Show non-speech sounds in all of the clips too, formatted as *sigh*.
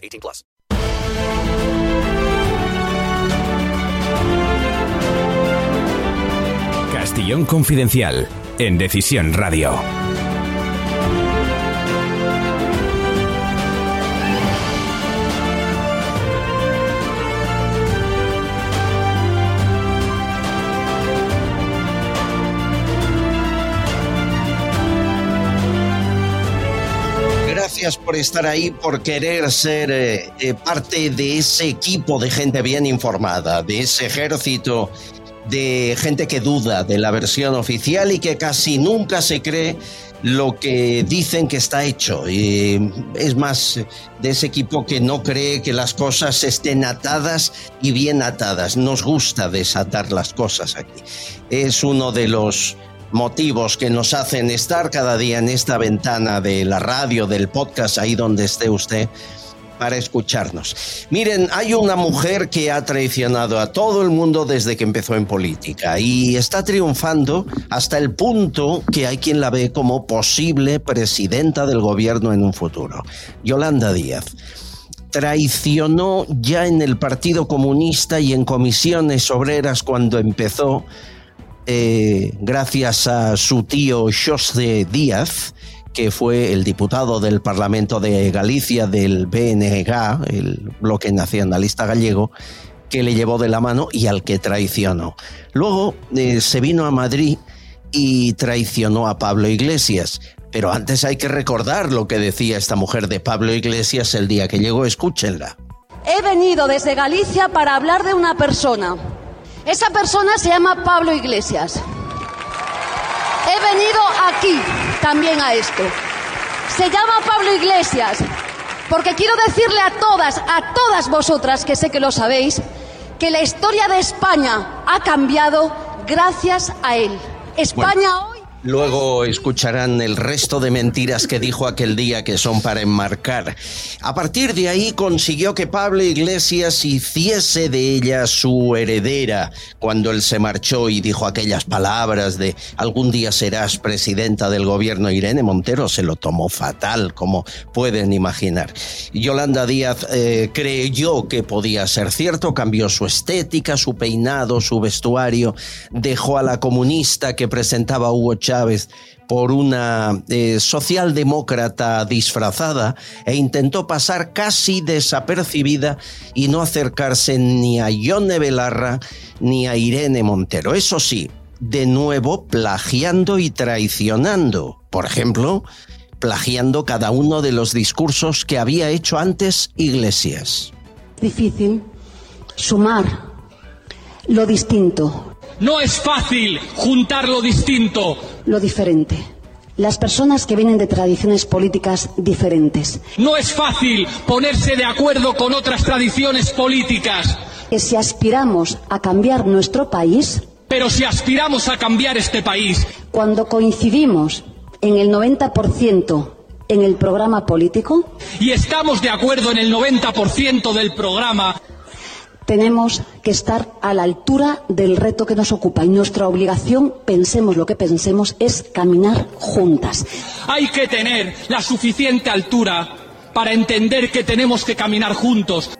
18 plus. Castillón Confidencial. En Decisión Radio. Gracias por estar ahí, por querer ser eh, eh, parte de ese equipo de gente bien informada, de ese ejército de gente que duda de la versión oficial y que casi nunca se cree lo que dicen que está hecho. Y es más, de ese equipo que no cree que las cosas estén atadas y bien atadas. Nos gusta desatar las cosas aquí. Es uno de los motivos que nos hacen estar cada día en esta ventana de la radio, del podcast, ahí donde esté usted para escucharnos. Miren, hay una mujer que ha traicionado a todo el mundo desde que empezó en política y está triunfando hasta el punto que hay quien la ve como posible presidenta del gobierno en un futuro. Yolanda Díaz traicionó ya en el Partido Comunista y en comisiones obreras cuando empezó, eh, gracias a su tío José Díaz, que fue el diputado del Parlamento de Galicia del BNG, el bloque nacionalista gallego, que le llevó de la mano y al que traicionó. Luego eh, se vino a Madrid y traicionó a Pablo Iglesias. Pero antes hay que recordar lo que decía esta mujer de Pablo Iglesias el día que llegó. Escúchenla. He venido desde Galicia para hablar de una persona. Esa persona se llama Pablo Iglesias. He venido aquí también a esto. Se llama Pablo Iglesias porque quiero decirle a todas, a todas vosotras, que sé que lo sabéis, que la historia de España ha cambiado gracias a él. España hoy Luego escucharán el resto de mentiras que dijo aquel día que son para enmarcar. A partir de ahí consiguió que Pablo Iglesias hiciese de ella su heredera cuando él se marchó y dijo aquellas palabras de algún día serás presidenta del gobierno. Irene Montero se lo tomó fatal, como pueden imaginar. Yolanda Díaz eh, creyó que podía ser cierto, cambió su estética, su peinado, su vestuario, dejó a la comunista que presentaba Hugo Chávez por una eh, socialdemócrata disfrazada e intentó pasar casi desapercibida y no acercarse ni a Yone Belarra ni a Irene Montero. Eso sí, de nuevo plagiando y traicionando. Por ejemplo, plagiando cada uno de los discursos que había hecho antes Iglesias. difícil sumar lo distinto, No es fácil juntar lo distinto. lo diferente. Las personas que vienen de tradiciones políticas diferentes, No es fácil ponerse de acuerdo con otras tradiciones políticas. que si aspiramos a cambiar nuestro país, Pero si aspiramos a cambiar este país, cuando coincidimos en el 90% en el programa político, y estamos de acuerdo en el 90% del programa, tenemos que estar a la altura del reto que nos ocupa y nuestra obligación, pensemos lo que pensemos, es caminar juntas. hay que tener la suficiente altura para entender que tenemos que caminar juntos.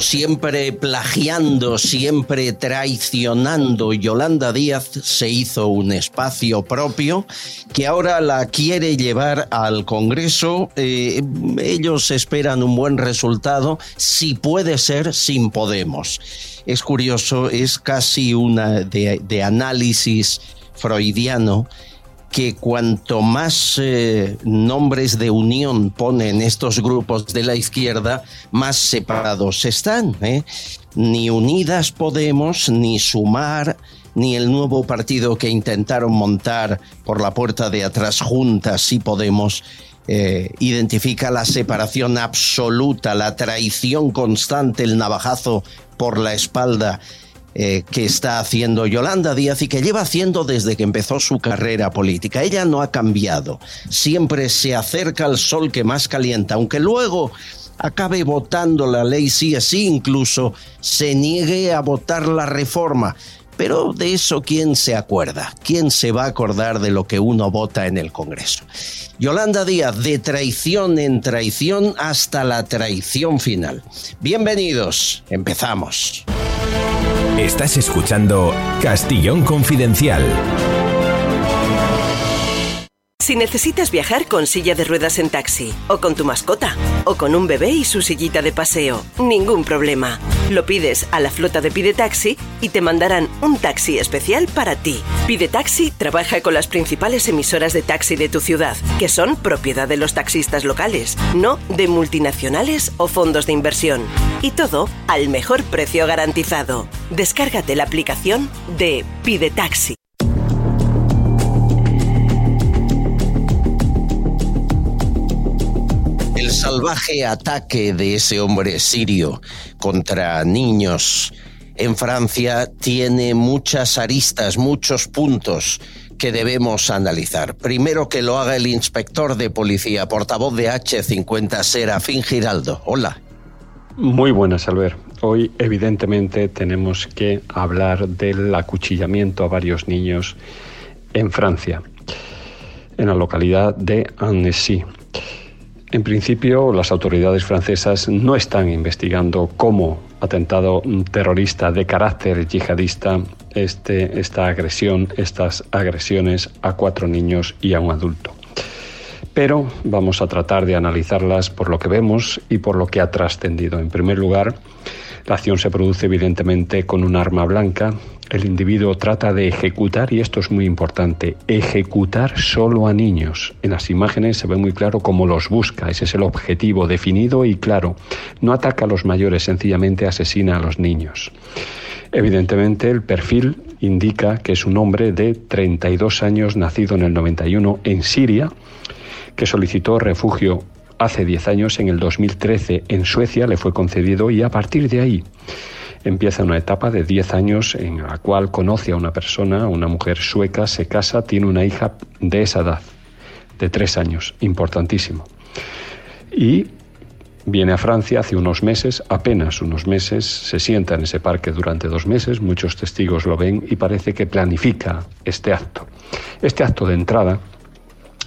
Siempre plagiando, siempre traicionando, Yolanda Díaz se hizo un espacio propio que ahora la quiere llevar al Congreso. Eh, ellos esperan un buen resultado, si puede ser sin Podemos. Es curioso, es casi una de, de análisis freudiano que cuanto más eh, nombres de unión ponen estos grupos de la izquierda, más separados están. ¿eh? Ni Unidas Podemos, ni Sumar, ni el nuevo partido que intentaron montar por la puerta de atrás juntas y Podemos. Eh, identifica la separación absoluta, la traición constante, el navajazo por la espalda eh, que está haciendo Yolanda Díaz y que lleva haciendo desde que empezó su carrera política. Ella no ha cambiado, siempre se acerca al sol que más calienta, aunque luego acabe votando la ley sí así, incluso se niegue a votar la reforma. Pero de eso, ¿quién se acuerda? ¿Quién se va a acordar de lo que uno vota en el Congreso? Yolanda Díaz, de traición en traición hasta la traición final. Bienvenidos, empezamos. Estás escuchando Castillón Confidencial. Si necesitas viajar con silla de ruedas en taxi, o con tu mascota, o con un bebé y su sillita de paseo, ningún problema. Lo pides a la flota de Pide Taxi y te mandarán un taxi especial para ti. Pide Taxi trabaja con las principales emisoras de taxi de tu ciudad, que son propiedad de los taxistas locales, no de multinacionales o fondos de inversión. Y todo al mejor precio garantizado. Descárgate la aplicación de Pide Taxi. Salvaje ataque de ese hombre sirio contra niños en Francia tiene muchas aristas, muchos puntos que debemos analizar. Primero que lo haga el inspector de policía, portavoz de H50, Serafín Giraldo. Hola. Muy buenas, Albert. Hoy evidentemente tenemos que hablar del acuchillamiento a varios niños en Francia, en la localidad de Annecy. En principio, las autoridades francesas no están investigando como atentado terrorista de carácter yihadista este, esta agresión, estas agresiones a cuatro niños y a un adulto. Pero vamos a tratar de analizarlas por lo que vemos y por lo que ha trascendido. En primer lugar, la acción se produce evidentemente con un arma blanca. El individuo trata de ejecutar, y esto es muy importante, ejecutar solo a niños. En las imágenes se ve muy claro cómo los busca, ese es el objetivo definido y claro. No ataca a los mayores, sencillamente asesina a los niños. Evidentemente el perfil indica que es un hombre de 32 años nacido en el 91 en Siria, que solicitó refugio hace 10 años, en el 2013 en Suecia le fue concedido y a partir de ahí empieza una etapa de 10 años en la cual conoce a una persona, una mujer sueca, se casa, tiene una hija de esa edad, de 3 años, importantísimo. Y viene a Francia hace unos meses, apenas unos meses, se sienta en ese parque durante dos meses, muchos testigos lo ven y parece que planifica este acto. Este acto de entrada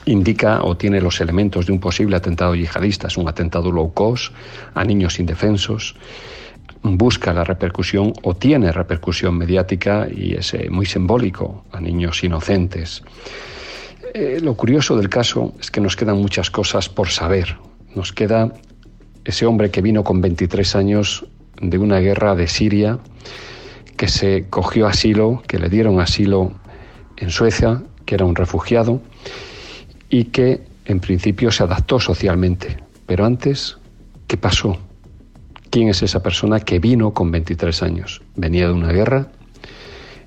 indica o tiene los elementos de un posible atentado yihadista, es un atentado low cost a niños indefensos, busca la repercusión o tiene repercusión mediática y es eh, muy simbólico a niños inocentes. Eh, lo curioso del caso es que nos quedan muchas cosas por saber. Nos queda ese hombre que vino con 23 años de una guerra de Siria, que se cogió asilo, que le dieron asilo en Suecia, que era un refugiado, y que en principio se adaptó socialmente. Pero antes, ¿qué pasó? ¿Quién es esa persona que vino con 23 años? Venía de una guerra,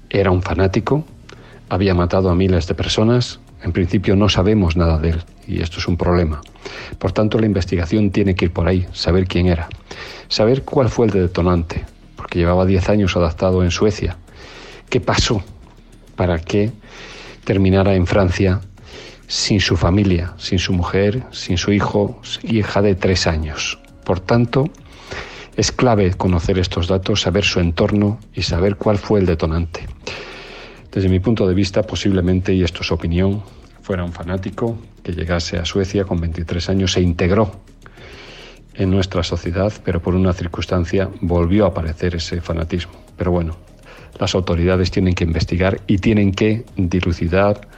era un fanático, había matado a miles de personas, en principio no sabemos nada de él y esto es un problema. Por tanto, la investigación tiene que ir por ahí, saber quién era, saber cuál fue el detonante, porque llevaba 10 años adaptado en Suecia. ¿Qué pasó para que terminara en Francia sin su familia, sin su mujer, sin su hijo, hija de tres años? Por tanto, es clave conocer estos datos, saber su entorno y saber cuál fue el detonante. Desde mi punto de vista, posiblemente, y esto es opinión, fuera un fanático que llegase a Suecia con 23 años, se integró en nuestra sociedad, pero por una circunstancia volvió a aparecer ese fanatismo. Pero bueno, las autoridades tienen que investigar y tienen que dilucidar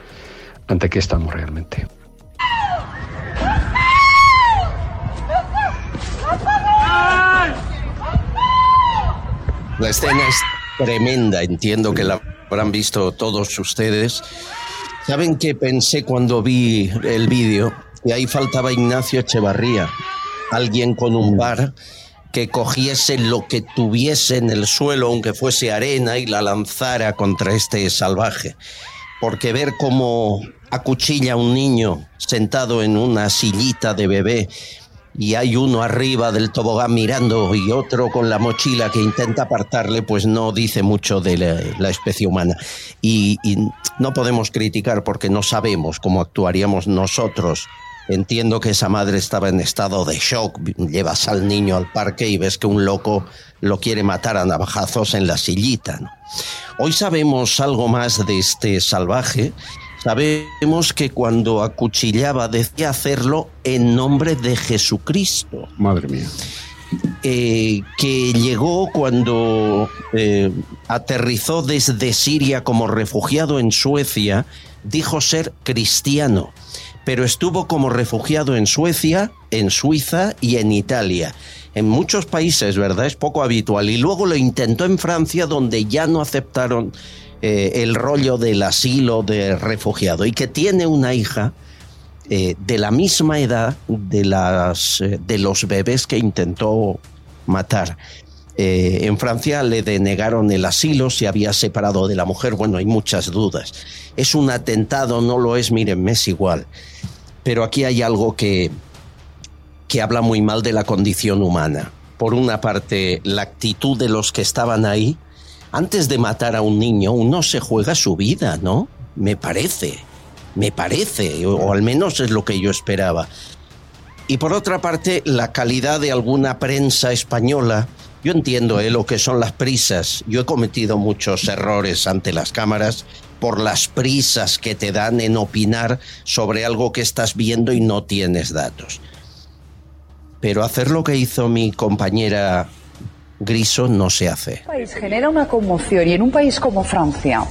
ante qué estamos realmente. La escena es tremenda, entiendo que la habrán visto todos ustedes. ¿Saben qué pensé cuando vi el vídeo? Que ahí faltaba Ignacio Echevarría, alguien con un bar que cogiese lo que tuviese en el suelo, aunque fuese arena, y la lanzara contra este salvaje. Porque ver cómo acuchilla a un niño sentado en una sillita de bebé y hay uno arriba del tobogán mirando y otro con la mochila que intenta apartarle, pues no dice mucho de la, especie humana. Y, no podemos criticar porque no sabemos cómo actuaríamos nosotros. Entiendo que esa madre estaba en estado de shock. Llevas al niño al parque y ves que un loco lo quiere matar a navajazos en la sillita. Hoy sabemos algo más de este salvaje Sabemos que cuando acuchillaba decía hacerlo en nombre de Jesucristo. Madre mía. Eh, que llegó cuando eh, aterrizó desde Siria como refugiado en Suecia, dijo ser cristiano, pero estuvo como refugiado en Suecia, en Suiza y en Italia. En muchos países, ¿verdad? Es poco habitual. Y luego lo intentó en Francia, donde ya no aceptaron eh, el rollo del asilo de refugiado y que tiene una hija eh, de la misma edad de, las, eh, de los bebés que intentó matar. en Francia le denegaron el asilo, se había separado de la mujer, bueno, hay muchas dudas. Es un atentado, no lo es, mírenme, es igual. Pero aquí hay algo que, que habla muy mal de la condición humana. Por una parte, la actitud de los que estaban ahí, antes de matar a un niño, uno se juega su vida, ¿no? Me parece, me parece, o, al menos es lo que yo esperaba. Y por otra parte, la calidad de alguna prensa española, yo entiendo ¿eh? lo que son las prisas. Yo he cometido muchos errores ante las cámaras por las prisas que te dan en opinar sobre algo que estás viendo y no tienes datos. Pero hacer lo que hizo mi compañera Griso no se hace. país genera una conmoción y en un país como Francia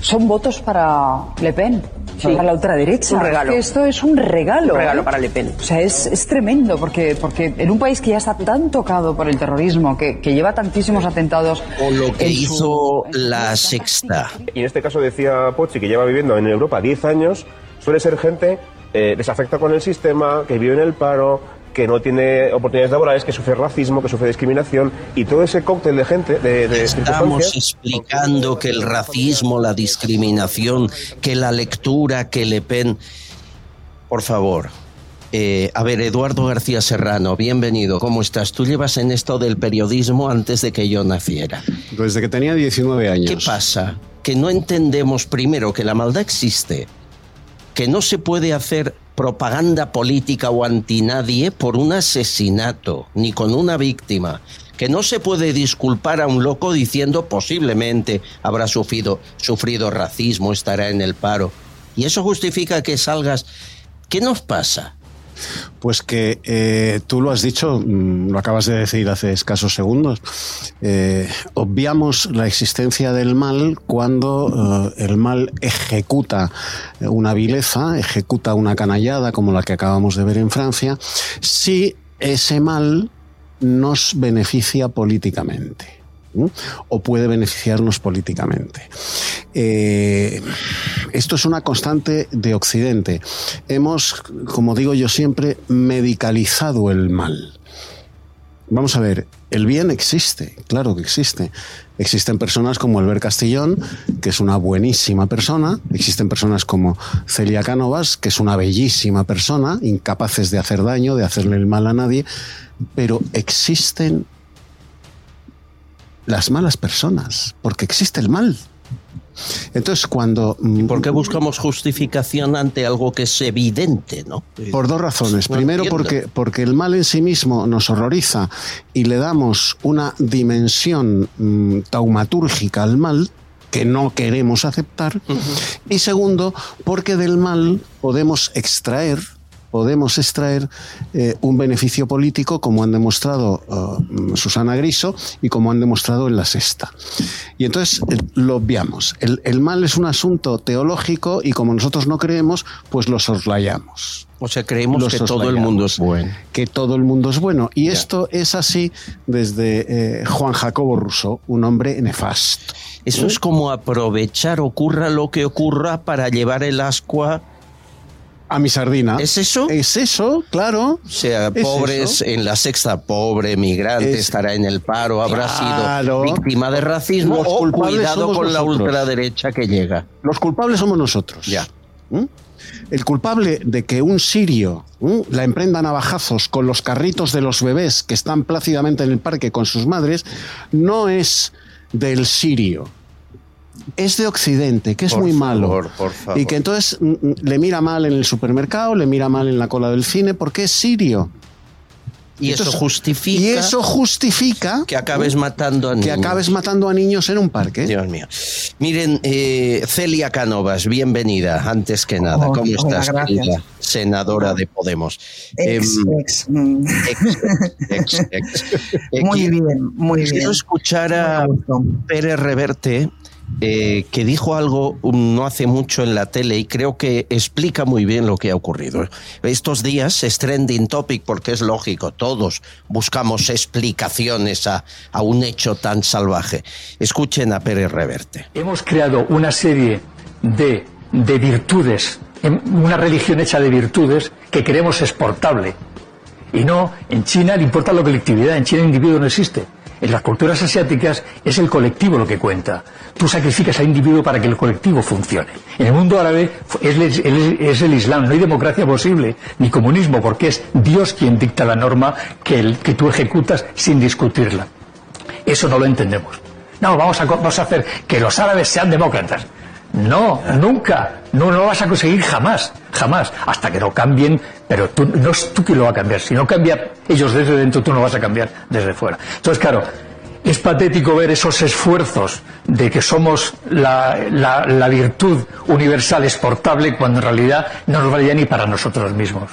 son votos para Le Pen. Para la ultraderecha. Un regalo. Esto es un regalo. Un regalo ¿eh? para Le Pen. O sea, es, es tremendo porque, porque en un país que ya está tan tocado por el terrorismo, que, que lleva tantísimos atentados. O lo que en su- hizo la sexta. Y en este caso decía Pochi, que lleva viviendo en Europa 10 años, suele ser gente eh, desafecta con el sistema, que vive en el paro, que no tiene oportunidades laborales, que sufre racismo, que sufre discriminación, y todo ese cóctel de gente, de, de Estamos explicando que el racismo, la discriminación, que la lectura, que Le Pen. Por favor. Eh, a ver, Eduardo García Serrano, bienvenido. ¿Cómo estás? Tú llevas en esto del periodismo antes de que yo naciera. Desde que tenía 19 años. ¿Qué pasa? Que no entendemos primero que la maldad existe, que no se puede hacer propaganda política o anti nadie por un asesinato, ni con una víctima, que no se puede disculpar a un loco diciendo posiblemente habrá sufrido, sufrido racismo, estará en el paro. Y eso justifica que salgas. ¿Qué nos pasa? Pues que eh, tú lo has dicho, mm, lo acabas de decir hace escasos segundos. eh, obviamos la existencia del mal cuando eh, el mal ejecuta una vileza, ejecuta una canallada como la que acabamos de ver en Francia, si ese mal nos beneficia políticamente. O puede beneficiarnos políticamente. Eh, esto es una constante de Occidente. Hemos, como digo yo siempre, medicalizado el mal. Vamos a ver, el bien existe, claro que existe. Existen personas como Albert Castillón, que es una buenísima persona. Existen personas como Celia Cánovas, que es una bellísima persona, incapaces de hacer daño, de hacerle el mal a nadie. Pero existen las malas personas, porque existe el mal. Entonces, cuando... ¿Por qué buscamos justificación ante algo que es evidente, no? Por dos razones. No Primero, entiendo. porque, porque el mal en sí mismo nos horroriza y le damos una dimensión mm, taumatúrgica al mal que no queremos aceptar. Y segundo, porque del mal podemos extraer podemos extraer eh, un beneficio político como han demostrado uh, Susana Griso y como han demostrado en la sexta. Y entonces eh, lo obviamos. El, el mal es un asunto teológico y como nosotros no creemos, pues lo soslayamos. O sea, creemos que todo el mundo es bueno. Que todo el mundo es bueno. Y esto es así desde eh, Juan Jacobo Rousseau, un hombre nefasto. Eso es como aprovechar, ocurra lo que ocurra, para llevar el ascua a mi sardina. ¿Es eso? Es eso, claro. O sea, Es pobres eso. en la sexta, pobre migrante, Es- estará en el paro, habrá Claro. sido víctima de racismo Los o culpables cuidado somos con la ultraderecha que llega. Los culpables somos nosotros. Ya. ¿Mm? El culpable de que un sirio ¿m? la emprenda navajazos con los carritos de los bebés que están plácidamente en el parque con sus madres no es del sirio. Es de Occidente, que es Por muy favor, malo. por favor. Y que entonces mm, mm, le mira mal en el supermercado, le mira mal en la cola del cine, porque es sirio. Y eso justifica Y eso justifica que acabes matando a niños. que acabes matando a niños en un parque. Dios mío. Miren, eh, Celia Canovas, bienvenida, antes que nada. Oh, ¿Cómo hola, estás, querida senadora de Podemos? Ex, Em, ex, ex, ex, ex. Eh, Muy qui- bien, muy quiero bien. escuchar a Pérez Reverte, eh, que dijo algo no hace mucho en la tele y creo que explica muy bien lo que ha ocurrido. Estos días es trending topic porque es lógico, todos buscamos explicaciones a, a un hecho tan salvaje. Escuchen a Pérez Reverte. Hemos creado una serie de, de virtudes, una religión hecha de virtudes que creemos exportable. Y no, en China le importa la colectividad, en China el individuo no existe. En las culturas asiáticas es el colectivo lo que cuenta. Tú sacrificas al individuo para que el colectivo funcione. En el mundo árabe es, el- Islam, no hay democracia posible, ni comunismo, porque es Dios quien dicta la norma que, el- que tú ejecutas sin discutirla. Eso no lo entendemos. No, vamos a, vamos a hacer que los árabes sean demócratas. No, nunca. No, no lo vas a conseguir jamás, jamás. Hasta que no cambien, pero tú, no es tú quien lo va a cambiar. Si no cambia ellos desde dentro, tú no vas a cambiar desde fuera. Entonces, claro, es patético ver esos esfuerzos de que somos la, la- la virtud universal exportable cuando en realidad no nos valía ni para nosotros mismos.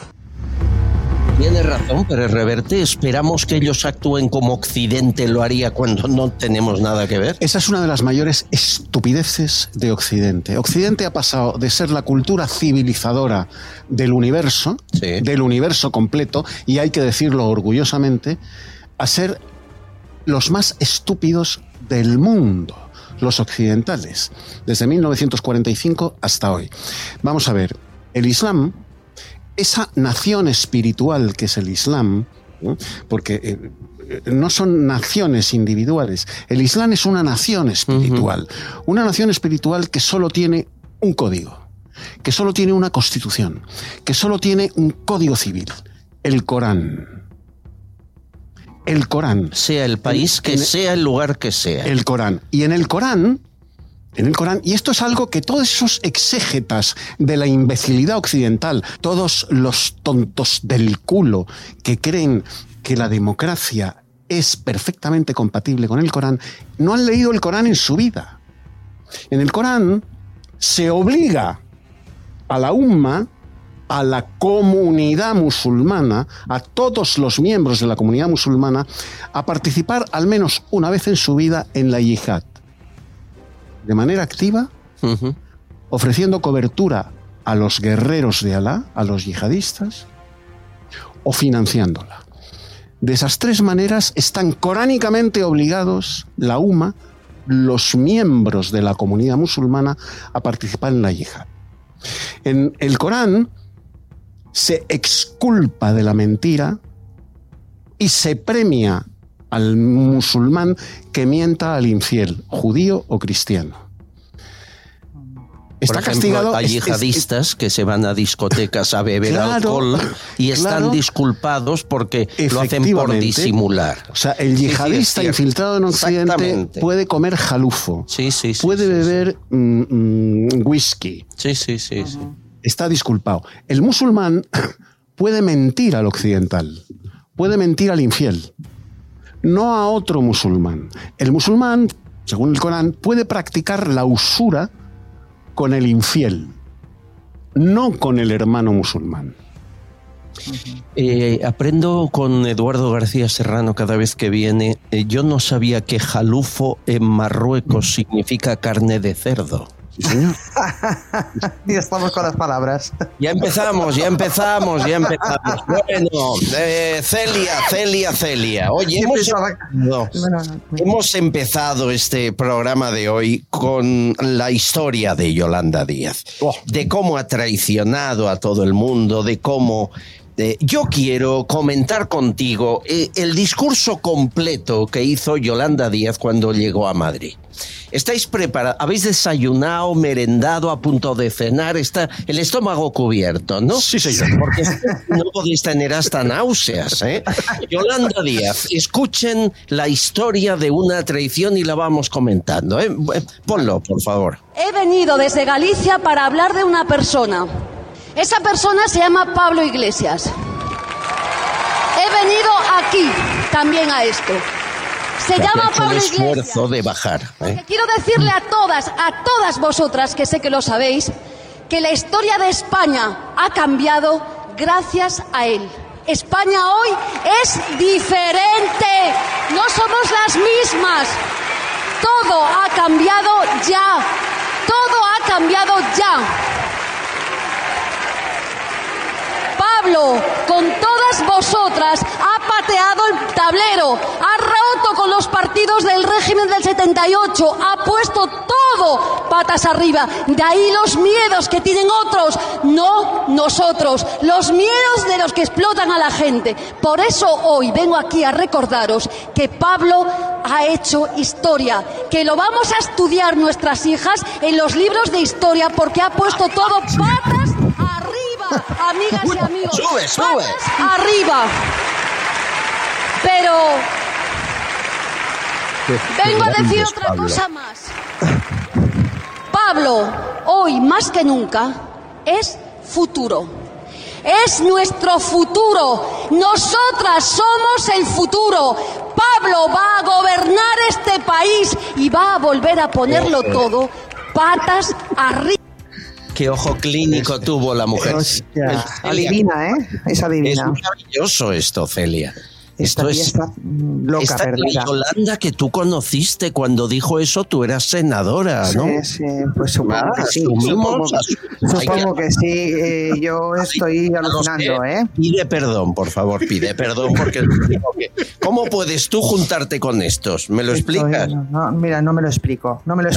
Tiene razón, Pérez Reverte. Esperamos que ellos actúen como Occidente lo haría cuando no tenemos nada que ver. Esa es una de las mayores estupideces de Occidente. Occidente ha pasado de ser la cultura civilizadora del universo, del universo completo, y hay que decirlo orgullosamente, a ser los más estúpidos del mundo, los occidentales, desde 1945 hasta hoy. Vamos a ver, el Islam, esa nación espiritual que es el Islam, ¿no? porque eh, eh, no son naciones individuales, el Islam es una nación espiritual, una nación espiritual que solo tiene un código, que solo tiene una constitución, que solo tiene un código civil, el Corán. El Corán. Sea el país que sea, el lugar que sea. El Corán. Y en el Corán, en el Corán, y esto es algo que todos esos exégetas de la imbecilidad occidental, todos los tontos del culo que creen que la democracia es perfectamente compatible con el Corán, no han leído el Corán en su vida. En el Corán se obliga a la umma, a la comunidad musulmana, a todos los miembros de la comunidad musulmana, a participar al menos una vez en su vida en la yihad. De manera activa, ofreciendo cobertura a los guerreros de Alá, a los yihadistas, o financiándola. De esas tres maneras están coránicamente obligados la UMA, los miembros de la comunidad musulmana, a participar en la yihad. En el Corán se exculpa de la mentira y se premia al musulmán que mienta al infiel, judío o cristiano. Está Por ejemplo, castigado. hay es- es- yihadistas que se van a discotecas a beber Claro, alcohol y están claro. disculpados porque lo hacen por disimular. O sea, el Sí, sí, es yihadista infiltrado en Occidente puede comer jalufo, Sí, sí, sí. puede beber mm, mm, whisky, Sí, sí, sí, sí. está disculpado. El musulmán *coughs* puede mentir al occidental, puede mentir al infiel, no a otro musulmán. El musulmán, según el Corán, puede practicar la usura con el infiel, no con el hermano musulmán. Eh, aprendo con Eduardo García Serrano cada vez que viene. Eh, yo no sabía que jalufo en Marruecos significa carne de cerdo. *laughs* y estamos con las palabras. Ya empezamos, ya empezamos, ya empezamos. Bueno, eh, Celia, Celia, Celia. Oye, hemos, empezado este programa de hoy con la historia de Yolanda Díaz, de cómo ha traicionado a todo el mundo, de cómo eh, yo quiero comentar contigo eh, el discurso completo que hizo Yolanda Díaz cuando llegó a Madrid. ¿Estáis preparados? ¿Habéis desayunado, merendado, a punto de cenar? Está el estómago cubierto, ¿no? Sí, señor. Porque no podéis tener hasta náuseas, ¿eh? Yolanda Díaz, escuchen la historia de una traición y la vamos comentando, ¿eh? Ponlo, por favor. He venido desde Galicia para hablar de una persona. Esa persona se llama Pablo Iglesias. He venido aquí también a esto. Se llama Pablo Iglesias. esfuerzo de bajar. ¿eh? Quiero decirle a todas, a todas vosotras, que sé que lo sabéis, que la historia de España ha cambiado gracias a él. España hoy es diferente. No somos las mismas. Todo ha cambiado ya. Todo ha cambiado ya. Pablo, con todas vosotras, ha pateado el tablero, ha roto con los partidos del régimen del 78, ha puesto todo patas arriba. De ahí los miedos que tienen otros, no nosotros, los miedos de los que explotan a la gente. Por eso hoy vengo aquí a recordaros que Pablo ha hecho historia, que lo vamos a estudiar nuestras hijas en los libros de historia porque ha puesto todo patas amigas y amigos. Sube, sube. Patas arriba. Pero vengo a decir otra cosa más. Pablo, hoy más que nunca, es futuro. Es nuestro futuro. Nosotras somos el futuro. Pablo va a gobernar este país y va a volver a ponerlo todo patas arriba. Qué ojo clínico tuvo la mujer. Hostia, adivina, ¿eh? Es adivina. Es maravilloso esto, Celia. Esta Esto es está loca, esta perdida. Yolanda que tú conociste cuando dijo eso, tú eras senadora, ¿no? Sí, sí, pues supongo Ah, que sí. Supongo, asumimos. Hay supongo que- que sí. eh, yo estoy alucinando, ¿eh? Pide perdón, por favor, pide perdón, porque ¿cómo puedes tú juntarte con estos? ¿Me lo explicas? No, no, mira, no me lo explico. No me lo Ah.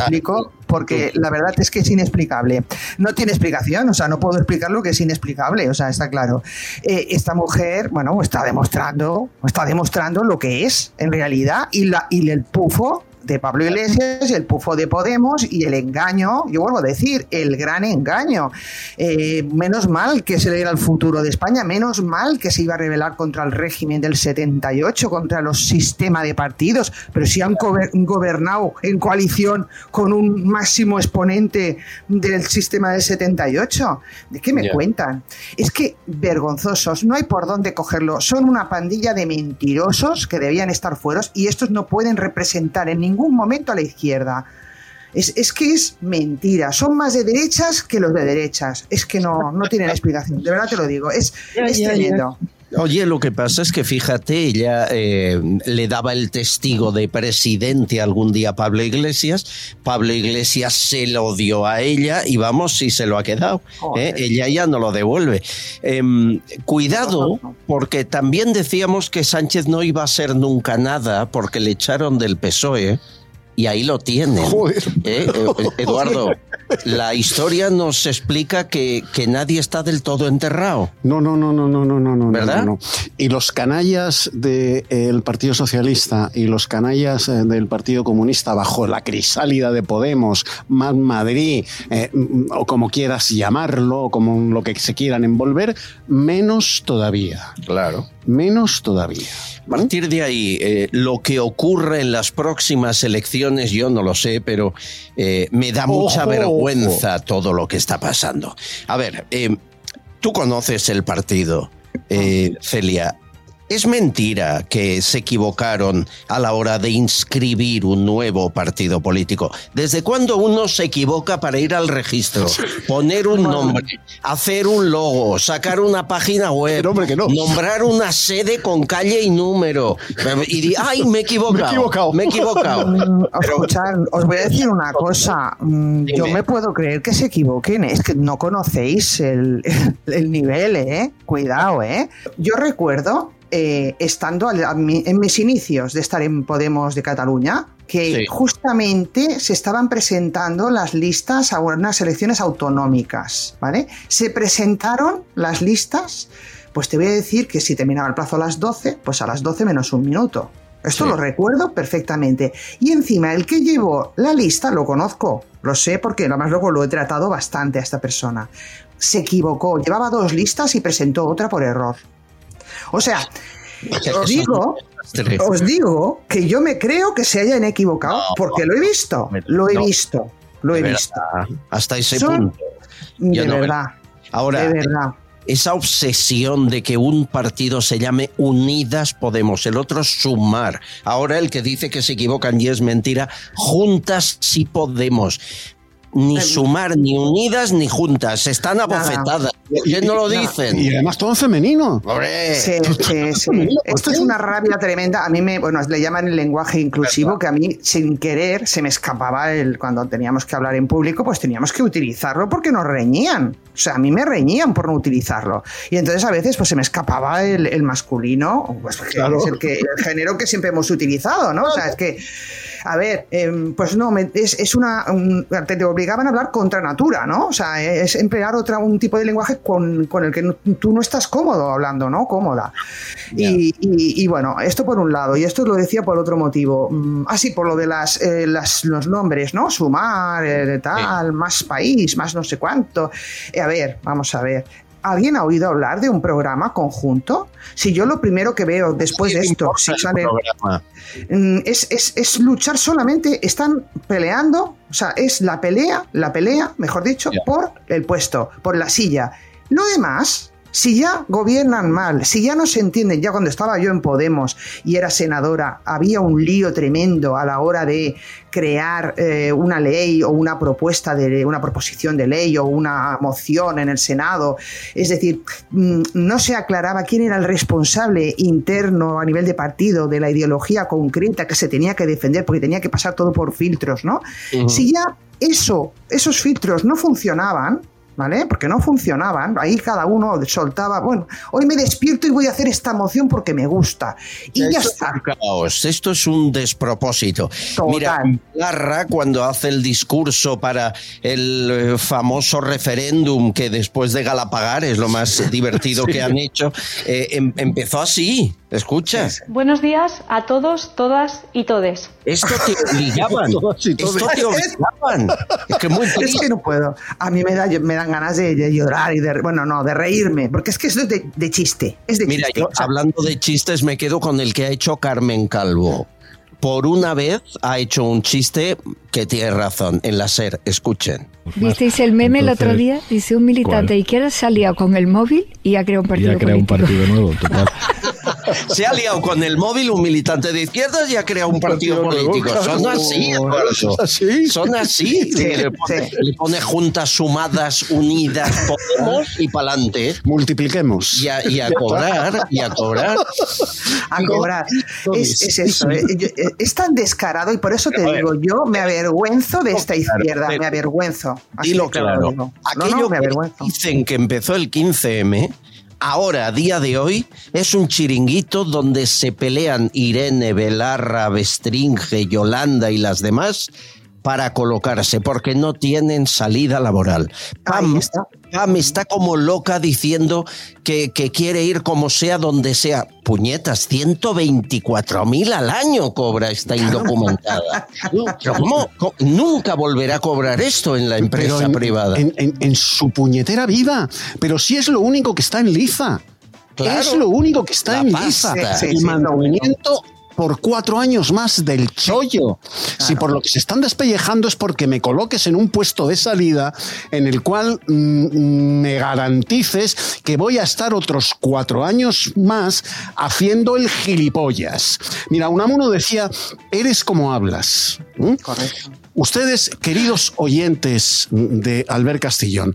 Porque la verdad es que es inexplicable. No tiene explicación, o sea, no puedo explicar lo que es inexplicable, o sea, está claro. Eh, esta mujer, bueno, está demostrando, está demostrando lo que es en realidad y, la, y el pufo de Pablo Iglesias, el pufo de Podemos y el engaño, yo vuelvo a decir, el gran engaño. Eh, menos mal que se le era el futuro de España, menos mal que se iba a rebelar contra el régimen del 78, contra los sistemas de partidos, pero si han gober- gobernado en coalición con un máximo exponente del sistema del 78, ¿de qué me cuentan? Es que vergonzosos, no hay por dónde cogerlo, son una pandilla de mentirosos que debían estar fuera y estos no pueden representar en ningún momento a la izquierda. Es, es que es mentira, son más de derechas que los de derechas. Es que no, no tienen explicación, de verdad te lo digo, es, es ya, ya. Oye, lo que pasa es que fíjate, ella eh, le daba el testigo de presidente algún día a Pablo Iglesias, Pablo Iglesias se lo dio a ella y vamos, si se lo ha quedado, ¿eh? ella ya no lo devuelve. Em, cuidado, porque también decíamos que Sánchez no iba a ser nunca nada porque le echaron del PSOE. Y ahí lo tienen. ¿eh? Eh, Eduardo, la historia nos explica que, que nadie está del todo enterrado. No, no, no, no, no, no, no, no. ¿Verdad? no, no. Y los canallas del Partido Socialista y los canallas eh, del Partido Comunista bajo la crisálida de Podemos, más Madrid, eh, mm, o como quieras llamarlo, o como lo que se quieran envolver, menos todavía. Claro. Menos todavía. A partir de ahí, eh, lo que ocurre en las próximas elecciones, yo no lo sé, pero eh, me da mucha Ojo, vergüenza todo lo que está pasando. A ver, eh, tú conoces el partido, eh, Celia. Es mentira que se equivocaron a la hora de inscribir un nuevo partido político. ¿Desde cuándo uno se equivoca para ir al registro, poner un nombre, hacer un logo, sacar una página web, nombrar una sede con calle y número? Y di, *laughs* ay, me he equivocado. Me he equivocado. Mm, escuchad, *laughs* os voy a decir una cosa. Mm, Yo me puedo creer que se equivoquen. Es que no conocéis el, *laughs* el nivel, ¿eh? Cuidado, ¿eh? Yo recuerdo eh, estando al- a mi- en mis inicios de estar en Podemos de Cataluña, que Sí. justamente se estaban presentando las listas a unas elecciones autonómicas, ¿vale? Se presentaron las listas, pues te voy a decir que si terminaba el plazo a las 12, pues a las 12 menos un minuto. Esto Sí. lo recuerdo perfectamente. Y encima, el que llevó la lista lo conozco, lo sé porque además luego lo he tratado bastante a esta persona. Se equivocó, llevaba dos listas y presentó otra por error. O sea, os digo, os digo que yo me creo que se hayan equivocado porque lo he visto, lo he no. visto, lo he visto. verdad, Hasta ese Son- punto. De no- verdad. Ahora, de verdad. esa obsesión de que un partido se llame Unidas Podemos, el otro Sumar. Ahora el que dice que se equivocan y es mentira, Juntas sí Podemos. Ni sumar, ni unidas, ni juntas. Están abofetadas. ¿Por qué no lo dicen? Y además todo en femenino. ¡Hombre! Sí, sí, sí. Esto es una rabia tremenda. A mí me, bueno, le llaman el lenguaje inclusivo, que a mí sin querer se me escapaba el cuando teníamos que hablar en público, pues teníamos que utilizarlo porque nos reñían. O sea, a mí me reñían por no utilizarlo. Y entonces a veces pues se me escapaba el, el masculino, pues que Claro. es el, que, el género que siempre hemos utilizado, ¿no? O sea, es que, a ver, em, pues no, me- es, es una. un- te obligaban a hablar contra natura, ¿no? O sea, es emplear otra, un tipo de lenguaje con, con el que no- tú no estás cómodo hablando, ¿no? Cómoda. Y, y- y bueno, esto por un lado, y esto lo decía por otro motivo. Mm, Ah, sí, por lo de las, eh, las- los nombres, ¿no? Sumar, eh, tal, más país, más no sé cuánto. Eh, a ver, vamos a ver. ¿Alguien ha oído hablar de un programa conjunto? Si yo lo primero que veo después de esto, si sale, Mm, es, es- es luchar solamente, están peleando, o sea, es la pelea, la pelea, mejor dicho, por el puesto, por la silla. Lo demás, si ya gobiernan mal, si ya no se entienden, ya cuando estaba yo en Podemos y era senadora, había un lío tremendo a la hora de crear eh, una ley o una propuesta de una proposición de ley o una moción en el Senado. Es decir, mm, no se aclaraba quién era el responsable interno a nivel de partido de la ideología concreta que se tenía que defender porque tenía que pasar todo por filtros, ¿no? Si ya eso, esos filtros no funcionaban, ¿vale? Porque no funcionaban, ahí cada uno soltaba, bueno, hoy me despierto y voy a hacer esta moción porque me gusta. Y ya Esto está. es un caos, esto es un despropósito. Mira, Larra cuando hace el discurso para el eh, famoso referéndum que después de Galapagar es lo más *laughs* divertido Sí. que han hecho, eh, em- empezó así. Escucha, Buenos días a todos, todas y todes. esto te *laughs* obligaban. esto te obligaban. Es que muy Es triste. que no puedo. A mí me, da, me dan ganas de, de llorar y de, bueno, no, de reírme, porque es que esto es de, de chiste. Es de Mira, chiste. yo hablando de chistes me quedo con el que ha hecho Carmen Calvo. Por una vez ha hecho un chiste que tiene razón en la SER. Escuchen. ¿Visteis el meme el otro día? Dice un militante de izquierda ha liado con el móvil y ha creado un partido Ya crea un político. partido nuevo, *laughs* total. *laughs* Se ha liado con el móvil un militante de izquierdas y ha creado un partido político. Son así, Eduardo. Son así. Sí, le, pone, le pone juntas sumadas, unidas, Podemos y pa'lante. Multipliquemos. Y a, y a cobrar, y a cobrar. a cobrar. Es, es eso, eh, eh, es tan descarado y por eso te digo, yo me avergüenzo de esta izquierda, me avergüenzo. Así claro claro. lo digo. No, Aquello no, me que avergüenzo. dicen que empezó el 15M, ahora, a día de hoy, es un chiringuito donde se pelean Irene, Belarra, Bestringe, Yolanda y las demás para colocarse, porque no tienen salida laboral. Pam está. Pam está como loca diciendo que, que quiere ir como sea, donde sea. Puñetas, 124 mil al año cobra esta indocumentada. *laughs* Pero ¿cómo? Nunca volverá a cobrar esto en la empresa en, privada. En, en- en su puñetera vida. Pero si es lo único que está en liza. Claro. Es lo único que está en pasta. Sí, el sí, mantenimiento por cuatro años más del chollo. Si por lo que se están despellejando es porque me coloques en un puesto de salida en el cual mm, me garantices que voy a estar otros cuatro años más haciendo el gilipollas. Mira, Unamuno decía, eres como hablas. ¿Mm? Ustedes, queridos oyentes de Albert Castillón,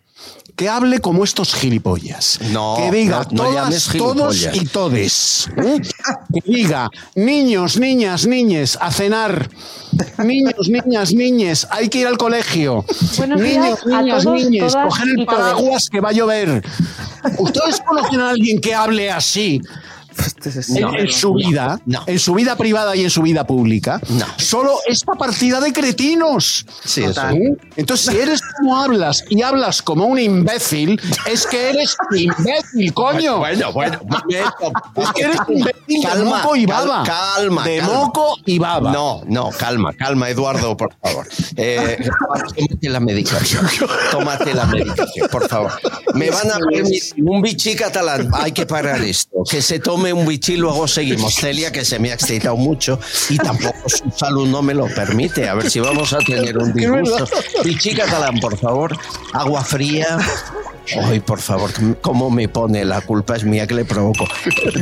que hable como estos gilipollas? No, que diga no, no todas, todos y todes. ¿eh? Que diga niños, niñas, niñes, a cenar. Niños, niñas, niñes, hay que ir al colegio. Buenos niños, niñas, todos, niñes, coger el paraguas que va a llover. ¿Ustedes conocen a alguien que hable así? En, No, en su vida, en su vida privada y en su vida pública, solo esta partida de cretinos. Sí, eso. Entonces, si eres como hablas y hablas como un imbécil, es que eres imbécil, *laughs* coño. Bueno, bueno, momento. *laughs* Es que eres imbécil de Calma, moco y baba. Calma, De calma. moco y baba. No, no, calma, calma, Eduardo, por favor. Eh, tómate la medicación. Tómate la medicación, por favor. Me van a permitir un bichí catalán. Hay que parar esto. Que se tome un bichí, luego seguimos. Celia, que se me ha excitado mucho y tampoco su salud no me lo permite. A ver si vamos a tener un disgusto. Bichí catalán, por favor. Agua fría. Ay, por favor, ¿cómo me pone? La culpa es mía que le provoco.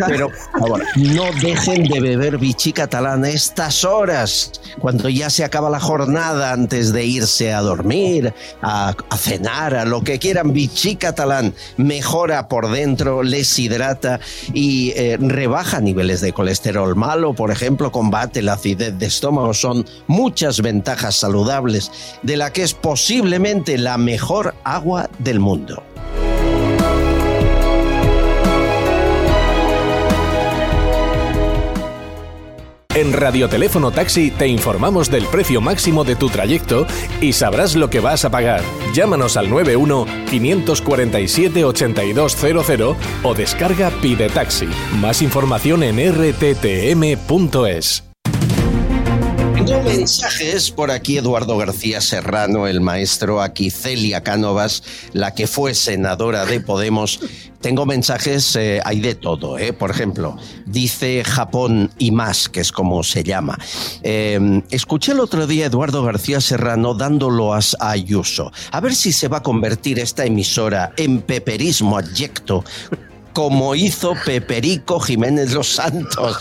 Pero, favor, no dejen de beber bichí catalán estas horas, cuando ya se acaba la jornada, antes de irse a dormir, a, cenar, a lo que quieran. Bichí catalán mejora por dentro, les hidrata y eh, rebaja niveles de colesterol malo, por ejemplo, combate la acidez de estómago. Son muchas ventajas saludables de la que es posiblemente la mejor agua del mundo. En Radioteléfono Taxi te informamos del precio máximo de tu trayecto y sabrás lo que vas a pagar. Llámanos al 91 547 8200 o descarga Pide Taxi. Más información en rttm.es. Tengo mensajes por aquí, Eduardo García Serrano, el maestro, aquí Celia Cánovas, la que fue senadora de Podemos. Tengo mensajes, eh, hay de todo, ¿eh? Por ejemplo, dice Japón y más, que es como se llama. Eh, escuché el otro día a Eduardo García Serrano dándolo a a Ayuso. A ver si se va a convertir esta emisora en peperismo adyecto como hizo Peperico Jiménez Los Santos.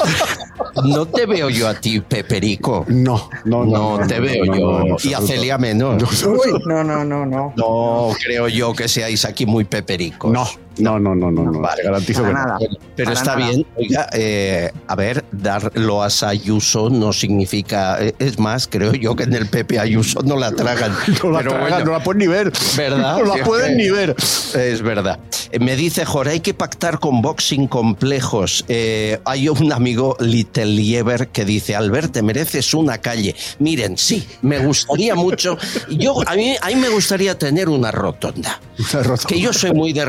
No te veo yo a ti, Peperico. No, no, no. te veo no, yo. no, y a. Celia menos. Uy, no, no, no, no. No creo yo que seáis aquí muy pepericos. No, no, no, no, no, no. Vale, garantizo que no. Pero, está nada. bien. Oiga, eh, a ver, darlo a Ayuso no significa. eh, Es más, creo yo que en el Pepe Ayuso no la tragan. *laughs* No la Pero tragan, bueno. no la pueden ni ver. ¿Verdad? No la Sí, pueden ni ver. Es verdad. Eh, Me dice Jorge, hay que pactar con boxing complejos. Eh, hay un amigo Little Lieber que dice, Albert, te mereces una calle. Miren, sí, me gustaría mucho. Yo, a mí, a mí me gustaría tener una rotonda. Que yo soy muy de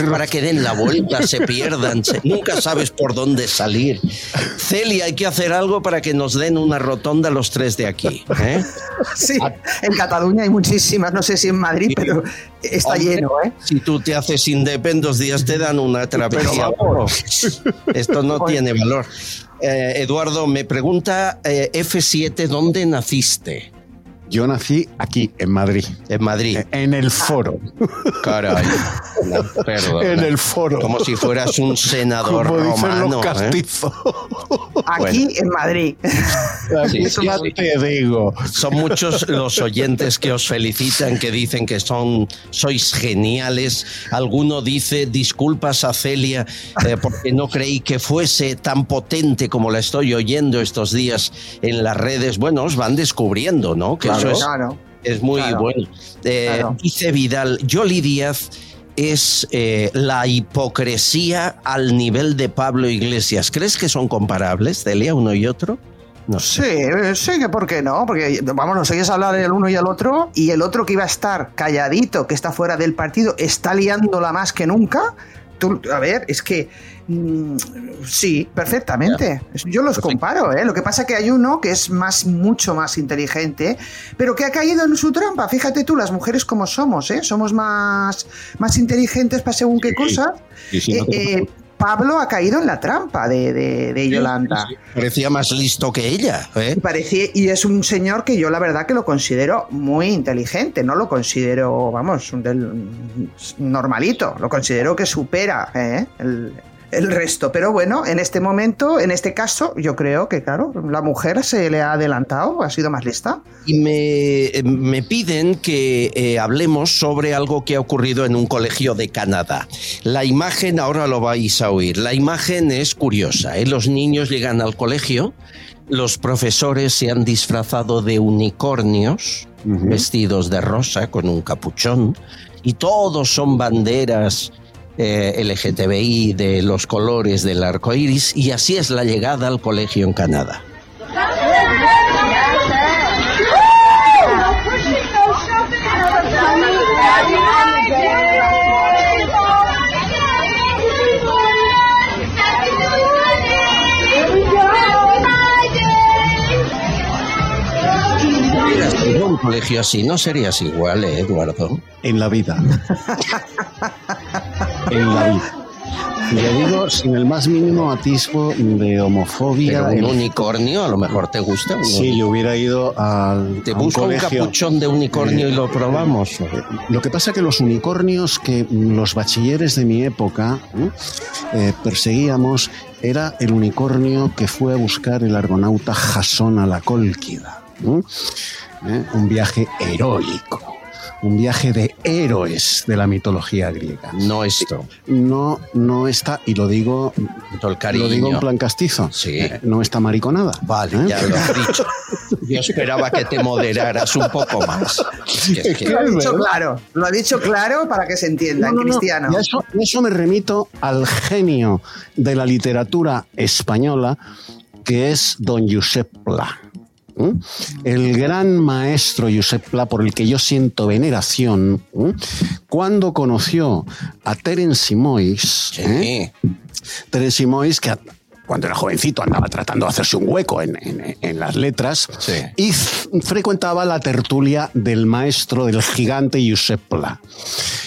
rotondas, para que den la vuelta, se *laughs* pierdan, se- nunca sabes por dónde salir. Celia, hay que hacer algo para que nos den una rotonda los tres de aquí. ¿eh? Sí, en Cataluña hay muchísimas, no sé si en Madrid, pero está Hombre, lleno, ¿eh? Si tú te haces independ, dos días te dan una travesía. Esto no tiene valor. Eh, Eduardo, me pregunta eh, F7, ¿dónde naciste? Yo nací aquí, en Madrid. En Madrid. En el foro. Caray. *laughs* No. En el foro. Como si fueras un senador Como dicen romano. los ¿eh? Aquí en Madrid. Sí, sí, sí. te digo. Son muchos los oyentes que os felicitan, que dicen que son, sois geniales. Alguno dice, disculpas a Celia, eh, porque no creí que fuese tan potente como la estoy oyendo estos días en las redes. Bueno, os van descubriendo, ¿no? Que Claro, eso es, claro. es muy Claro. bueno. Eh, Claro. Dice Vidal, Yoli Díaz es eh, la hipocresía al nivel de Pablo Iglesias. ¿Crees que son comparables, Celia, uno y otro? No sé. Sí, eh, sí, que por qué no, porque vamos, nos oyes hablar el uno y el otro, y el otro que iba a estar calladito, que está fuera del partido, está liándola más que nunca. Tú, a ver, es que mm, sí, perfectamente. Yo los comparo, ¿eh? Lo que pasa que hay uno que es más, mucho más inteligente, pero que ha caído en su trampa. Fíjate tú, las mujeres como somos, ¿eh? Somos más, más inteligentes para según qué cosas. Sí, sí, no eh, Pablo ha caído en la trampa de, de- de Yolanda. Parecía más listo que ella. ¿eh? Y parecía- y es un señor que yo la verdad que lo considero muy inteligente, no lo considero, vamos, un del normalito, lo considero que supera ¿eh? el, el resto. Pero bueno, en este momento, en este caso, yo creo que, claro, la mujer se le ha adelantado, ha sido más lista. Y me, me piden que eh, hablemos sobre algo que ha ocurrido en un colegio de Canadá. La imagen, ahora lo vais a oír, la imagen es curiosa. ¿eh? Los niños llegan al colegio, los profesores se han disfrazado de unicornios, vestidos de rosa con un capuchón, y todos son banderas eh, LGTBI de los colores del arco iris, y así es la llegada al colegio en Canadá. Un colegio así, no serías igual, ¿eh, Eduardo? En la vida. *laughs* en la vida. Y le digo sin el más mínimo atisbo de homofobia. Pero un unicornio a lo mejor te gusta. un Sí, yo hubiera ido al. Te a busco un capuchón de unicornio y lo probamos. Lo que pasa que los unicornios que los bachilleres de mi época ¿eh? Eh, perseguíamos era el unicornio que fue a buscar el argonauta Jasón a la Cólquida. ¿eh? ¿Eh? Un viaje heroico. Un viaje de héroes de la mitología griega. No esto. No, no está, y lo digo, Todo el cariño. lo digo en plan castizo. Sí. Eh, no está mariconada. Vale, ¿eh? ya lo has dicho. Yo esperaba que te moderaras un poco más. Es que- es que- Lo ha dicho claro, lo ha dicho claro para que se entienda, No, no, no. cristiano. Y eso me remito al genio de la literatura española, que es don Josep Pla. ¿Eh? El gran maestro Josep Pla, por el que yo siento veneración, ¿eh? cuando conoció a Terence Moix, ¿eh? Terence que cuando era jovencito andaba tratando de hacerse un hueco en, en- en las letras y frecuentaba la tertulia del maestro, del gigante Josep Pla.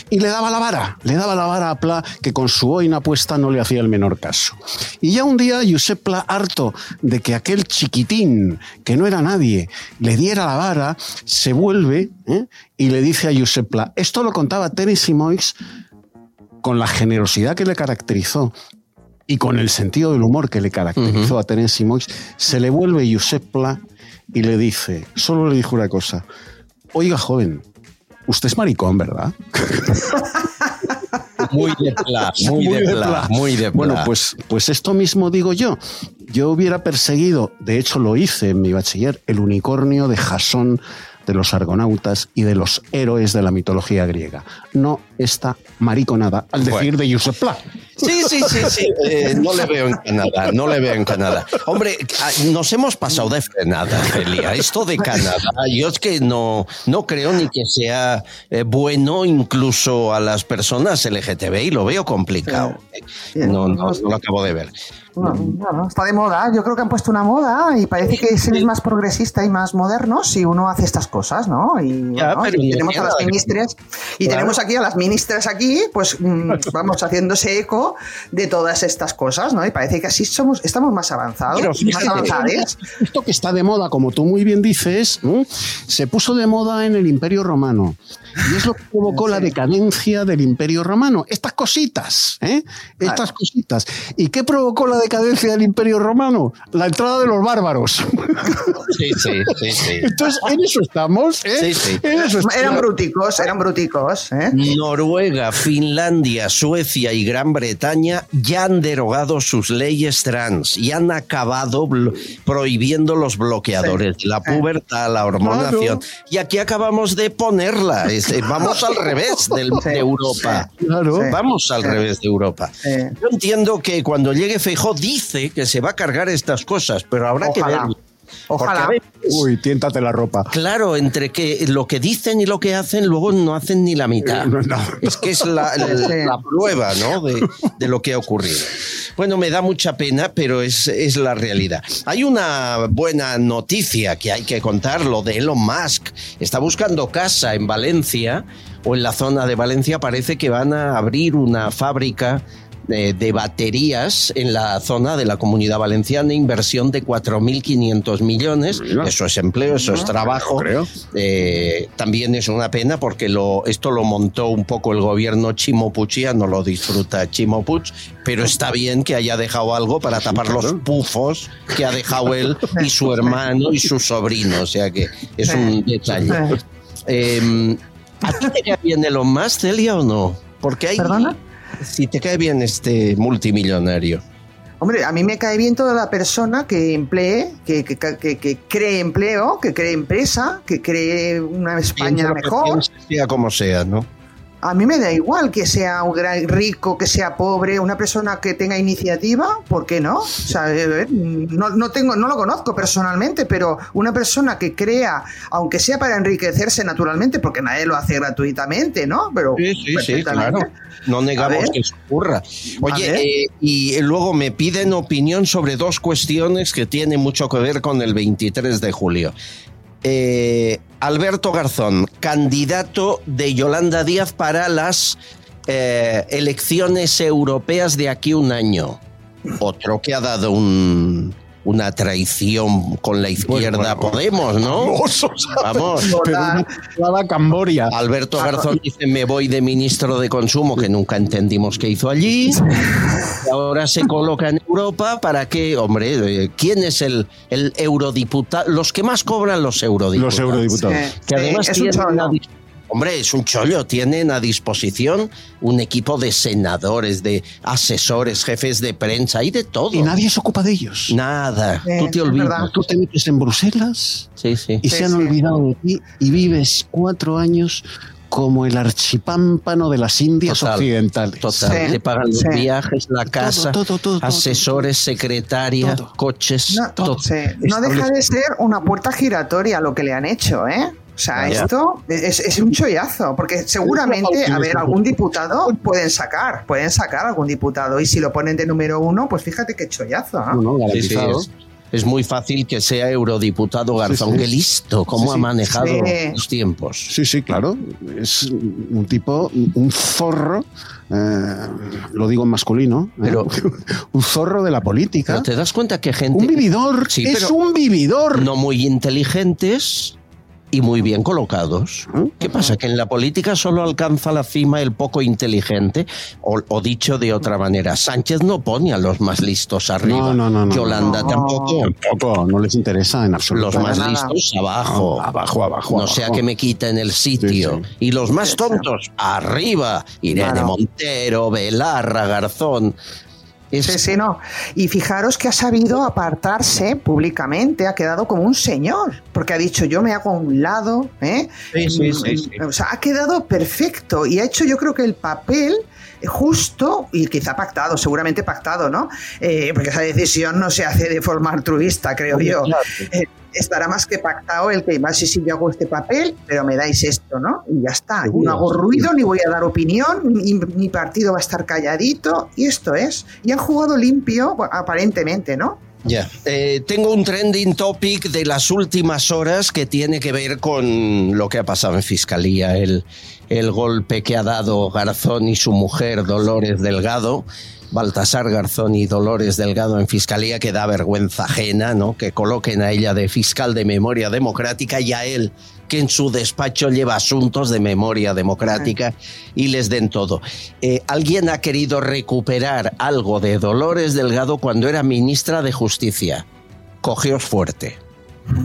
Y le daba la vara, le daba la vara a Pla, que con su boina puesta no le hacía el menor caso. Y ya un día Josep Pla, harto de que aquel chiquitín, que no era nadie, le diera la vara, se vuelve ¿eh? y le dice a Josep Pla, esto lo contaba Terence Moix con la generosidad que le caracterizó y con el sentido del humor que le caracterizó a Terence Moix, se le vuelve Josep Pla y le dice, solo le dijo una cosa, oiga joven, usted es maricón, ¿verdad? *laughs* Muy de Pla, muy, de, Pla, muy de Pla. Bueno, pues, pues esto mismo digo yo. Yo hubiera perseguido, de hecho lo hice en mi bachiller, el unicornio de Jasón de los argonautas y de los héroes de la mitología griega. No esta mariconada al decir de Josep Pla. Sí, sí, sí, sí. *laughs* Eh, no le veo en Canadá, no le veo en Canadá. Hombre, ah, nos hemos pasado de frenada, Celia. Esto de Canadá, yo es que no, no creo ni que sea eh, bueno incluso a las personas LGTBI, lo veo complicado. No, no, no lo acabo de ver. No, no, está de moda. Yo creo que han puesto una moda y parece que es más progresista y más moderno si uno hace estas cosas, ¿no? Y, Ya, bueno, pero y no tenemos a las y Claro. tenemos aquí a las ministras aquí, pues mm, *laughs* vamos haciéndose eco de todas estas cosas, ¿no? Y parece que así somos, estamos más avanzados, Pero más fíjate, avanzados. esto que está de moda, como tú muy bien dices, ¿no? se puso de moda en el Imperio Romano. Y es lo que provocó la decadencia del Imperio Romano. Estas cositas, ¿eh? Estas cositas. ¿Y qué provocó la decadencia del Imperio Romano? La entrada de los bárbaros. *laughs* Sí, sí, sí, sí. Entonces, en eso estamos, ¿eh? Sí, sí. En eso estamos. Eran bruticos, eran bruticos, ¿eh? Noruega, Finlandia, Suecia y Gran Bretaña ya han derogado sus leyes trans y han acabado prohibiendo los bloqueadores, la pubertad, la hormonación. Y aquí acabamos de ponerla. Eh, vamos al *laughs* revés del- de Europa. Claro. Vamos al revés de Europa. Yo entiendo que cuando llegue Feijó dice que se va a cargar estas cosas, pero habrá que ver. Ojalá. Uy, tiéntate la ropa. Claro, entre que lo que dicen y lo que hacen, luego no hacen ni la mitad. Es que es la, *laughs* la- Sí. la prueba ¿no? de, de lo que ha ocurrido. Bueno, me da mucha pena, pero es, es la realidad. Hay una buena noticia que hay que contar, lo de Elon Musk. Está buscando casa en Valencia o en la zona de Valencia. Parece que van a abrir una fábrica de, de baterías en la zona de la comunidad valenciana, inversión de 4.500 millones. Eso es empleo, eso es trabajo. Eh, también es una pena porque lo, esto lo montó un poco el gobierno chimopuchiano, lo disfruta Chimopuch, pero está bien que haya dejado algo para tapar los pufos que ha dejado él y su hermano y su sobrino. O sea que es un detalle. Eh, ¿A ti te cae bien Elon Musk, Celia, o no? Porque hay... ¿Perdona? Si te cae bien este multimillonario. Hombre, a mí me cae bien toda la persona que emplee, que, que, que- que cree empleo, que cree empresa, que cree una España mejor. sea como sea, ¿no? A mí me da igual que sea un gran rico, que sea pobre, una persona que tenga iniciativa, ¿por qué no? O sea, eh, no, no tengo, no lo conozco personalmente, pero una persona que crea, aunque sea para enriquecerse naturalmente, porque nadie lo hace gratuitamente, ¿no? Pero Sí, sí, claro. No negamos que eso ocurra. Oye, eh, y luego me piden opinión sobre dos cuestiones que tienen mucho que ver con el 23 de julio. Eh, Alberto Garzón, candidato de Yolanda Díaz para las eh, elecciones europeas de aquí un año. Otro que ha dado un- una traición con la izquierda Podemos, ¿no? Vamos. *laughs* Pero una clavada Camboria. Alberto Garzón dice me voy de ministro de Consumo, que nunca entendimos qué hizo allí. Y *laughs* ahora se coloca en Europa para que, hombre, eh, ¿quién es el, el eurodiputado? Los que más cobran los eurodiputados. Los eurodiputados. Sí, Que además sí, tienen chollo. Hombre, es un chollo. Tienen a disposición un equipo de senadores, de asesores, jefes de prensa y de todo. Y nadie se ocupa de ellos. Nada. Eh, Tú te olvidas. Tú te metes en Bruselas Sí, sí. y Sí, se han sí. olvidado de ti y vives cuatro años como el archipámpano de las Indias Total, occidentales. Total, Sí, te pagan los sí. viajes, la casa, todo, todo, todo, asesores, secretaria, coches, No, todo. sí, no deja de ser una puerta giratoria lo que le han hecho, ¿eh? O sea, esto es, es un chollazo, porque seguramente, a ver, algún diputado pueden sacar, pueden sacar algún diputado, y si lo ponen de número uno, pues fíjate qué chollazo, ¿no? No, no, Sí, sí, garantizado. es, es muy fácil que sea eurodiputado Garzón. sí. Qué listo, cómo Sí, ha manejado Sí. los tiempos. Sí, sí, claro. Es un tipo, un zorro, eh, lo digo en masculino, ¿eh? Pero- *laughs* un zorro de la política. Pero te das cuenta que gente Un vividor, Sí, es un vividor. no muy inteligentes y muy bien colocados. ¿Qué pasa? Que en la política solo alcanza la cima el poco inteligente, o, o dicho de otra manera, Sánchez no pone a los más listos arriba. No, no, no, no. Yolanda No. tampoco. Tampoco, no les interesa en absoluto. Los más nada. listos abajo. Abajo, abajo. No sea abajo. que me quiten el sitio. Sí, Y los más tontos, arriba. Irene Claro. Montero, Belarra, Garzón. Es- Sí, sí, no. Y fijaros que ha sabido apartarse públicamente, ha quedado como un señor. porque ha dicho yo me hago a un lado, ¿eh? Sí, sí, sí, sí. O sea, ha quedado perfecto y ha hecho yo creo que el papel justo y quizá pactado, seguramente pactado, ¿no? Eh, porque esa decisión no se hace de forma altruista, creo yo. claro. Eh, estará más que pactado el que más si sí, yo hago este papel, pero me dais esto, ¿no? Y ya está. No hago ruido, ni voy a dar opinión, ni mi partido va a estar calladito, y esto es. Y han jugado limpio, aparentemente, ¿no? Ya. Eh, tengo un trending topic de las últimas horas que tiene que ver con lo que ha pasado en Fiscalía, el, el golpe que ha dado Garzón y su mujer Dolores Delgado. Baltasar Garzón y Dolores Delgado en Fiscalía, que da vergüenza ajena, ¿no? Que coloquen a ella de fiscal de memoria democrática y a él, que en su despacho lleva asuntos de memoria democrática y les den todo. Eh, ¿Alguien ha querido recuperar algo de Dolores Delgado cuando era ministra de Justicia? Cogeos fuerte.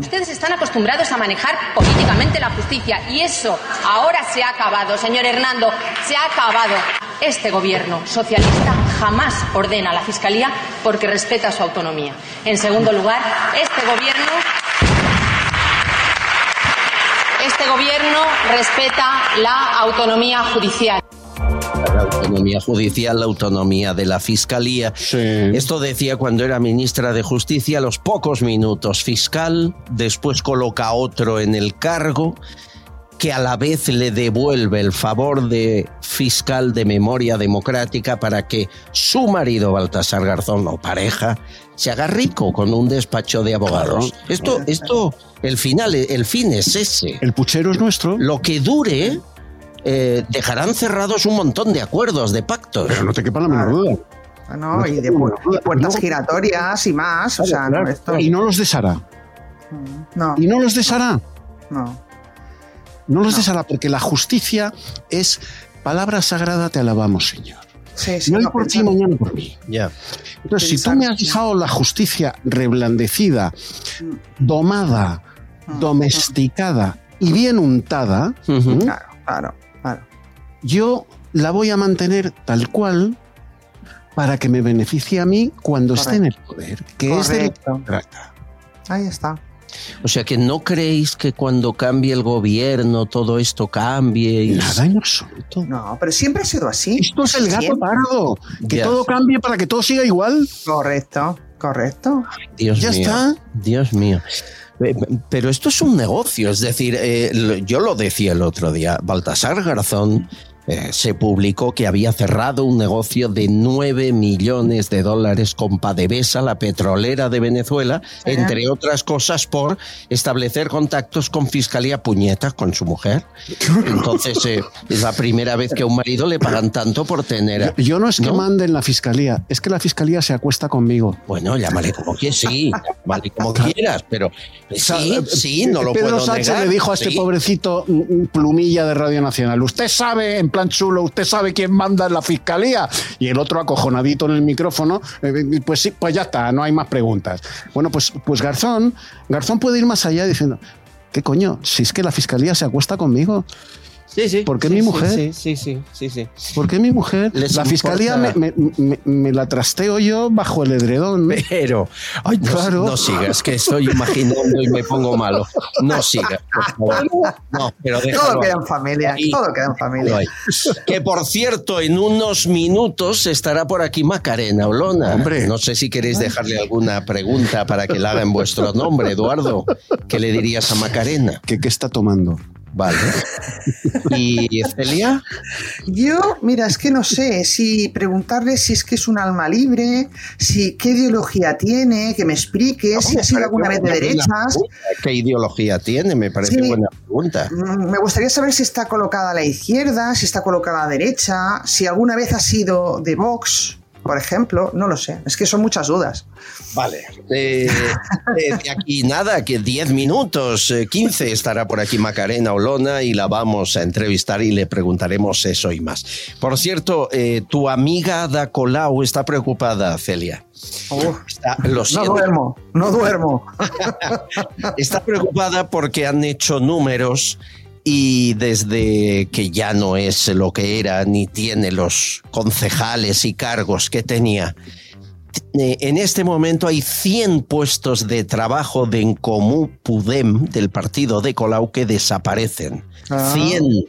Ustedes están acostumbrados a manejar políticamente la justicia y eso ahora se ha acabado, señor Hernando, se ha acabado. Este gobierno socialista jamás ordena a la Fiscalía porque respeta su autonomía. En segundo lugar, este gobierno este gobierno respeta la autonomía judicial. La autonomía judicial, la autonomía de la fiscalía. Esto decía cuando era ministra de Justicia, a los pocos minutos fiscal, después coloca otro en el cargo que a la vez le devuelve el favor de fiscal de memoria democrática para que su marido Baltasar Garzón o pareja se haga rico con un despacho de abogados. Esto, esto, el final, el fin es ese. El puchero es nuestro. Lo que dure, eh, dejarán cerrados un montón de acuerdos, de pactos. Pero no te quepa la menor duda. Ah, No, y de pu- y puertas giratorias y más. o sea, no, esto. Y no los deshará. No. Y no los deshará. No. No los deshará porque la justicia es palabra sagrada, te alabamos, Señor. Sí, sí, no hoy no, por ti, mañana por mí. Ya. Entonces, si tú me has dejado la justicia reblandecida, domada, domesticada y bien untada. Claro, claro, claro. Yo la voy a mantener tal cual para que me beneficie a mí cuando esté en el poder, que es de lo que trata. Ahí está. O sea que no creéis que cuando cambie el gobierno todo esto cambie. Y... Nada en absoluto. No, pero siempre ha sido así. Esto es el gato Siempre. pardo. Que Ya. todo cambie para que todo siga igual. Correcto, correcto. Dios Ya mío. está. Dios mío. Pero esto es un negocio, es decir, eh, yo lo decía el otro día, Baltasar Garzón eh, se publicó que había cerrado un negocio de 9 millones de dólares con PDVSA, la petrolera de Venezuela, entre otras cosas por establecer contactos con Fiscalía Puñetas, con su mujer. *laughs* Entonces, eh, es la primera vez que a un marido le pagan tanto por tener... Yo, yo no es que ¿No? mande en la fiscalía, es que la fiscalía se acuesta conmigo. Bueno, llámale como quieras, sí, llámale como quieras, pero O sea, sí, eh, sí, no lo Pedro puedo Sánchez negar. le dijo a este sí. pobrecito mm, mm, plumilla de Radio Nacional, usted sabe, en plan chulo, usted sabe quién manda en la fiscalía. Y el otro acojonadito en el micrófono, eh, pues sí, pues ya está, no hay más preguntas. Bueno, pues, pues Garzón, Garzón puede ir más allá diciendo, ¿qué coño? Si es que la fiscalía se acuesta conmigo. Sí, sí. ¿Por qué sí, mi mujer? Sí, sí, sí, sí, sí. ¿Por qué mi mujer? Les la fiscalía me, importa- me- me- me la trasteo yo bajo el edredón. Pero, ay, no, Claro. no sigas, que estoy imaginando y me pongo malo. No sigas, por favor. No, pero déjalo Todo queda en familia. Ahí. Todo queda en familia. Ahí. Que por cierto, en unos minutos estará por aquí Macarena Olona. Hombre. No sé si queréis dejarle alguna pregunta para que la haga en vuestro nombre, Eduardo. ¿Qué le dirías a Macarena? ¿Qué, qué está tomando? Vale. ¿Y Celia? Yo, mira, es que no sé si preguntarle si es que es un alma libre, si qué ideología tiene, que me explique, si ha sido alguna vez de derechas. ¿Qué ideología tiene? Me parece Sí. buena pregunta. Mm, Me gustaría saber si está colocada a la izquierda, si está colocada a la derecha, si alguna vez ha sido de Vox, por ejemplo. No lo sé. Es que son muchas dudas. Vale. Eh, eh, de aquí nada, que 10 minutos, eh, 15 estará por aquí Macarena Olona y la vamos a entrevistar y le preguntaremos eso y más. Por cierto, eh, tu amiga Ada Colau está preocupada, Celia. Está- lo No duermo, no duermo. *laughs* Está preocupada porque han hecho números y desde que ya no es lo que era ni tiene los concejales y cargos que tenía, eh, en este momento hay 100 puestos de trabajo de En Comú Pudem del partido de Colau que desaparecen. Ah. 100.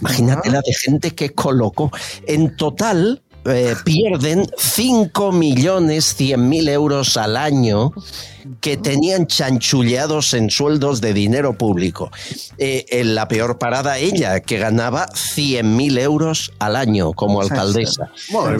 Imagínate la de gente que colocó. En total eh, pierden 5 millones 100 mil euros al año que tenían chanchuleados en sueldos de dinero público. Eh, en la peor parada ella, que ganaba 100 mil euros al año como alcaldesa.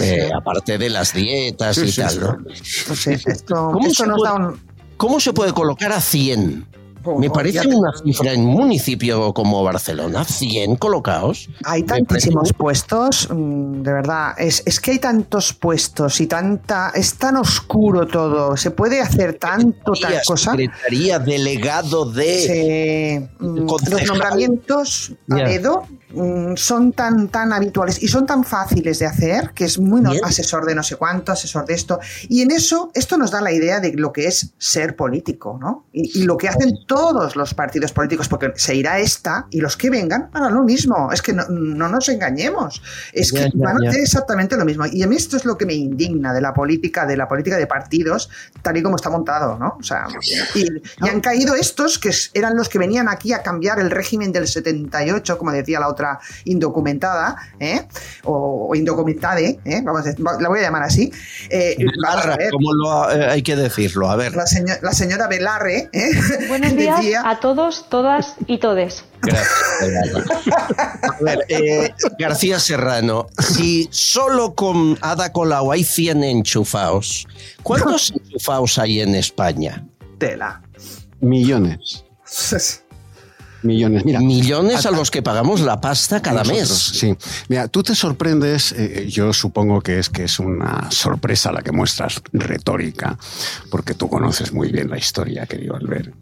Eh, aparte de las dietas Sí, y sí, tal. Pues esto, ¿Cómo, esto se puede, un... cómo se puede colocar a 100? Me parece una cifra en un municipio como Barcelona, 100 colocados. Hay tantísimos puestos, mm, de verdad. Es, es que hay tantos puestos y tanta. Es tan oscuro todo. Se puede hacer tanto, tal cosa. Secretaría, delegado de. Sí, mm, los nombramientos a dedo mm, son tan, tan habituales y son tan fáciles de hacer que es muy no- asesor de no sé cuánto, asesor de esto. Y en eso, esto nos da la idea de lo que es ser político, ¿no? Y, y lo que hacen todos los partidos políticos, porque se irá esta y los que vengan harán lo mismo. Es que no, no nos engañemos. Es Ya, que ya, van a hacer exactamente lo mismo. Y a mí esto es lo que me indigna de la política, de la política de partidos, tal y como está montado, ¿no? O sea, y, y han caído estos que eran los que venían aquí a cambiar el régimen del 78, como decía la otra indocumentada, ¿eh? o, o indocumentade, ¿eh? Vamos a la voy a llamar así. Eh, a ver, ¿cómo lo, eh, hay que decirlo? A ver. la, seño- la señora Belarre, ¿eh? Buenos días Decía- a todos, todas y todes. Gracias. A ver, eh, García Serrano, si solo con Ada Colau hay 100 enchufados, ¿cuántos *laughs* enchufados hay en España? Tela. Millones. *laughs* Millones. Mira, Millones a los que pagamos la pasta cada Nosotros, mes. Sí. Mira, tú te sorprendes, eh, yo supongo que es que es una sorpresa la que muestras retórica, porque tú conoces muy bien la historia, querido Albert.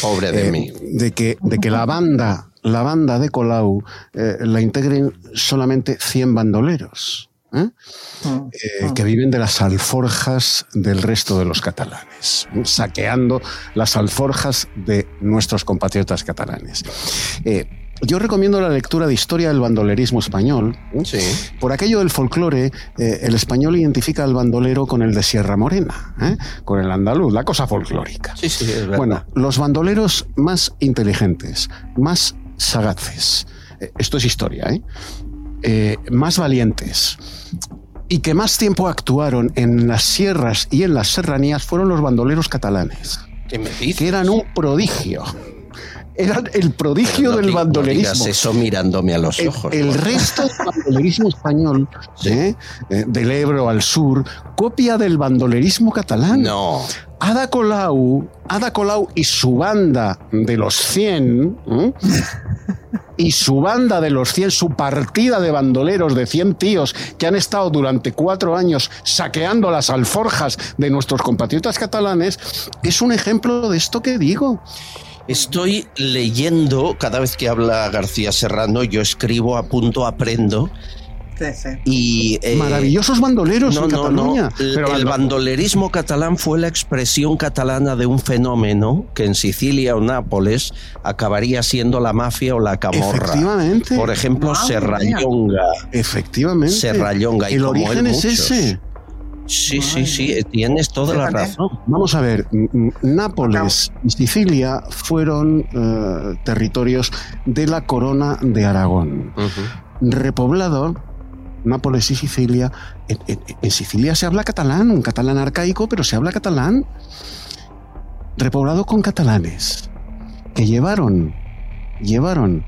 Pobre de Eh, mí. De que, de que la banda, la banda de Colau, eh, la integren solamente 100 bandoleros. ¿eh? Eh, que viven de las alforjas del resto de los catalanes, saqueando las alforjas de nuestros compatriotas catalanes. Eh, yo recomiendo la lectura de Historia del bandolerismo español. ¿eh? Por aquello del folclore, eh, el español identifica al bandolero con el de Sierra Morena, ¿eh? con el andaluz, la cosa folclórica. Sí, sí, es verdad. Bueno, los bandoleros más inteligentes, más sagaces, eh, esto es historia, ¿eh? Más valientes y que más tiempo actuaron en las sierras y en las serranías fueron los bandoleros catalanes, ¿Qué me dices? que eran un prodigio. Eran el prodigio No del no bandolerismo. digas eso mirándome a los El, ojos. el resto del bandolerismo español, *laughs* ¿eh? Eh, del Ebro al sur, copia del bandolerismo catalán. No. Ada Colau, Ada Colau y su banda de los 100, ¿eh? *laughs* y su banda de los 100, su partida de bandoleros de 100 tíos que han estado durante cuatro años saqueando las alforjas de nuestros compatriotas catalanes, es un ejemplo de esto que digo. Estoy leyendo, cada vez que habla García Serrano, yo escribo, apunto, aprendo. Y, eh, Maravillosos bandoleros no, en no, Cataluña. no. Pero el bando- bandolerismo catalán fue la expresión catalana de un fenómeno que en Sicilia o Nápoles acabaría siendo la mafia o la camorra. Efectivamente. Por ejemplo, Madre Serrallonga. Efectivamente. Serrallonga. Y El como origen es muchos. ese. Sí, sí, sí, tienes toda la razón. Vamos a ver, Nápoles y Sicilia fueron eh, territorios de la corona de Aragón. Repoblado, Nápoles y Sicilia, en, en- en Sicilia se habla catalán, un catalán arcaico, pero se habla catalán. Repoblado con catalanes, que llevaron, llevaron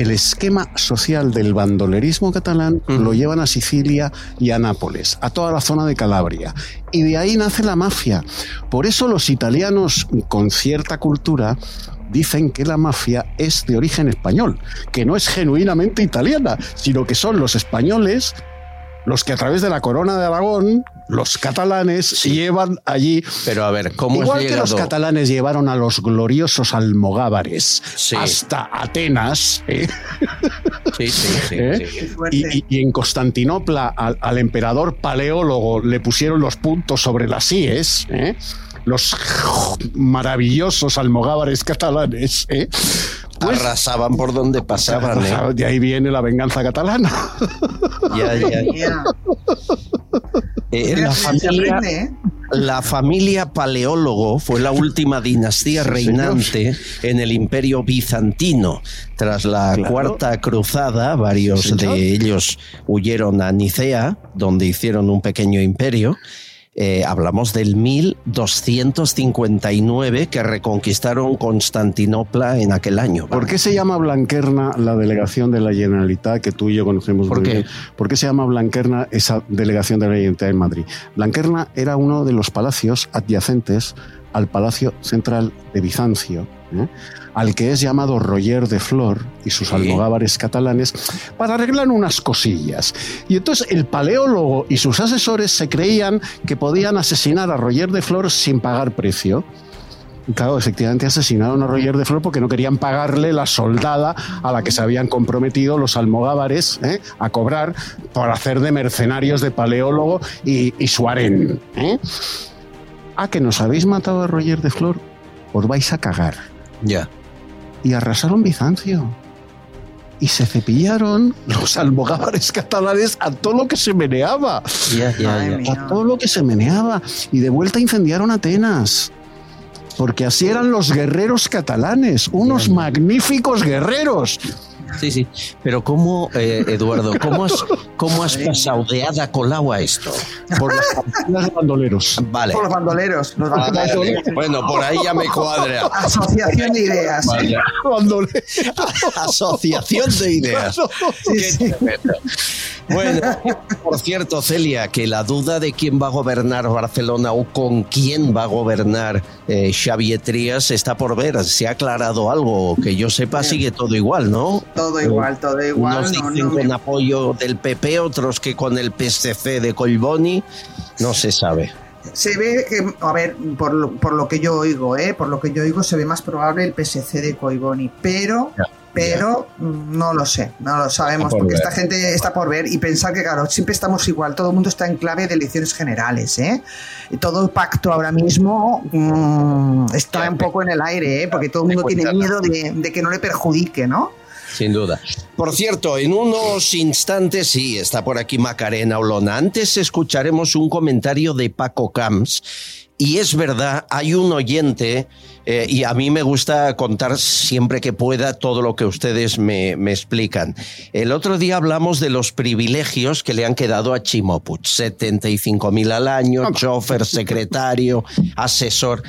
el esquema social del bandolerismo catalán lo llevan a Sicilia y a Nápoles, a toda la zona de Calabria. Y de ahí nace la mafia. Por eso los italianos con cierta cultura dicen que la mafia es de origen español, que no es genuinamente italiana, sino que son los españoles los que a través de la corona de Aragón, los catalanes, llevan allí. Pero a ver, ¿cómo Igual has que los catalanes llevaron a los gloriosos almogávares Sí. hasta Atenas. ¿eh? Sí, sí, sí. ¿Eh? sí. Y, y- y en Constantinopla al, al emperador paleólogo le pusieron los puntos sobre las IES, ¿eh? los maravillosos almogávares catalanes. Después... Arrasaban por donde pasaban. ¿eh? *laughs* De ahí viene la venganza catalana. Ya, ya, ya. Eh, la, familia, ¿eh? la familia paleólogo fue la última dinastía reinante en el imperio bizantino. Tras la Claro. cuarta cruzada, varios de ellos huyeron a Nicea, donde hicieron un pequeño imperio. Eh, hablamos del 1259 que reconquistaron Constantinopla en aquel año. ¿Por qué se llama Blanquerna la delegación de la Generalitat que tú y yo conocemos ¿Por muy qué? bien? ¿Por qué se llama Blanquerna esa delegación de la Generalitat en Madrid? Blanquerna era uno de los palacios adyacentes al Palacio Central de Bizancio, ¿eh? Al que es llamado Roger de Flor y sus almogávares catalanes para arreglar unas cosillas. Y entonces el paleólogo y sus asesores se creían que podían asesinar a Roger de Flor sin pagar precio. Claro, efectivamente asesinaron a Roger de Flor porque no querían pagarle la soldada a la que se habían comprometido los almogávares ¿eh? a cobrar por hacer de mercenarios de paleólogo y, y su harén. ¿eh? Ah, que nos habéis matado a Roger de Flor, os vais a cagar. Ya. Y arrasaron Bizancio. Y se cepillaron los almogávares catalanes a todo lo que se meneaba. A todo lo que se meneaba. Y de vuelta incendiaron Atenas. Porque así eran los guerreros catalanes, unos magníficos guerreros. Sí, sí. Pero ¿cómo, eh, Eduardo, cómo has, cómo has pasado de hada colao a esto? Por las de bandoleros. Vale. Por los bandoleros. Los Ah, bandoleros. vale. Bueno, por ahí ya me cuadra. Asociación de ideas. Vaya. Asociación de ideas. Bueno, por cierto, Celia, que la duda de quién va a gobernar Barcelona o con quién va a gobernar eh, Xavier Trías está por ver. ¿Se ha aclarado algo? Que yo sepa, sigue todo igual, ¿no? Todo igual, todo igual. Unos no, dicen no con apoyo del PP, otros que con el PSC de Colboni. No se sabe. Se ve que, a ver, por lo, por lo que yo oigo, ¿eh? por lo que yo oigo, se ve más probable el PSC de Coiboni, pero, pero mm, no lo sé, no lo sabemos, por porque ver. esta gente está por ver y pensar que, claro, siempre estamos igual, todo el mundo está en clave de elecciones generales, ¿eh? Y todo el pacto ahora mismo mm, está un poco en el aire, ¿eh? Porque todo el mundo tiene miedo de, de que no le perjudique, ¿no? Sin duda. Por cierto, en unos instantes, sí, está por aquí Macarena Olona. Antes escucharemos un comentario de Paco Camps. Y es verdad, hay un oyente, eh, y a mí me gusta contar siempre que pueda todo lo que ustedes me, me explican. El otro día hablamos de los privilegios que le han quedado a Chimopuch. 75 mil al año, chofer, secretario, asesor.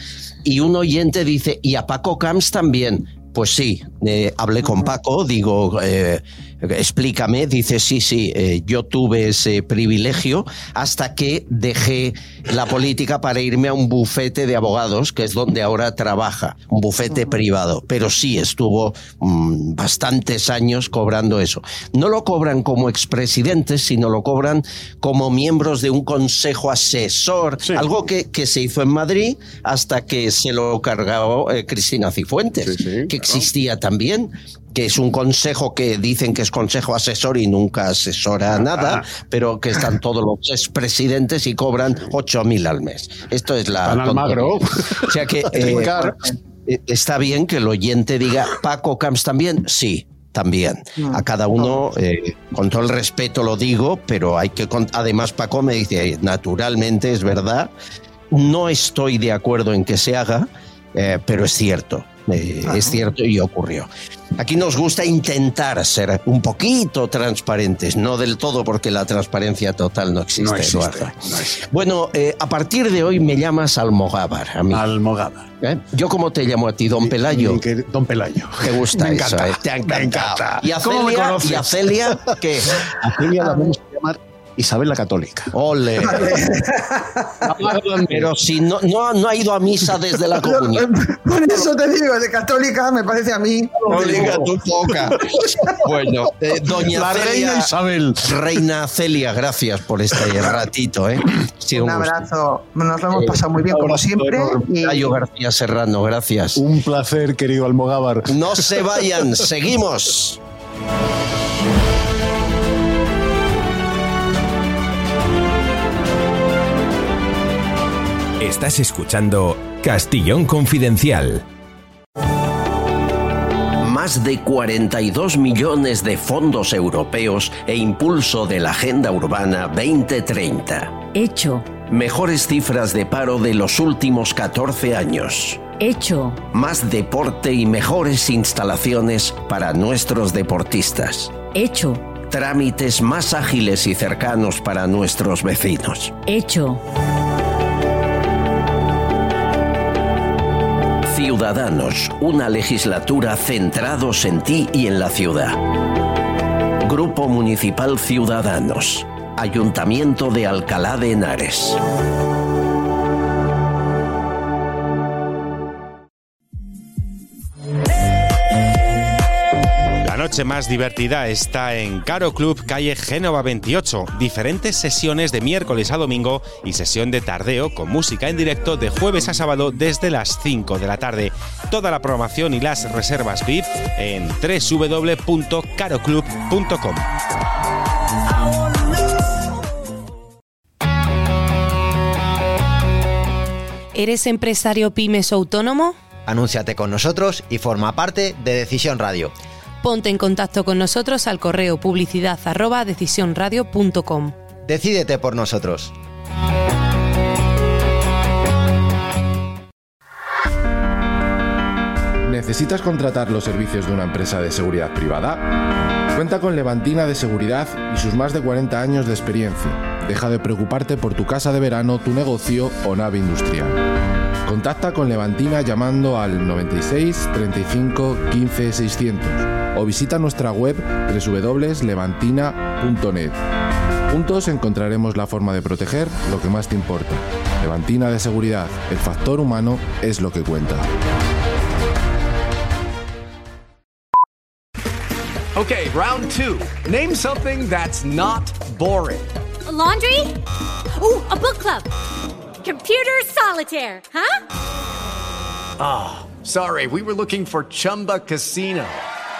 Y un oyente dice, y a Paco Camps también. Pues sí, eh, hablé con Paco, digo, eh, explícame, dice, sí, sí, eh, yo tuve ese privilegio hasta que dejé la política para irme a un bufete de abogados, que es donde ahora trabaja, un bufete privado, pero sí estuvo mm, bastantes años cobrando eso. No lo cobran como expresidentes, sino lo cobran como miembros de un consejo asesor, algo que, que se hizo en Madrid hasta que se lo cargó eh, Cristina Cifuentes, que existía también que es un consejo que dicen que es consejo asesor y nunca asesora nada, pero que están todos los expresidentes y cobran 8.000 al mes. Esto es la... Tan Almagro. O sea que *laughs* eh, eh, está bien que el oyente diga, Paco Camps también, sí. También. A cada uno, eh, con todo el respeto lo digo, pero hay que... con- Además, Paco me dice, naturalmente, es verdad, no estoy de acuerdo en que se haga, eh, pero es cierto. Eh, es cierto y ocurrió. Aquí nos gusta intentar ser un poquito transparentes, no del todo porque la transparencia total no existe, No existe, Eduardo. Bueno, eh, a partir de hoy me llamas Almogávar a mí. Almogávar. ¿Eh? ¿Yo cómo te llamo a ti, Don Pelayo? Don Pelayo. Te gusta *laughs* Me eso, encanta. Te encanta. ¿Y a ¿Cómo me Celia? ¿Y a Celia qué? *laughs* A Celia la llamar *laughs* Isabel la Católica. Ole. *laughs* Pero si no, no, no ha ido a misa desde la *laughs* comunión. Por eso te digo, de católica me parece a mí. Católica tu poca. Bueno, eh, doña La Celia, reina Isabel. Reina Celia, gracias por este ratito, ¿eh? Un abrazo, nos lo hemos pasado muy bien como siempre. Y Cayo García Serrano, gracias. Un placer, querido Almogávar. No se vayan, seguimos. Estás escuchando Castillón Confidencial. más de 42 millones de fondos europeos e impulso de la Agenda Urbana 2030. Hecho. Mejores cifras de paro de los últimos 14 años. Hecho. Más deporte y mejores instalaciones para nuestros deportistas. Hecho. Trámites más ágiles y cercanos para nuestros vecinos. Hecho. Ciudadanos, una legislatura centrados en ti y en la ciudad. Grupo Municipal Ciudadanos. Ayuntamiento de Alcalá de Henares. Noche más divertida está en Caro Club, calle Génova 28. Diferentes sesiones de miércoles a domingo y sesión de tardeo con música en directo de jueves a sábado desde las 5 de la tarde. Toda la programación y las reservas VIP en www.caroclub.com. ¿Eres empresario pymes o autónomo? Anúnciate con nosotros y forma parte de Decisión Radio. Ponte en contacto con nosotros al correo publicidad arroba decisionradio.com. Decídete por nosotros. ¿Necesitas contratar los servicios de una empresa de seguridad privada? Cuenta con Levantina de Seguridad y sus más de 40 años de experiencia. Deja de preocuparte por tu casa de verano, tu negocio o nave industrial. Contacta con Levantina llamando al 96 35 15 600 o visita nuestra web www.levantina.net. Juntos encontraremos la forma de proteger lo que más te importa. Levantina de Seguridad, el factor humano es lo que cuenta. Okay, round two. Name something that's not boring. A laundry? Ooh, a book club. Computer solitaire, huh? Ah, sorry, we were looking for Chumba Casino.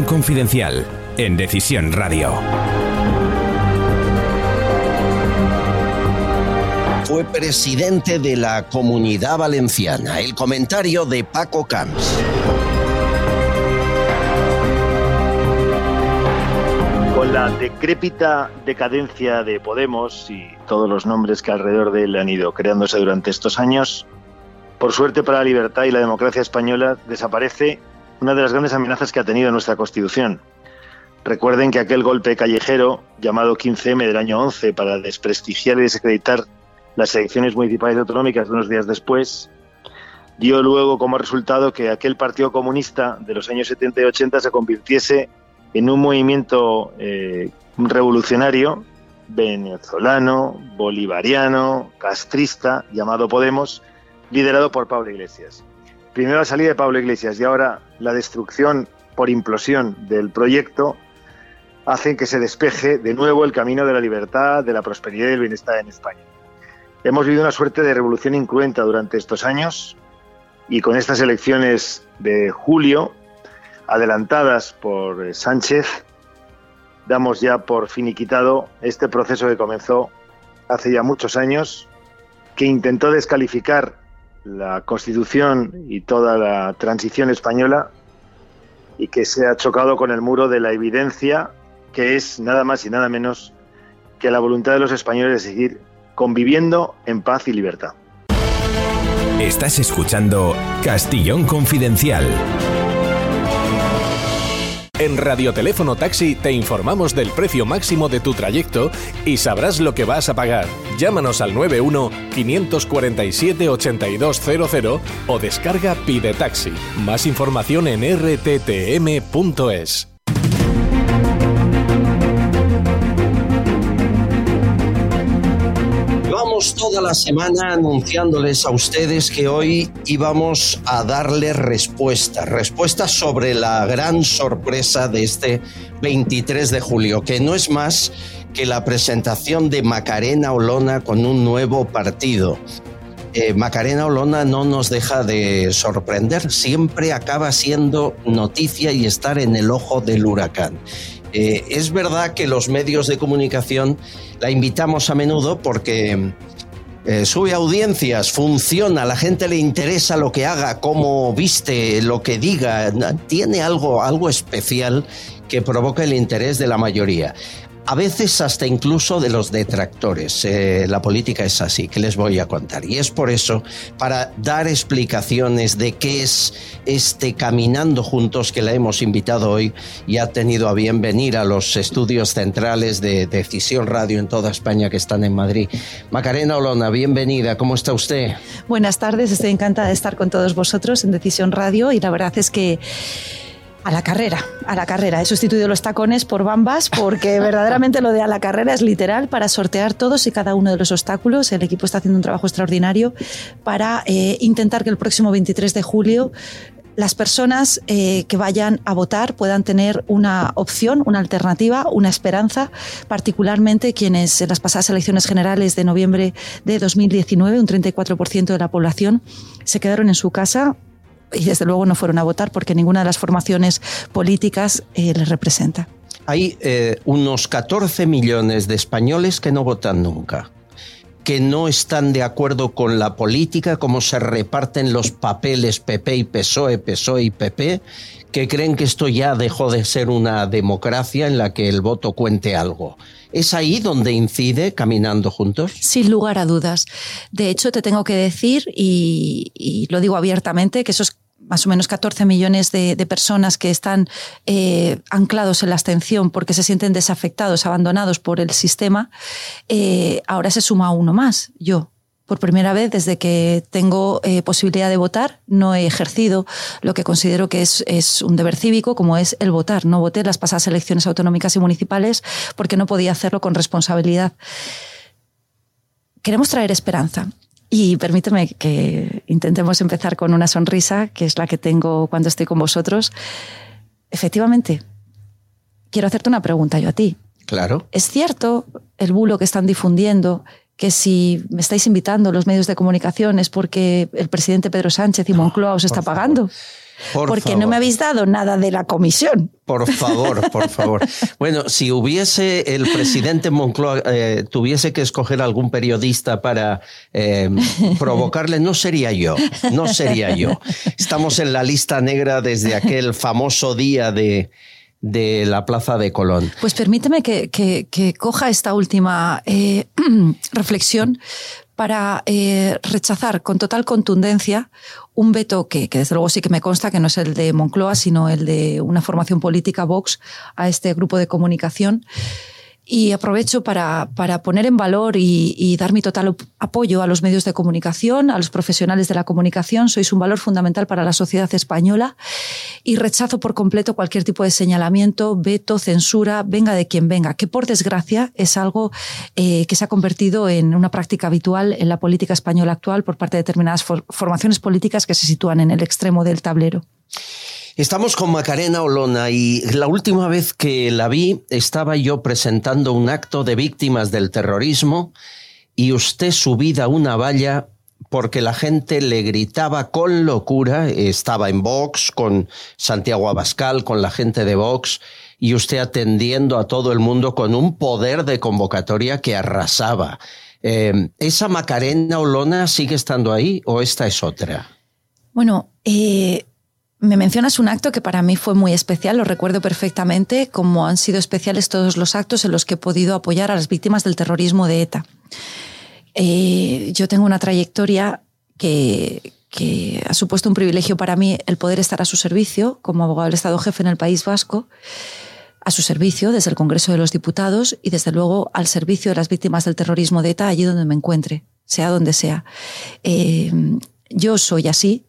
Confidencial, en Decisión Radio. Fue presidente de la Comunidad Valenciana. El comentario de Paco Camps. Con la decrépita decadencia de Podemos y todos los nombres que alrededor de él han ido creándose durante estos años, por suerte para la libertad y la democracia española desaparece una de las grandes amenazas que ha tenido nuestra Constitución. Recuerden que aquel golpe callejero llamado 15M del año 11 para desprestigiar y desacreditar las elecciones municipales y autonómicas de unos días después, dio luego como resultado que aquel Partido Comunista de los años 70 y 80 se convirtiese en un movimiento eh, revolucionario venezolano, bolivariano, castrista, llamado Podemos, liderado por Pablo Iglesias. Primero la salida de Pablo Iglesias y ahora la destrucción por implosión del proyecto hacen que se despeje de nuevo el camino de la libertad, de la prosperidad y del bienestar en España. Hemos vivido una suerte de revolución incruenta durante estos años y con estas elecciones de julio, adelantadas por eh, Sánchez, damos ya por finiquitado este proceso que comenzó hace ya muchos años, que intentó descalificar la Constitución y toda la transición española y que se ha chocado con el muro de la evidencia, que es nada más y nada menos que la voluntad de los españoles de seguir conviviendo en paz y libertad. Estás escuchando Castillón Confidencial. En Radioteléfono Taxi te informamos del precio máximo de tu trayecto y sabrás lo que vas a pagar. Llámanos al 91 547 8200 o descarga Pide Taxi. Más información en rttm.es. Toda la semana anunciándoles a ustedes que hoy íbamos a darle respuesta, respuesta sobre la gran sorpresa de este 23 de julio, que no es más que la presentación de Macarena Olona con un nuevo partido. Eh, Macarena Olona no nos deja de sorprender, siempre acaba siendo noticia y estar en el ojo del huracán. Eh, es verdad que los medios de comunicación la invitamos a menudo porque eh, sube audiencias, funciona, la gente le interesa lo que haga, cómo viste, lo que diga, tiene algo, algo especial que provoca el interés de la mayoría a veces hasta incluso de los detractores. Eh, la política es así, que les voy a contar. Y es por eso, para dar explicaciones de qué es este Caminando Juntos que la hemos invitado hoy y ha tenido a bien venir a los estudios centrales de Decisión Radio en toda España que están en Madrid. Macarena Olona, bienvenida, ¿cómo está usted? Buenas tardes, estoy encantada de estar con todos vosotros en Decisión Radio y la verdad es que a la carrera, a la carrera. He sustituido los tacones por bambas porque *laughs* verdaderamente lo de a la carrera es literal para sortear todos y cada uno de los obstáculos. El equipo está haciendo un trabajo extraordinario para eh, intentar que el próximo 23 de julio las personas eh, que vayan a votar puedan tener una opción, una alternativa, una esperanza, particularmente quienes en las pasadas elecciones generales de noviembre de 2019, un 34% de la población se quedaron en su casa y desde luego no fueron a votar porque ninguna de las formaciones políticas eh, les representa. Hay eh, unos 14 millones de españoles que no votan nunca que no están de acuerdo con la política, cómo se reparten los papeles PP y PSOE, PSOE y PP, que creen que esto ya dejó de ser una democracia en la que el voto cuente algo. ¿Es ahí donde incide Caminando Juntos? Sin lugar a dudas. De hecho, te tengo que decir, y, y lo digo abiertamente, que esos más o menos 14 millones de, personas que están eh, anclados en la abstención porque se sienten desafectados, abandonados por el sistema, eh, ahora se suma uno más, yo. Por primera vez desde que tengo eh, posibilidad de votar, no he ejercido lo que considero que es, es, un deber cívico, como es el votar. No voté las pasadas elecciones autonómicas y municipales porque no podía hacerlo con responsabilidad. Queremos traer esperanza. Y permíteme que intentemos empezar con una sonrisa, que es la que tengo cuando estoy con vosotros. Efectivamente, quiero hacerte una pregunta yo a ti. Claro. ¿Es cierto el bulo que están difundiendo que si me estáis invitando los medios de comunicación es porque el presidente Pedro Sánchez y Moncloa os está pagando? porque no me habéis dado nada de la comisión. Por favor, por favor. *laughs* Bueno, si hubiese el presidente Moncloa eh, tuviese que escoger algún periodista para eh, provocarle, no sería yo, no sería yo. Estamos en la lista negra desde aquel famoso día de, de la Plaza de Colón. Pues permíteme que, que, coja esta última eh, *clears throat* reflexión para eh, rechazar con total contundencia un veto que, que, desde luego sí que me consta que no es el de Moncloa, sino el de una formación política Vox a este grupo de comunicación y aprovecho para, para poner en valor y, dar mi total apoyo a los medios de comunicación, a los profesionales de la comunicación. Sois un valor fundamental para la sociedad española y rechazo por completo cualquier tipo de señalamiento, veto, censura, venga de quien venga, que por desgracia es algo eh, que se ha convertido en una práctica habitual en la política española actual por parte de determinadas for formaciones políticas que se sitúan en el extremo del tablero. Estamos con Macarena Olona y la última vez que la vi estaba yo presentando un acto de víctimas del terrorismo y usted subida una valla porque la gente le gritaba con locura, estaba en Vox con Santiago Abascal, con la gente de Vox, y usted atendiendo a todo el mundo con un poder de convocatoria que arrasaba. Eh, ¿Esa Macarena Olona sigue estando ahí o esta es otra? Bueno, eh, me mencionas un acto que para mí fue muy especial, lo recuerdo perfectamente, como han sido especiales todos los actos en los que he podido apoyar a las víctimas del terrorismo de ETA. Eh, yo tengo una trayectoria que, ha supuesto un privilegio para mí el poder estar a su servicio como abogado del Estado jefe en el País Vasco, a su servicio desde el Congreso de los Diputados y desde luego al servicio de las víctimas del terrorismo de ETA allí donde me encuentre, sea donde sea. Eh, yo soy así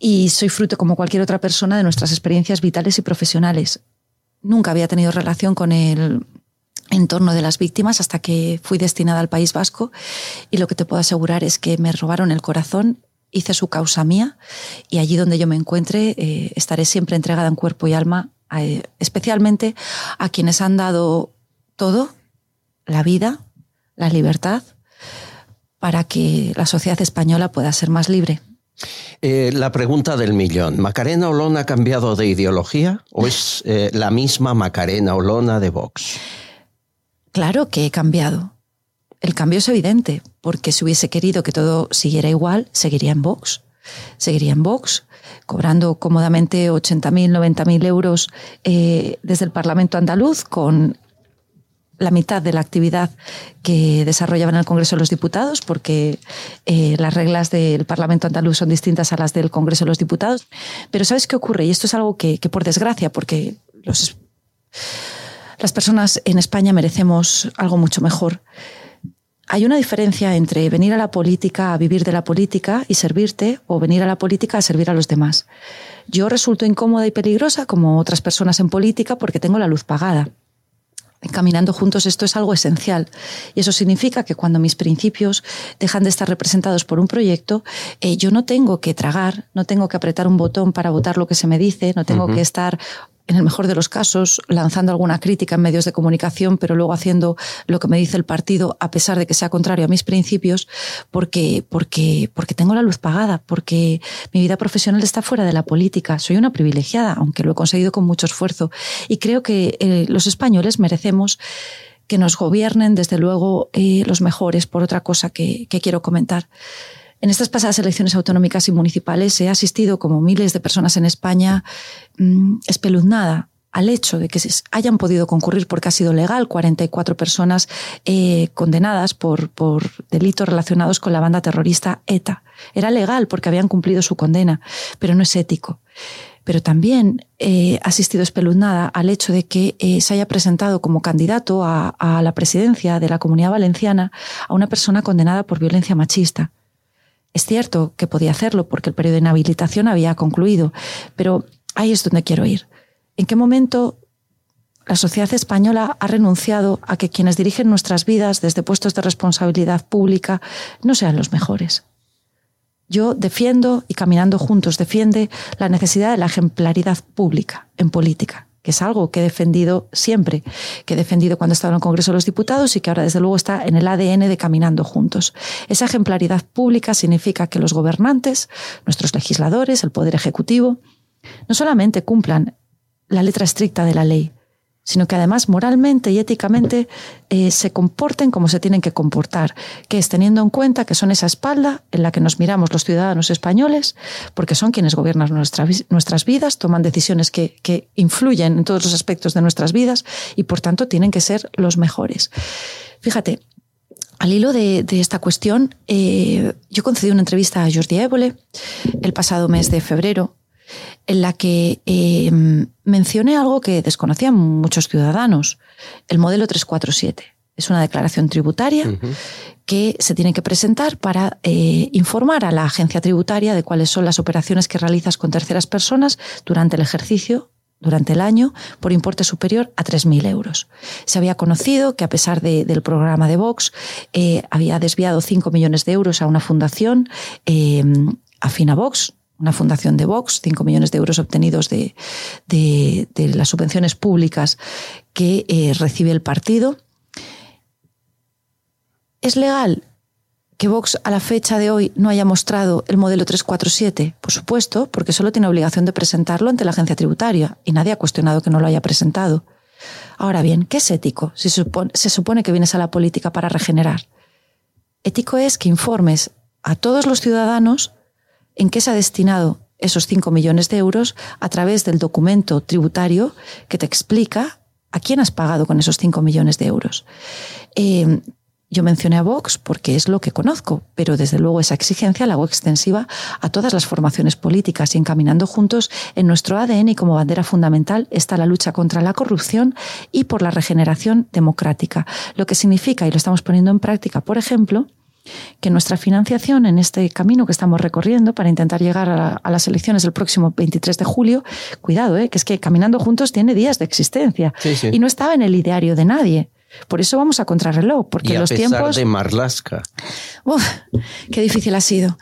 y soy fruto como cualquier otra persona de nuestras experiencias vitales y profesionales. Nunca había tenido relación con el entorno de las víctimas hasta que fui destinada al País Vasco y lo que te puedo asegurar es que me robaron el corazón hice su causa mía y allí donde yo me encuentre eh, estaré siempre entregada en cuerpo y alma, eh, especialmente a quienes han dado todo, la vida, la libertad, para que la sociedad española pueda ser más libre. Eh, la pregunta del millón. ¿Macarena Olona ha cambiado de ideología o es la misma Macarena Olona de Vox? Claro que he cambiado el cambio es evidente, porque si hubiese querido que todo siguiera igual, seguiría en Vox. Seguiría en Vox, cobrando cómodamente 80.000, 90.000 euros eh, desde el Parlamento andaluz, con la mitad de la actividad que desarrollaba en el Congreso de los Diputados, porque eh, las reglas del Parlamento andaluz son distintas a las del Congreso de los Diputados. Pero ¿sabes qué ocurre? Y esto es algo que, por desgracia, porque las personas en España merecemos algo mucho mejor hay una diferencia entre venir a la política a vivir de la política y servirte o venir a la política a servir a los demás. Yo resulto incómoda y peligrosa como otras personas en política porque tengo la luz pagada. Caminando juntos esto es algo esencial. Y eso significa que cuando mis principios dejan de estar representados por un proyecto, eh, yo no tengo que tragar, no tengo que apretar un botón para votar lo que se me dice, no tengo que estar en el mejor de los casos, lanzando alguna crítica en medios de comunicación, pero luego haciendo lo que me dice el partido, a pesar de que sea contrario a mis principios, porque, porque, porque tengo la luz pagada, porque mi vida profesional está fuera de la política. Soy una privilegiada, aunque lo he conseguido con mucho esfuerzo. Y creo que eh, los españoles merecemos que nos gobiernen, desde luego, eh, los mejores, por otra cosa que, que quiero comentar. En estas pasadas elecciones autonómicas y municipales he asistido, como miles de personas en España, mm, espeluznada al hecho de que hayan podido concurrir porque ha sido legal 44 personas eh, condenadas por, por delitos relacionados con la banda terrorista ETA. Era legal porque habían cumplido su condena, pero no es ético. Pero también he asistido espeluznada al hecho de que eh, se haya presentado como candidato a la presidencia de la Comunidad Valenciana a una persona condenada por violencia machista. Es cierto que podía hacerlo porque el periodo de inhabilitación había concluido, pero ahí es donde quiero ir. ¿En qué momento la sociedad española ha renunciado a que quienes dirigen nuestras vidas desde puestos de responsabilidad pública no sean los mejores? Yo defiendo, y Caminando Juntos defiende, la necesidad de la ejemplaridad pública en política que es algo que he defendido siempre, que he defendido cuando estaba en el Congreso de los Diputados y que ahora desde luego está en el ADN de Caminando Juntos. Esa ejemplaridad pública significa que los gobernantes, nuestros legisladores, el Poder Ejecutivo, no solamente cumplan la letra estricta de la ley, sino que además moralmente y éticamente eh, se comporten como se tienen que comportar, que es teniendo en cuenta que son esa espalda en la que nos miramos los ciudadanos españoles, porque son quienes gobiernan nuestras vidas, toman decisiones que, influyen en todos los aspectos de nuestras vidas y por tanto tienen que ser los mejores. Fíjate, al hilo de, esta cuestión, eh, yo concedí una entrevista a Jordi Évole el pasado mes de febrero en la que eh, mencioné algo que desconocían muchos ciudadanos, el modelo 347. Es una declaración tributaria que se tiene que presentar para eh, informar a la agencia tributaria de cuáles son las operaciones que realizas con terceras personas durante el ejercicio durante el año por importe superior a 3.000 euros. Se había conocido que a pesar del programa de Vox eh, había desviado 5 millones de euros a una fundación afín a Vox, una fundación de Vox, 5 millones de euros obtenidos de, las subvenciones públicas que eh, recibe el partido. ¿Es legal que Vox a la fecha de hoy no haya mostrado el modelo 347? Por supuesto, porque solo tiene obligación de presentarlo ante la agencia tributaria y nadie ha cuestionado que no lo haya presentado. Ahora bien, ¿qué es ético si se supone que vienes a la política para regenerar? Ético es que informes a todos los ciudadanos en qué se ha destinado esos 5 millones de euros a través del documento tributario que te explica a quién has pagado con esos 5 millones de euros. Eh, Yo mencioné a Vox porque es lo que conozco, pero desde luego esa exigencia la hago extensiva a todas las formaciones políticas y encaminando juntos en nuestro ADN y como bandera fundamental está la lucha contra la corrupción y por la regeneración democrática. Lo que significa, y lo estamos poniendo en práctica, por ejemplo, que nuestra financiación en este camino que estamos recorriendo para intentar llegar a, las elecciones del próximo 23 de julio, cuidado, ¿eh? que es que Caminando Juntos tiene días de existencia y no estaba en el ideario de nadie. Por eso vamos a contrarreloj, porque y a los pesar tiempos. de Marlaska. Uf, qué difícil ha sido.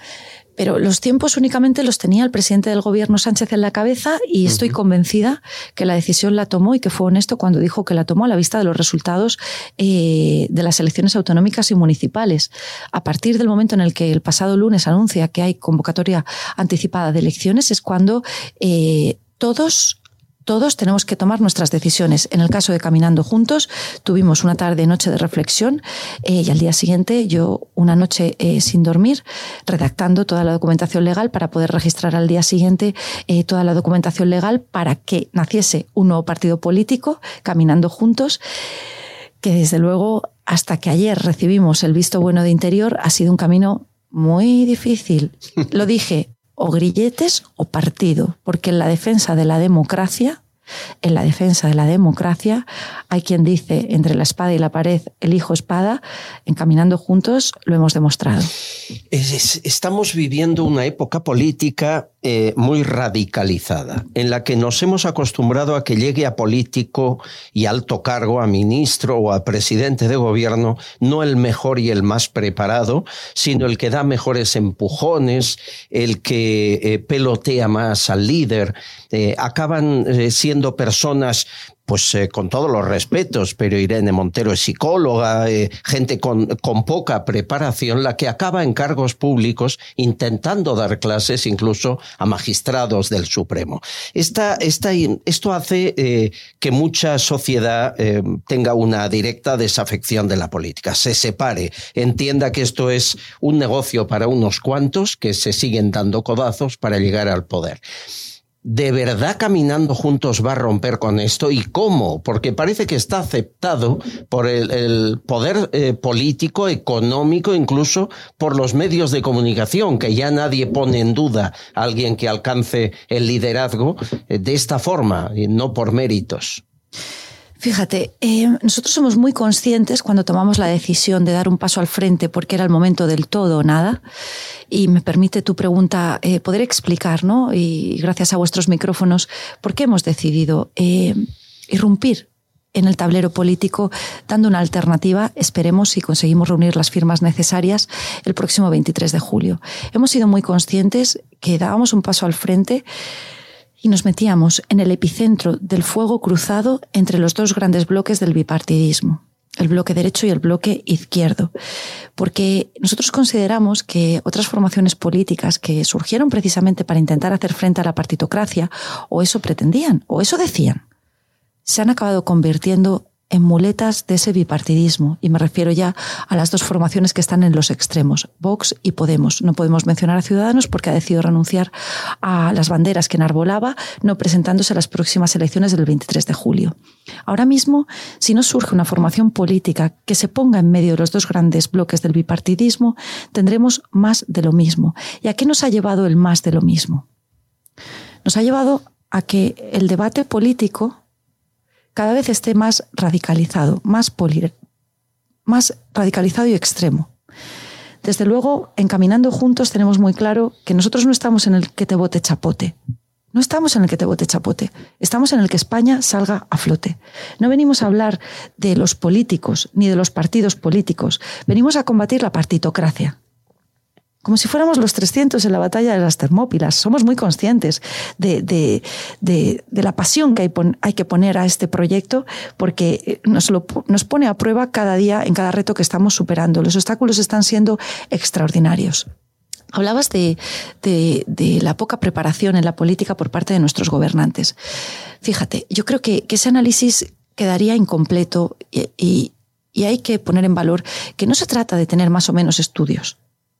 Pero los tiempos únicamente los tenía el presidente del gobierno Sánchez en la cabeza y estoy convencida que la decisión la tomó y que fue honesto cuando dijo que la tomó a la vista de los resultados eh, de las elecciones autonómicas y municipales. A partir del momento en el que el pasado lunes anuncia que hay convocatoria anticipada de elecciones es cuando eh, todos todos tenemos que tomar nuestras decisiones. En el caso de Caminando Juntos, tuvimos una tarde noche de reflexión eh, y al día siguiente yo una noche eh, sin dormir, redactando toda la documentación legal para poder registrar al día siguiente eh, toda la documentación legal para que naciese un nuevo partido político, Caminando Juntos, que desde luego hasta que ayer recibimos el visto bueno de interior ha sido un camino muy difícil. *laughs* Lo dije, o grilletes o partido, porque en la defensa de la democracia, en la defensa de la democracia, hay quien dice entre la espada y la pared, elijo espada, encaminando juntos lo hemos demostrado. Es- es- estamos viviendo una época política eh, muy radicalizada, en la que nos hemos acostumbrado a que llegue a político y alto cargo, a ministro o a presidente de gobierno, no el mejor y el más preparado, sino el que da mejores empujones, el que eh, pelotea más al líder. Eh, acaban siendo personas pues eh, con todos los respetos, pero Irene Montero es psicóloga, eh, gente con, con poca preparación, la que acaba en cargos públicos intentando dar clases incluso a magistrados del Supremo. Esta, esta, esto hace eh, que mucha sociedad eh, tenga una directa desafección de la política, se separe, entienda que esto es un negocio para unos cuantos que se siguen dando codazos para llegar al poder. ¿De verdad caminando juntos va a romper con esto? ¿Y cómo? Porque parece que está aceptado por el, poder eh, político, económico, incluso por los medios de comunicación, que ya nadie pone en duda a alguien que alcance el liderazgo eh, de esta forma, y no por méritos. Fíjate, eh, nosotros somos muy conscientes cuando tomamos la decisión de dar un paso al frente porque era el momento del todo o nada. Y me permite tu pregunta eh, poder explicar, ¿no? Y gracias a vuestros micrófonos, por qué hemos decidido eh, irrumpir en el tablero político, dando una alternativa, esperemos si conseguimos reunir las firmas necesarias el próximo 23 de julio. Hemos sido muy conscientes que dábamos un paso al frente y nos metíamos en el epicentro del fuego cruzado entre los dos grandes bloques del bipartidismo, el bloque derecho y el bloque izquierdo, porque nosotros consideramos que otras formaciones políticas que surgieron precisamente para intentar hacer frente a la partitocracia, o eso pretendían, o eso decían, se han acabado convirtiendo en muletas de ese bipartidismo. Y me refiero ya a las dos formaciones que están en los extremos, Vox y Podemos. No podemos mencionar a Ciudadanos porque ha decidido renunciar a las banderas que enarbolaba, no presentándose a las próximas elecciones del 23 de julio. Ahora mismo, si no surge una formación política que se ponga en medio de los dos grandes bloques del bipartidismo, tendremos más de lo mismo. ¿Y a qué nos ha llevado el más de lo mismo? Nos ha llevado a que el debate político cada vez esté más radicalizado, más, poli, más radicalizado y extremo. Desde luego, encaminando juntos tenemos muy claro que nosotros no estamos en el que te vote chapote. No estamos en el que te vote chapote, estamos en el que España salga a flote. No venimos a hablar de los políticos ni de los partidos políticos, venimos a combatir la partitocracia como si fuéramos los 300 en la batalla de las Termópilas. Somos muy conscientes de, de, de, de la pasión que hay, pon, hay, que poner a este proyecto porque nos, lo, nos pone a prueba cada día en cada reto que estamos superando. Los obstáculos están siendo extraordinarios. Hablabas de, de, de, la poca preparación en la política por parte de nuestros gobernantes. Fíjate, yo creo que, que ese análisis quedaría incompleto y, y, y hay que poner en valor que no se trata de tener más o menos estudios.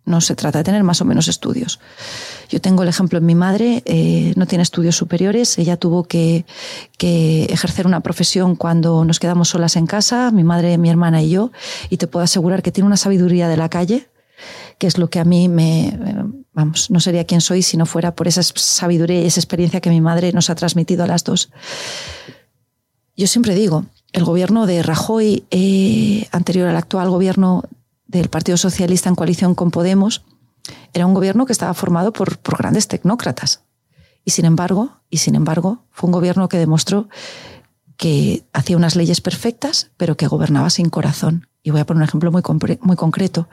No se trata de tener más o menos estudios. Yo tengo el ejemplo en mi madre, eh, no tiene estudios superiores, ella tuvo que, que, ejercer una profesión cuando nos quedamos solas en casa, mi madre, mi hermana y yo, y te puedo asegurar que tiene una sabiduría de la calle, que es lo que a mí me, vamos, no sería quien soy si no fuera por esa sabiduría y esa experiencia que mi madre nos ha transmitido a las dos. Yo siempre digo, el gobierno de Rajoy, eh, anterior al actual gobierno del Partido Socialista en coalición con Podemos, era un gobierno que estaba formado por, grandes tecnócratas. Y sin embargo, y sin embargo, fue un gobierno que demostró que hacía unas leyes perfectas, pero que gobernaba sin corazón. Y voy a poner un ejemplo muy, muy concreto.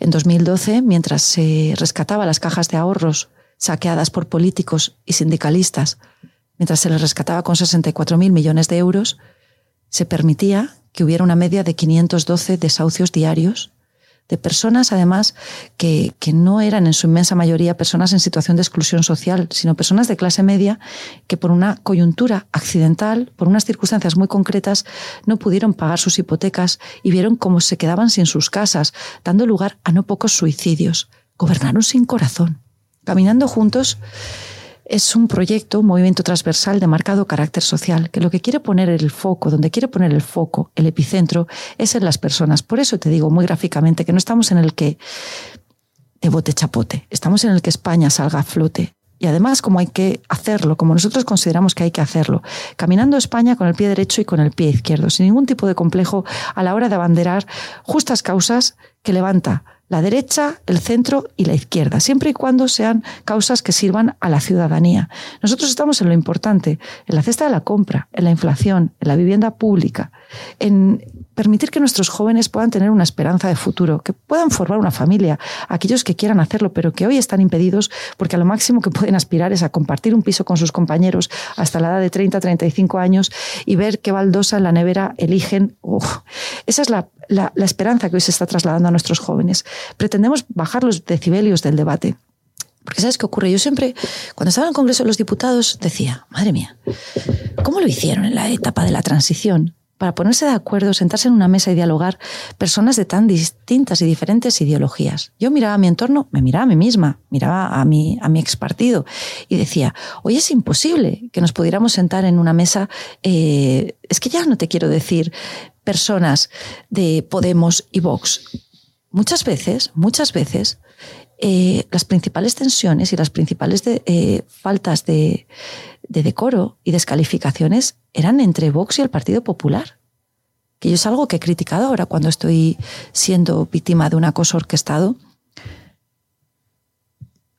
En 2012, mientras se rescataba las cajas de ahorros saqueadas por políticos y sindicalistas, mientras se les rescataba con 64.000 millones de euros, se permitía que hubiera una media de 512 desahucios diarios de personas, además, que, que, no eran en su inmensa mayoría personas en situación de exclusión social, sino personas de clase media que por una coyuntura accidental, por unas circunstancias muy concretas, no pudieron pagar sus hipotecas y vieron cómo se quedaban sin sus casas, dando lugar a no pocos suicidios. Gobernaron sin corazón, caminando juntos es un proyecto, un movimiento transversal de marcado carácter social, que lo que quiere poner el foco, donde quiere poner el foco, el epicentro, es en las personas. Por eso te digo muy gráficamente que no estamos en el que de bote chapote, estamos en el que España salga a flote. Y además, como hay que hacerlo, como nosotros consideramos que hay que hacerlo, caminando España con el pie derecho y con el pie izquierdo, sin ningún tipo de complejo a la hora de abanderar justas causas que levanta la derecha, el centro y la izquierda, siempre y cuando sean causas que sirvan a la ciudadanía. Nosotros estamos en lo importante, en la cesta de la compra, en la inflación, en la vivienda pública, en permitir que nuestros jóvenes puedan tener una esperanza de futuro, que puedan formar una familia, aquellos que quieran hacerlo, pero que hoy están impedidos porque a lo máximo que pueden aspirar es a compartir un piso con sus compañeros hasta la edad de 30, 35 años y ver qué baldosa en la nevera eligen. esa es la, la, la esperanza que hoy se está trasladando a nuestros jóvenes. Pretendemos bajar los decibelios del debate. Porque ¿sabes qué ocurre? Yo siempre, cuando estaba en el Congreso de los Diputados, decía, madre mía, ¿cómo lo hicieron en la etapa de la transición? Para ponerse de acuerdo, sentarse en una mesa y dialogar personas de tan distintas y diferentes ideologías. Yo miraba a mi entorno, me miraba a mí misma, miraba a mi, a mi ex partido y decía, hoy es imposible que nos pudiéramos sentar en una mesa, eh, es que ya no te quiero decir personas de Podemos y Vox. Muchas veces, muchas veces, eh, las principales tensiones y las principales de, eh, faltas de, de decoro y descalificaciones eran entre Vox y el Partido Popular. Que yo es algo que he criticado ahora cuando estoy siendo víctima de un acoso orquestado.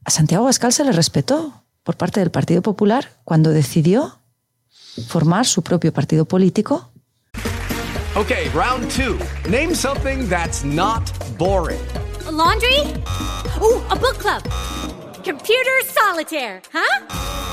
A Santiago Abascal se le respetó por parte del Partido Popular cuando decidió formar su propio partido político. Okay, round two. Name something that's not boring. A laundry? Ooh, a book club. Computer solitaire, huh?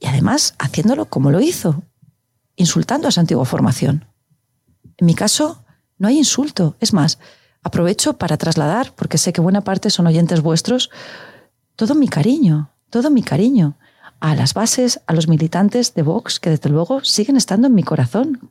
y además haciéndolo como lo hizo, insultando a esa antigua formación. En mi caso, no hay insulto. Es más, aprovecho para trasladar, porque sé que buena parte son oyentes vuestros, todo mi cariño, todo mi cariño a las bases, a los militantes de Vox, que desde luego siguen estando en mi corazón.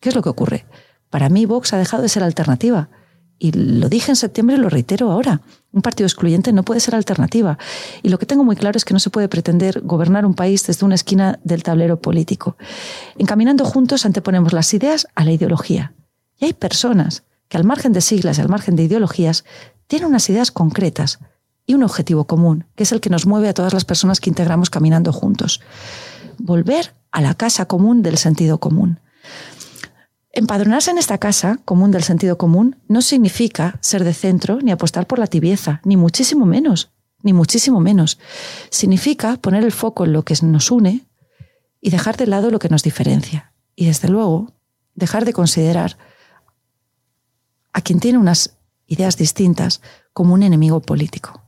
¿Qué es lo que ocurre? Para mí Vox ha dejado de ser alternativa. Y lo dije en septiembre y lo reitero ahora. Un partido excluyente no puede ser alternativa. Y lo que tengo muy claro es que no se puede pretender gobernar un país desde una esquina del tablero político. Encaminando juntos anteponemos las ideas a la ideología. Y hay personas que al margen de siglas y al margen de ideologías tienen unas ideas concretas y un objetivo común, que es el que nos mueve a todas las personas que integramos caminando juntos. Volver a la casa común del sentido común. Empadronarse en esta casa común del sentido común no significa ser de centro ni apostar por la tibieza, ni muchísimo menos, ni muchísimo menos. Significa poner el foco en lo que nos une y dejar de lado lo que nos diferencia. Y desde luego, dejar de considerar a quien tiene unas ideas distintas como un enemigo político.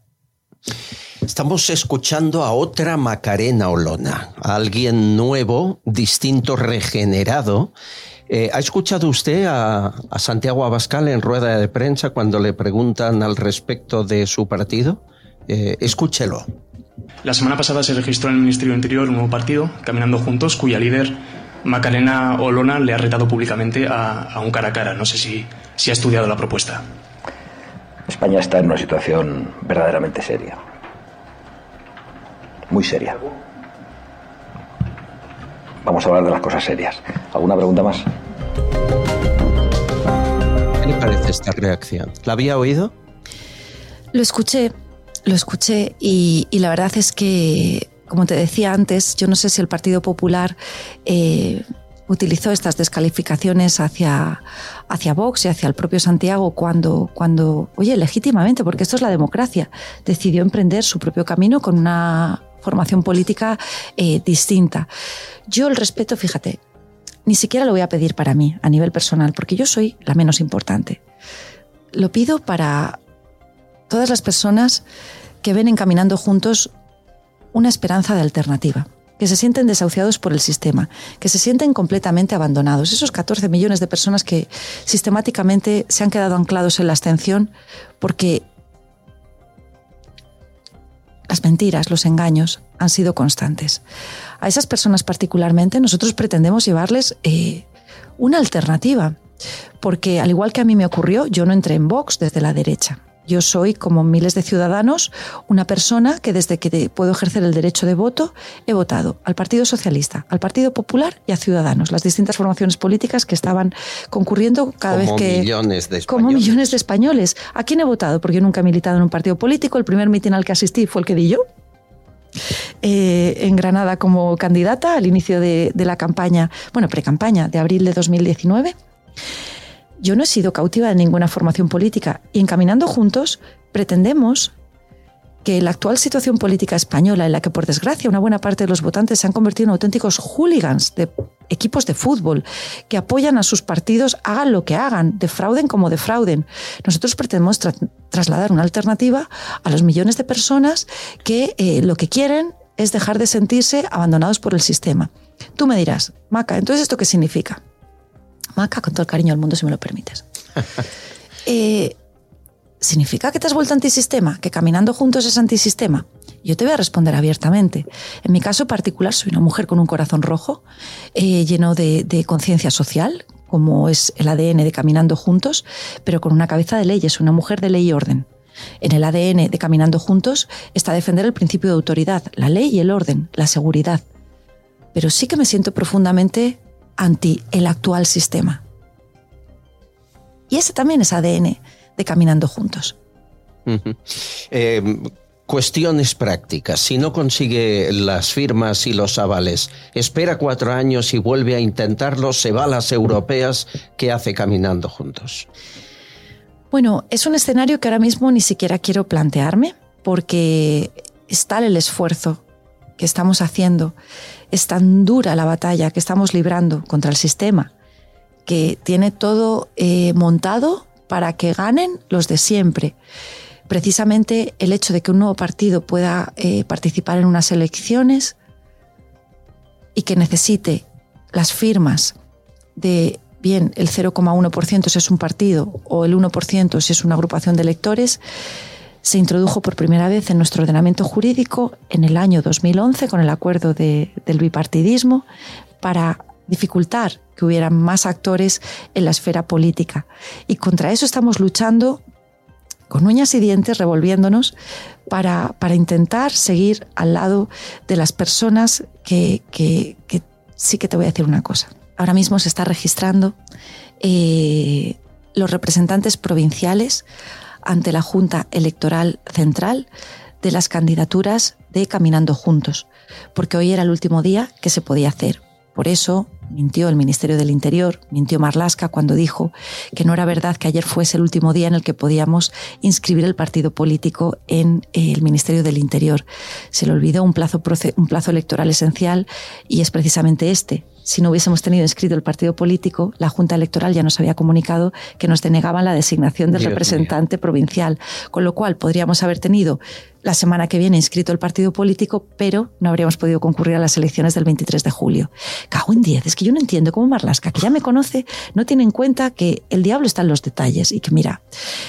Estamos escuchando a otra Macarena Olona, a alguien nuevo, distinto, regenerado. Eh, ¿Ha escuchado usted a, a, Santiago Abascal en rueda de prensa cuando le preguntan al respecto de su partido? Eh, escúchelo. La semana pasada se registró en el Ministerio del Interior un nuevo partido, Caminando Juntos, cuya líder, Macarena Olona, le ha retado públicamente a, a un cara a cara. No sé si, si ha estudiado la propuesta. España está en una situación verdaderamente seria. Muy seria. Vamos a hablar de las cosas serias. ¿Alguna pregunta más? ¿Qué le parece esta reacción? ¿La había oído? Lo escuché, lo escuché y, y la verdad es que, como te decía antes, yo no sé si el Partido Popular eh, utilizó estas descalificaciones hacia, hacia Vox y hacia el propio Santiago cuando, cuando, oye, legítimamente, porque esto es la democracia, decidió emprender su propio camino con una formación política eh, distinta. Yo el respeto, fíjate, ni siquiera lo voy a pedir para mí, a nivel personal, porque yo soy la menos importante. Lo pido para todas las personas que ven encaminando juntos una esperanza de alternativa que se sienten desahuciados por el sistema, que se sienten completamente abandonados. Esos 14 millones de personas que sistemáticamente se han quedado anclados en la abstención porque las mentiras, los engaños han sido constantes. A esas personas particularmente nosotros pretendemos llevarles eh, una alternativa, porque al igual que a mí me ocurrió, yo no entré en Vox desde la derecha. Yo soy, como miles de ciudadanos, una persona que desde que puedo ejercer el derecho de voto he votado al Partido Socialista, al Partido Popular y a Ciudadanos, las distintas formaciones políticas que estaban concurriendo cada como vez que... Millones de como millones de españoles. ¿A quién he votado? Porque yo nunca he militado en un partido político. El primer mitin al que asistí fue el que di yo. Eh, en Granada como candidata al inicio de, de la campaña, bueno, pre-campaña de abril de 2019. Yo no he sido cautiva de ninguna formación política y encaminando juntos pretendemos que la actual situación política española, en la que por desgracia una buena parte de los votantes se han convertido en auténticos hooligans de equipos de fútbol, que apoyan a sus partidos, hagan lo que hagan, defrauden como defrauden. Nosotros pretendemos tra trasladar una alternativa a los millones de personas que eh, lo que quieren es dejar de sentirse abandonados por el sistema. Tú me dirás, Maca, entonces ¿esto qué significa? Maca, con todo el cariño del mundo, si me lo permites. *laughs* Eh, ¿Significa que te has vuelto antisistema? ¿Que caminando juntos es antisistema? Yo te voy a responder abiertamente. En mi caso particular, soy una mujer con un corazón rojo, eh, lleno de, de conciencia social, como es el ADN de Caminando Juntos, pero con una cabeza de leyes, una mujer de ley y orden. En el ADN de Caminando Juntos está defender el principio de autoridad, la ley y el orden, la seguridad. Pero sí que me siento profundamente anti el actual sistema. Y ese también es ADN de Caminando Juntos. Uh -huh. eh, cuestiones prácticas. Si no consigue las firmas y los avales, espera cuatro años y vuelve a intentarlo, se va a las europeas, ¿qué hace Caminando Juntos? Bueno, es un escenario que ahora mismo ni siquiera quiero plantearme porque es tal el esfuerzo que estamos haciendo, es tan dura la batalla que estamos librando contra el sistema, que tiene todo eh, montado para que ganen los de siempre. Precisamente el hecho de que un nuevo partido pueda eh, participar en unas elecciones y que necesite las firmas de bien el 0,1% si es un partido o el 1% si es una agrupación de electores, se introdujo por primera vez en nuestro ordenamiento jurídico en el año 2011 con el acuerdo del bipartidismo para dificultar que hubieran más actores en la esfera política. Y contra eso estamos luchando con uñas y dientes, revolviéndonos, para, para intentar seguir al lado de las personas que, que, sí que te voy a decir una cosa. Ahora mismo se está registrando eh, los representantes provinciales ante la Junta Electoral Central de las candidaturas de Caminando Juntos, porque hoy era el último día que se podía hacer. Por eso mintió el Ministerio del Interior, mintió Marlasca cuando dijo que no era verdad que ayer fuese el último día en el que podíamos inscribir el partido político en el Ministerio del Interior. Se le olvidó un plazo, un plazo electoral esencial y es precisamente este, si no hubiésemos tenido inscrito el partido político, la Junta Electoral ya nos había comunicado que nos denegaban la designación del representante provincial, con lo cual podríamos haber tenido la semana que viene inscrito el partido político, pero no habríamos podido concurrir a las elecciones del 23 de julio. Cago en 10, es que yo no entiendo cómo Marlasca, que ya me conoce, no tiene en cuenta que el diablo está en los detalles y que mira,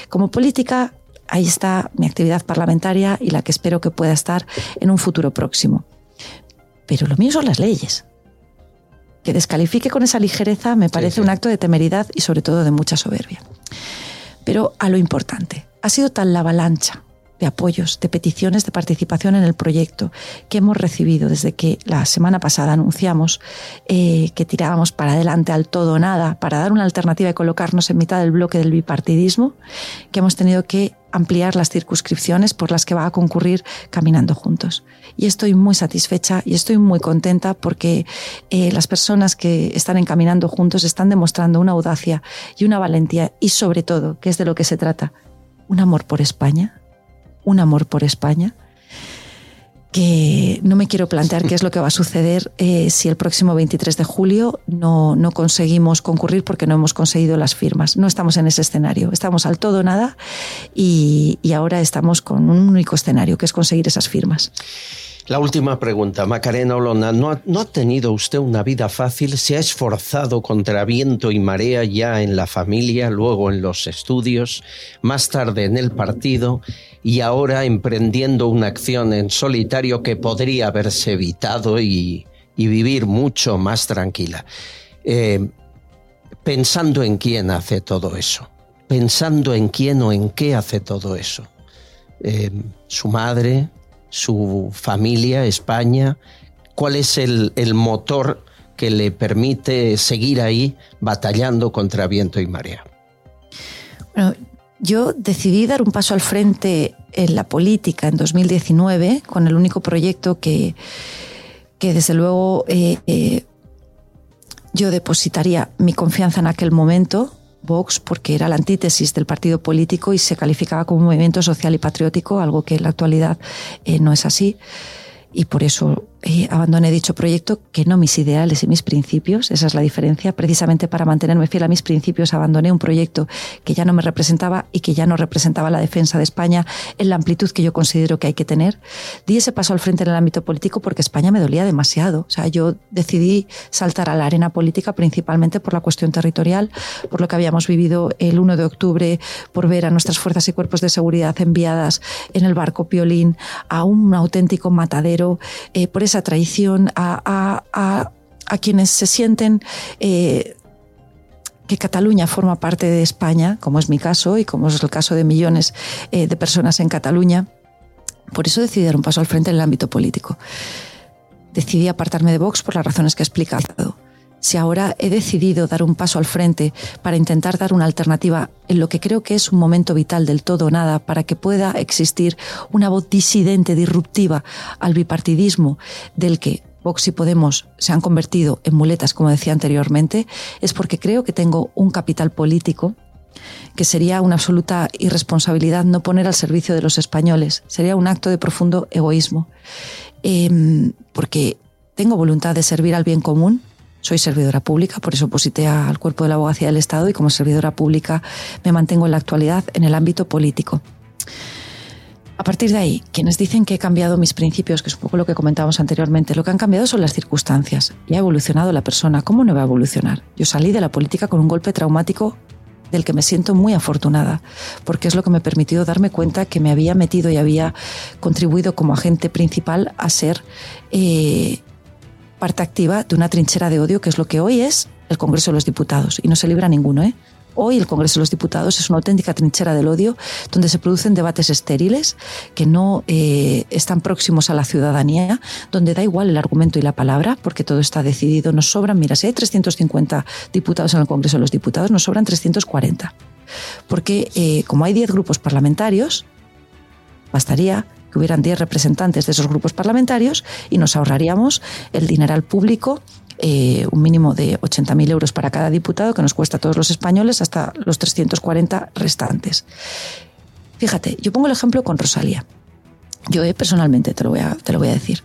como política ahí está mi actividad parlamentaria y la que espero que pueda estar en un futuro próximo. Pero lo mío son las leyes que descalifique con esa ligereza me parece un acto de temeridad y sobre todo de mucha soberbia. Pero a lo importante, ha sido tal la avalancha de apoyos, de peticiones de participación en el proyecto que hemos recibido desde que la semana pasada anunciamos eh, que tirábamos para adelante al todo o nada para dar una alternativa y colocarnos en mitad del bloque del bipartidismo, que hemos tenido que ampliar las circunscripciones por las que va a concurrir caminando juntos. Y estoy muy satisfecha y estoy muy contenta porque eh, las personas que están encaminando juntos están demostrando una audacia y una valentía y sobre todo, que es de lo que se trata, un amor por España, un amor por España, que no me quiero plantear qué es lo que va a suceder eh, si el próximo 23 de julio no, no, conseguimos concurrir porque no hemos conseguido las firmas. No estamos en ese escenario, estamos al todo nada y, y ahora estamos con un único escenario, que es conseguir esas firmas. La última pregunta, Macarena Olona, ¿no ha, ¿no ha, tenido usted una vida fácil? ¿Se ha esforzado contra viento y marea ya en la familia, luego en los estudios, más tarde en el partido y ahora emprendiendo una acción en solitario que podría haberse evitado y, y vivir mucho más tranquila? Eh, pensando en quién hace todo eso, pensando en quién o en qué hace todo eso. Eh, su madre, su familia, España? ¿Cuál es el, el motor que le permite seguir ahí batallando contra viento y marea? Bueno, yo decidí dar un paso al frente en la política en 2019 con el único proyecto que, que desde luego eh, eh, yo depositaría mi confianza en aquel momento, Vox porque era la antítesis del partido político y se calificaba como movimiento social y patriótico, algo que en la actualidad eh, no es así. Y por eso eh, abandoné dicho proyecto, que no mis ideales y mis principios, esa es la diferencia. Precisamente para mantenerme fiel a mis principios, abandoné un proyecto que ya no me representaba y que ya no representaba la defensa de España en la amplitud que yo considero que hay que tener. Di ese paso al frente en el ámbito político porque España me dolía demasiado. O sea, yo decidí saltar a la arena política principalmente por la cuestión territorial, por lo que habíamos vivido el 1 de octubre, por ver a nuestras fuerzas y cuerpos de seguridad enviadas en el barco Piolín a un auténtico matadero, eh, por esa traición a, a, a quienes se sienten eh, que Cataluña forma parte de España, como es mi caso y como es el caso de millones eh, de personas en Cataluña. Por eso decidí dar un paso al frente en el ámbito político. Decidí apartarme de Vox por las razones que he explicado. Si ahora he decidido dar un paso al frente para intentar dar una alternativa en lo que creo que es un momento vital del todo o nada para que pueda existir una voz disidente, disruptiva al bipartidismo del que Vox y Podemos se han convertido en muletas, como decía anteriormente, es porque creo que tengo un capital político que sería una absoluta irresponsabilidad no poner al servicio de los españoles. Sería un acto de profundo egoísmo. Eh, porque tengo voluntad de servir al bien común, Soy servidora pública, por eso posité al cuerpo de la abogacía del Estado y como servidora pública me mantengo en la actualidad en el ámbito político. A partir de ahí, quienes dicen que he cambiado mis principios, que es un poco lo que comentábamos anteriormente, lo que han cambiado son las circunstancias y ha evolucionado la persona. ¿Cómo no va a evolucionar? Yo salí de la política con un golpe traumático del que me siento muy afortunada, porque es lo que me permitió darme cuenta que me había metido y había contribuido como agente principal a ser eh, parte activa de una trinchera de odio, que es lo que hoy es el Congreso de los Diputados, y no se libra ninguno, ¿eh? Hoy el Congreso de los Diputados es una auténtica trinchera del odio donde se producen debates estériles que no eh, están próximos a la ciudadanía, donde da igual el argumento y la palabra porque todo está decidido. Nos sobran, mira, si hay 350 diputados en el Congreso de los Diputados, nos sobran 340. Porque eh, como hay 10 grupos parlamentarios, bastaría que hubieran 10 representantes de esos grupos parlamentarios y nos ahorraríamos el dineral público eh, un mínimo de 80.000 euros para cada diputado, que nos cuesta a todos los españoles hasta los 340 restantes. Fíjate, yo pongo el ejemplo con Rosalía. Yo eh, personalmente te lo voy a, te lo voy a decir.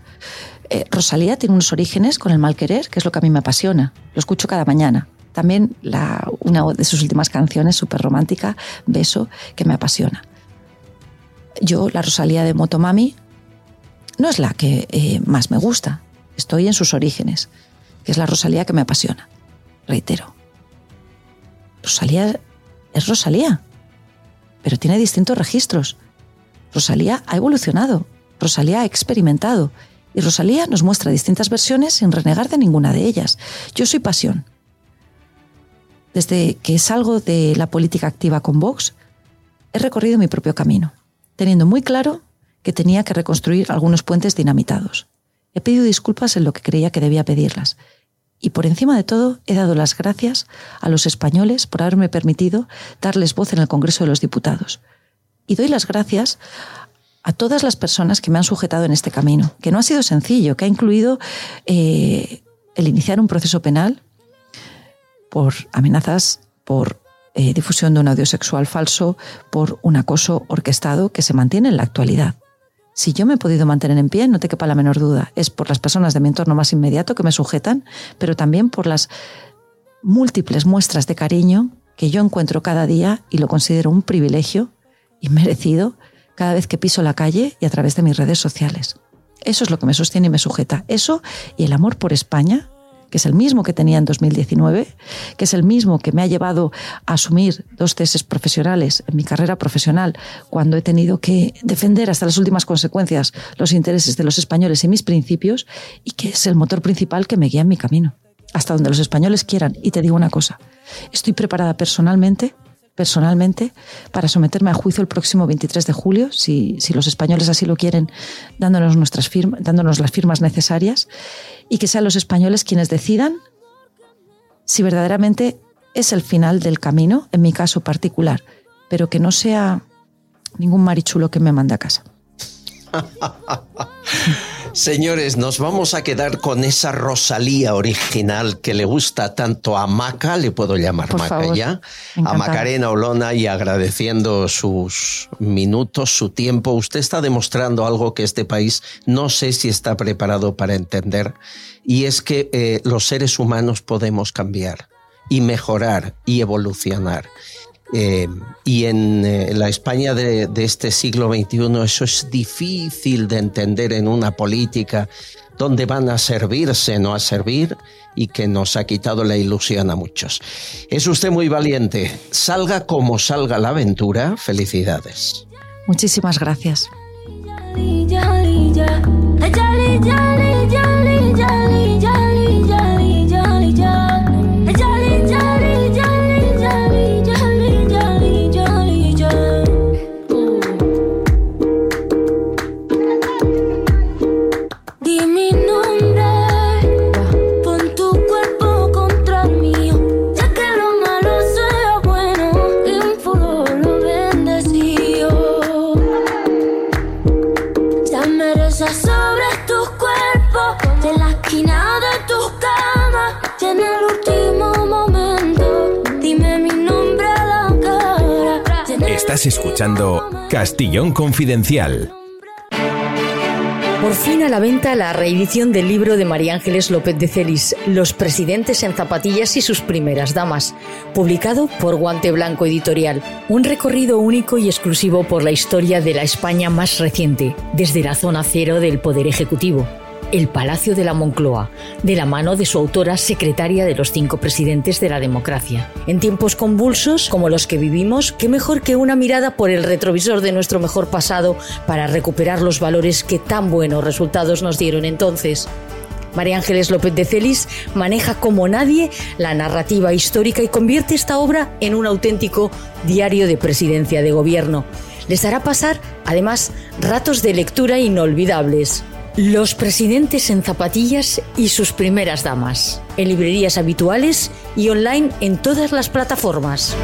Eh, Rosalía tiene unos orígenes con el mal querer, que es lo que a mí me apasiona. Lo escucho cada mañana. También la, una de sus últimas canciones, súper romántica, Beso, que me apasiona. Yo, la Rosalía de Motomami, no es la que más me gusta. Estoy en sus orígenes que es la Rosalía que me apasiona. Reitero. Rosalía es Rosalía, pero tiene distintos registros. Rosalía ha evolucionado, Rosalía ha experimentado y Rosalía nos muestra distintas versiones sin renegar de ninguna de ellas. Yo soy pasión. Desde que salgo de la política activa con Vox, he recorrido mi propio camino, teniendo muy claro que tenía que reconstruir algunos puentes dinamitados. He pedido disculpas en lo que creía que debía pedirlas y por encima de todo, he dado las gracias a los españoles por haberme permitido darles voz en el Congreso de los Diputados. Y doy las gracias a todas las personas que me han sujetado en este camino, que no ha sido sencillo, que ha incluido eh, el iniciar un proceso penal por amenazas, por eh, difusión de un audio sexual falso, por un acoso orquestado que se mantiene en la actualidad. Si yo me he podido mantener en pie, no te quepa la menor duda, es por las personas de mi entorno más inmediato que me sujetan, pero también por las múltiples muestras de cariño que yo encuentro cada día y lo considero un privilegio inmerecido cada vez que piso la calle y a través de mis redes sociales. Eso es lo que me sostiene y me sujeta. Eso y el amor por España que es el mismo que tenía en 2019, que es el mismo que me ha llevado a asumir dos tesis profesionales en mi carrera profesional, cuando he tenido que defender hasta las últimas consecuencias los intereses de los españoles y mis principios, y que es el motor principal que me guía en mi camino, hasta donde los españoles quieran. Y te digo una cosa, estoy preparada personalmente personalmente para someterme a juicio el próximo 23 de julio, si, si los españoles así lo quieren, dándonos, nuestras firmas, dándonos las firmas necesarias y que sean los españoles quienes decidan si verdaderamente es el final del camino, en mi caso particular, pero que no sea ningún marichulo que me mande a casa. *laughs* Señores, nos vamos a quedar con esa Rosalía original que le gusta tanto a Maca, le puedo llamar Maca ya, a Macarena Olona y agradeciendo sus minutos, su tiempo. Usted está demostrando algo que este país no sé si está preparado para entender y es que eh, los seres humanos podemos cambiar y mejorar y evolucionar. Eh, y en eh, la España de, este siglo XXI eso es difícil de entender en una política donde van a servirse, no a servir, y que nos ha quitado la ilusión a muchos. Es usted muy valiente. Salga como salga la aventura. Felicidades. Muchísimas gracias. Escuchando Castillón Confidencial. Por fin a la venta la reedición del libro de María Ángeles López de Celis, Los presidentes en zapatillas y sus primeras damas, publicado por Guante Blanco Editorial. Un recorrido único y exclusivo por la historia de la España más reciente, desde la zona cero del Poder Ejecutivo el Palacio de la Moncloa, de la mano de su autora secretaria de los cinco presidentes de la democracia. En tiempos convulsos como los que vivimos, qué mejor que una mirada por el retrovisor de nuestro mejor pasado para recuperar los valores que tan buenos resultados nos dieron entonces. María Ángeles López de Celis maneja como nadie la narrativa histórica y convierte esta obra en un auténtico diario de presidencia de gobierno. Les hará pasar, además, ratos de lectura inolvidables. Los presidentes en zapatillas y sus primeras damas. En librerías habituales y online en todas las plataformas.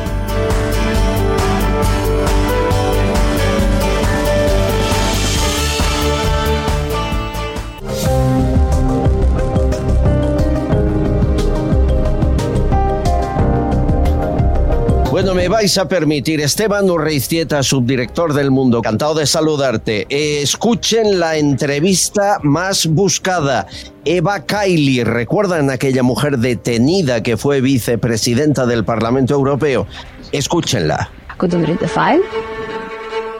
Bueno, me vais a permitir, Esteban Urreiztieta, subdirector del Mundo, encantado de saludarte. escuchen la entrevista más buscada. Eva Kaili, ¿recuerdan aquella mujer detenida que fue vicepresidenta del Parlamento Europeo? Escúchenla. I couldn't read the file.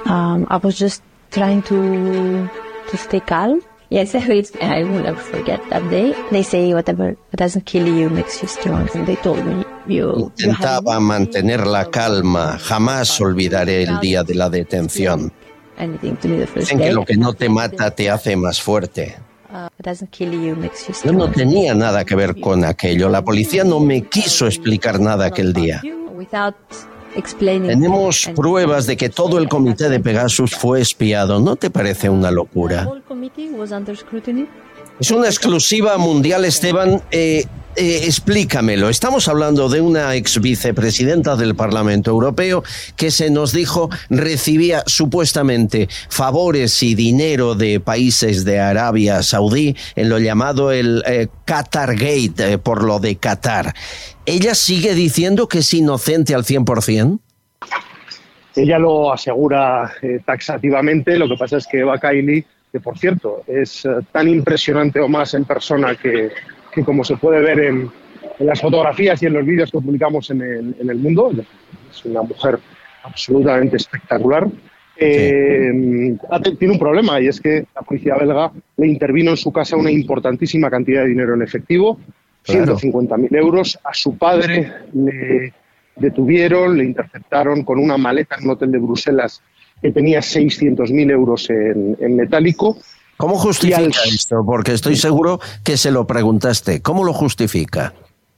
Um, I was just trying to to stay calm. Yes, I will never forget that day. They say whatever doesn't kill you makes you strong. And they told me you. Intentaba mantener la calma. Jamás olvidaré el día de la detención. anything to me the first Dicen day. que lo que no te mata te hace más fuerte. Uh, Yo no tenía nada que ver con aquello. La policía no me quiso explicar nada aquel día. Tenemos pruebas de que todo el comité de Pegasus fue espiado. ¿No te parece una locura? Es una exclusiva mundial, Esteban. Eh, eh, explícamelo. Estamos hablando de una ex vicepresidenta del Parlamento Europeo que se nos dijo recibía supuestamente favores y dinero de países de Arabia Saudí en lo llamado el eh, Qatar Gate, eh, por lo de Qatar. ¿Ella sigue diciendo que es inocente al 100%? Ella lo asegura taxativamente, lo que pasa es que Eva Kaili, que por cierto es eh, tan impresionante o más en persona que, que como se puede ver en, en las fotografías y en los vídeos que publicamos en el, en el mundo, es una mujer absolutamente espectacular. Eh, te- tiene un problema y es que la policía belga le intervino en su casa una importantísima cantidad de dinero en efectivo, Claro. 150.000 euros. A su padre le detuvieron, le interceptaron con una maleta en un hotel de Bruselas que tenía 600.000 euros en, en metálico. ¿Cómo justifica esto? Porque estoy seguro que se lo preguntaste. ¿Cómo lo justifica?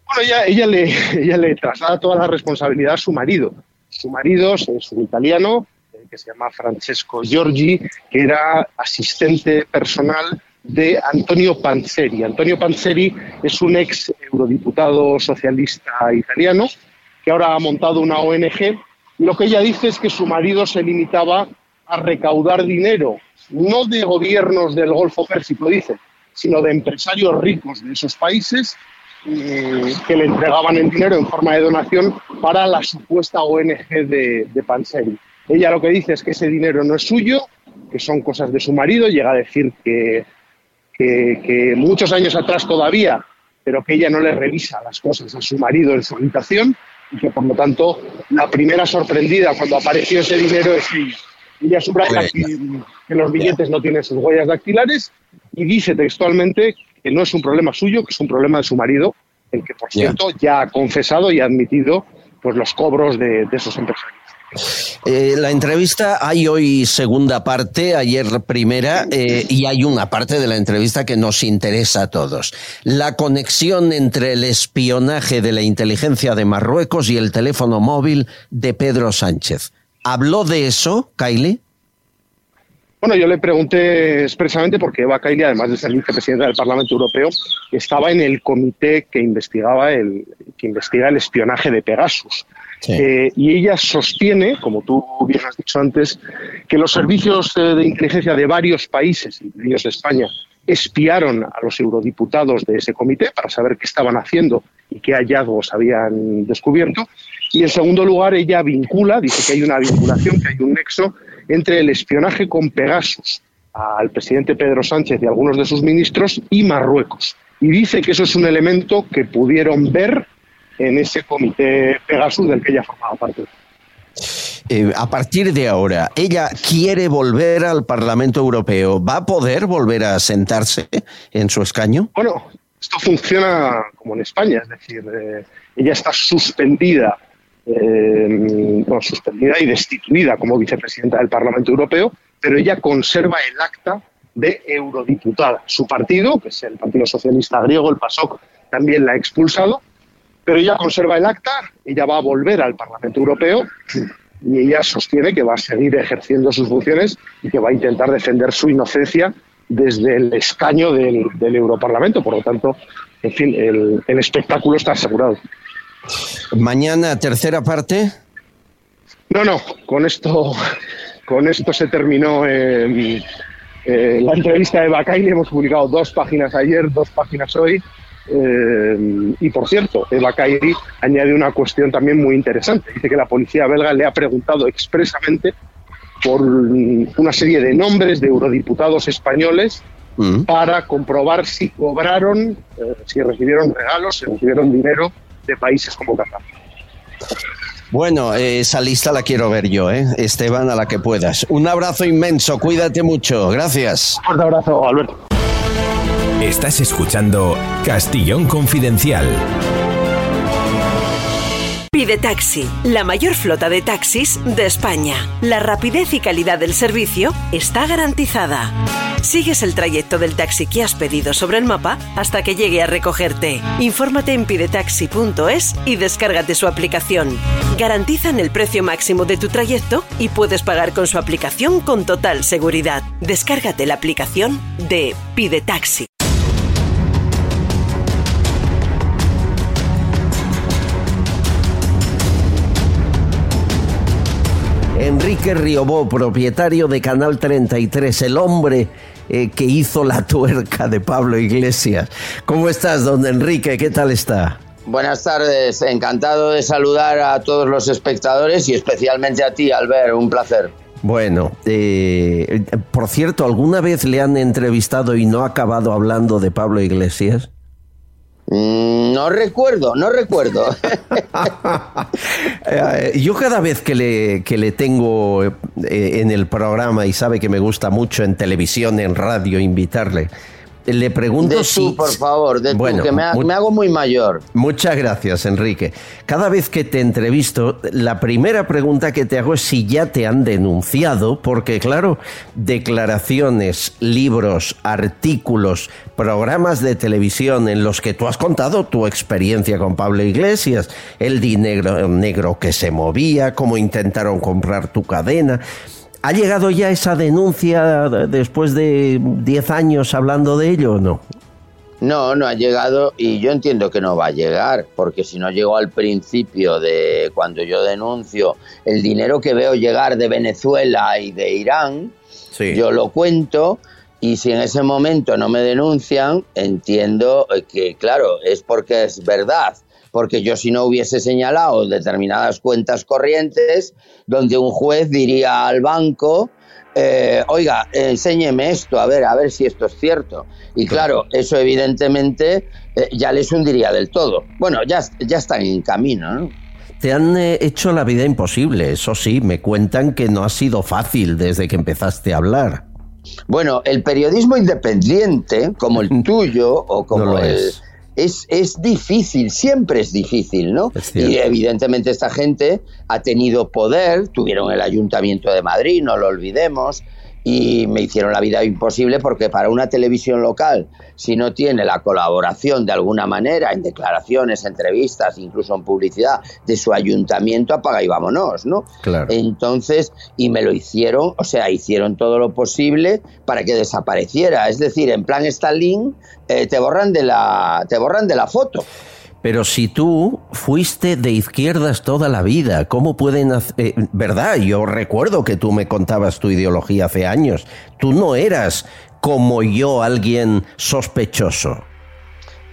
Bueno, ella, ella, le, *laughs* ella le traslada toda la responsabilidad a su marido. Su marido es un italiano eh, que se llama Francesco Giorgi, que era asistente personal de Antonio Panzeri. Antonio Panzeri es un ex eurodiputado socialista italiano que ahora ha montado una ONG. Lo que ella dice es que su marido se limitaba a recaudar dinero, no de gobiernos del Golfo Pérsico, dice, sino de empresarios ricos de esos países eh, que le entregaban el dinero en forma de donación para la supuesta ONG de, de Panseri. Ella lo que dice es que ese dinero no es suyo, que son cosas de su marido, llega a decir que, que muchos años atrás todavía, pero que ella no le revisa las cosas a su marido en su habitación y que por lo tanto la primera sorprendida cuando apareció ese dinero es ella. Ella subraya que, que los billetes no tienen sus huellas dactilares y dice textualmente que no es un problema suyo, que es un problema de su marido, el que por cierto ya ha confesado y ha admitido pues los cobros de, de esos empresarios. Eh, la entrevista hay hoy segunda parte, ayer primera, eh, y hay una parte de la entrevista que nos interesa a todos. La conexión entre el espionaje de la inteligencia de Marruecos y el teléfono móvil de Pedro Sánchez. ¿Habló de eso, Kylie? Bueno, yo le pregunté expresamente porque Eva Kaili, además de ser vicepresidenta del Parlamento Europeo, estaba en el comité que investigaba el, que investiga el espionaje de Pegasus. Eh, y ella sostiene, como tú bien has dicho antes, que los servicios eh, de inteligencia de varios países, ellos España, espiaron a los eurodiputados de ese comité para saber qué estaban haciendo y qué hallazgos habían descubierto. Y en segundo lugar, ella vincula, dice que hay una vinculación, que hay un nexo entre el espionaje con Pegasus al presidente Pedro Sánchez y algunos de sus ministros y Marruecos. Y dice que eso es un elemento que pudieron ver en ese comité Pegasus del que ella formaba parte. Eh, a partir de ahora, ella quiere volver al Parlamento Europeo. ¿Va a poder volver a sentarse en su escaño? Bueno, esto funciona como en España, es decir, eh, ella está suspendida, eh, suspendida y destituida como vicepresidenta del Parlamento Europeo, pero ella conserva el acta de eurodiputada. Su partido, que es el Partido Socialista Griego, el PASOK, también la ha expulsado, pero ella conserva el acta, ella va a volver al Parlamento Europeo y ella sostiene que va a seguir ejerciendo sus funciones y que va a intentar defender su inocencia desde el escaño del, Europarlamento. Por lo tanto, en fin, el, espectáculo está asegurado. Mañana, tercera parte. No, no, con esto, con esto se terminó eh, la entrevista de Bacaini. Hemos publicado dos páginas ayer, dos páginas hoy. Eh, y por cierto, Eva Kairi añade una cuestión también muy interesante. Dice que la policía belga le ha preguntado expresamente por una serie de nombres de eurodiputados españoles mm. para comprobar si cobraron, eh, si recibieron regalos, si recibieron dinero de países como Qatar. Bueno, esa lista la quiero ver yo, ¿eh? Esteban, a la que puedas. Un abrazo inmenso, cuídate mucho, gracias. Un abrazo, Alberto. Estás escuchando Castillón Confidencial. Pide Taxi, la mayor flota de taxis de España. La rapidez y calidad del servicio está garantizada. Sigues el trayecto del taxi que has pedido sobre el mapa hasta que llegue a recogerte. Infórmate en pidetaxi.es y descárgate su aplicación. Garantizan el precio máximo de tu trayecto y puedes pagar con su aplicación con total seguridad. Descárgate la aplicación de Pide Taxi. Enrique Riobó, propietario de Canal 33, el hombre eh, que hizo la tuerca de Pablo Iglesias. ¿Cómo estás, don Enrique? ¿Qué tal está? Buenas tardes, encantado de saludar a todos los espectadores y especialmente a ti, Albert, un placer. Bueno, eh, por cierto, ¿alguna vez le han entrevistado y no ha acabado hablando de Pablo Iglesias? Mm, no recuerdo, no recuerdo. *laughs* *laughs* Eh, yo cada vez que le, que le tengo eh, en el programa y sabe que me gusta mucho en televisión, en radio, invitarle, le pregunto de si... por favor, de bueno, que me, hago muy mayor. Muchas gracias, Enrique. Cada vez que te entrevisto, la primera pregunta que te hago es si ya te han denunciado, porque claro, declaraciones, libros, artículos, programas de televisión en los que tú has contado tu experiencia con Pablo Iglesias, el dinero negro que se movía, cómo intentaron comprar tu cadena. ¿Ha llegado ya esa denuncia después de 10 años hablando de ello o no? No, no ha llegado y yo entiendo que no va a llegar, porque si no llegó al principio de cuando yo denuncio el dinero que veo llegar de Venezuela y de Irán, yo lo cuento y si en ese momento no me denuncian, entiendo que, claro, es porque es verdad porque yo si no hubiese señalado determinadas cuentas corrientes, donde un juez diría al banco, eh, oiga, enséñeme esto, a ver, a ver si esto es cierto. Y claro, eso evidentemente eh, ya les hundiría del todo. Bueno, ya, ya están en camino, ¿no? Te han eh, hecho la vida imposible, eso sí, me cuentan que no ha sido fácil desde que empezaste a hablar. Bueno, el periodismo independiente, como el *laughs* tuyo o como el, es, es difícil, siempre es difícil, ¿no? y evidentemente esta gente ha tenido poder, tuvieron el Ayuntamiento de Madrid, no lo olvidemos, y me hicieron la vida imposible porque para una televisión local, si no tiene la colaboración de alguna manera en declaraciones, entrevistas, incluso en publicidad de su ayuntamiento, apaga y vámonos, ¿no? Claro. Entonces, y me lo hicieron, o sea, hicieron todo lo posible para que desapareciera. Es decir, en plan Stalin, eh, te borran de la, te borran de la foto. Pero si tú fuiste de izquierdas toda la vida, ¿cómo pueden hacer... Eh, ¿Verdad? Yo recuerdo que tú me contabas tu ideología hace años. Tú no eras como yo alguien sospechoso.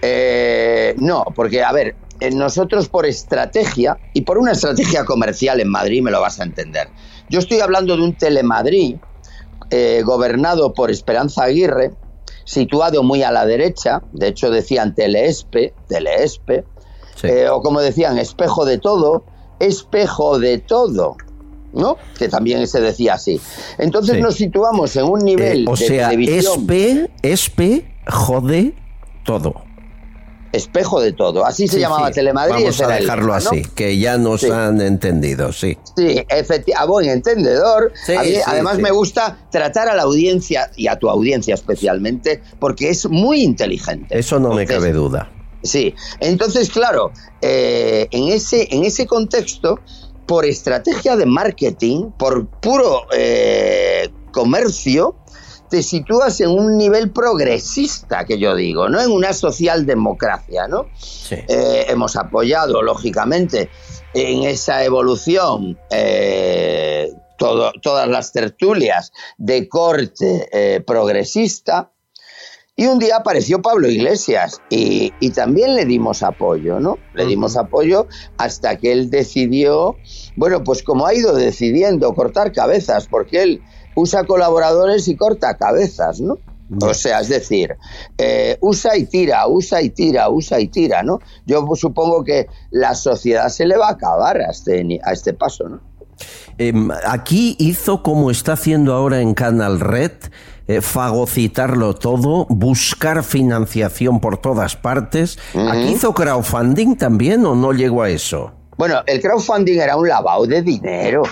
Eh, no, porque, a ver, eh, nosotros por estrategia, y por una estrategia comercial en Madrid me lo vas a entender. Yo estoy hablando de un Telemadrid eh, gobernado por Esperanza Aguirre, situado muy a la derecha, de hecho decían Teleespe, Teleespe, eh, o como decían, espejo de todo, espejo de todo. ¿no? Que también se decía así. Entonces nos situamos en un nivel eh, o de sea, televisión. espe, espe, jode todo. Espejo de todo. Así se Sí, llamaba sí. Telemadrid. Vamos a el dejarlo así, que ya nos Sí. han entendido, sí. Sí, efectivamente, a buen entendedor. A mí, además me gusta tratar a la audiencia y a tu audiencia especialmente porque es muy inteligente. Eso no me cabe duda. Sí, entonces claro, eh, en, ese, en ese contexto, por estrategia de marketing, por puro eh, comercio, te sitúas en un nivel progresista, que yo digo, ¿no? En una socialdemocracia, ¿no? Eh, hemos apoyado, lógicamente, en esa evolución eh, todo- todas las tertulias de corte eh, progresista. Y un día apareció Pablo Iglesias y, y también le dimos apoyo, ¿no? Le dimos apoyo hasta que él decidió, bueno, pues como ha ido decidiendo cortar cabezas, porque él usa colaboradores y corta cabezas, ¿no? O sea, es decir, eh, usa y tira, usa y tira, usa y tira, ¿no? Yo supongo que la sociedad se le va a acabar a este, a este paso, ¿no? Em, aquí hizo como está haciendo ahora en Canal Red, eh, fagocitarlo todo, buscar financiación por todas partes. ¿Aquí hizo crowdfunding también o no llegó a eso? Bueno, el crowdfunding era un lavado de dinero.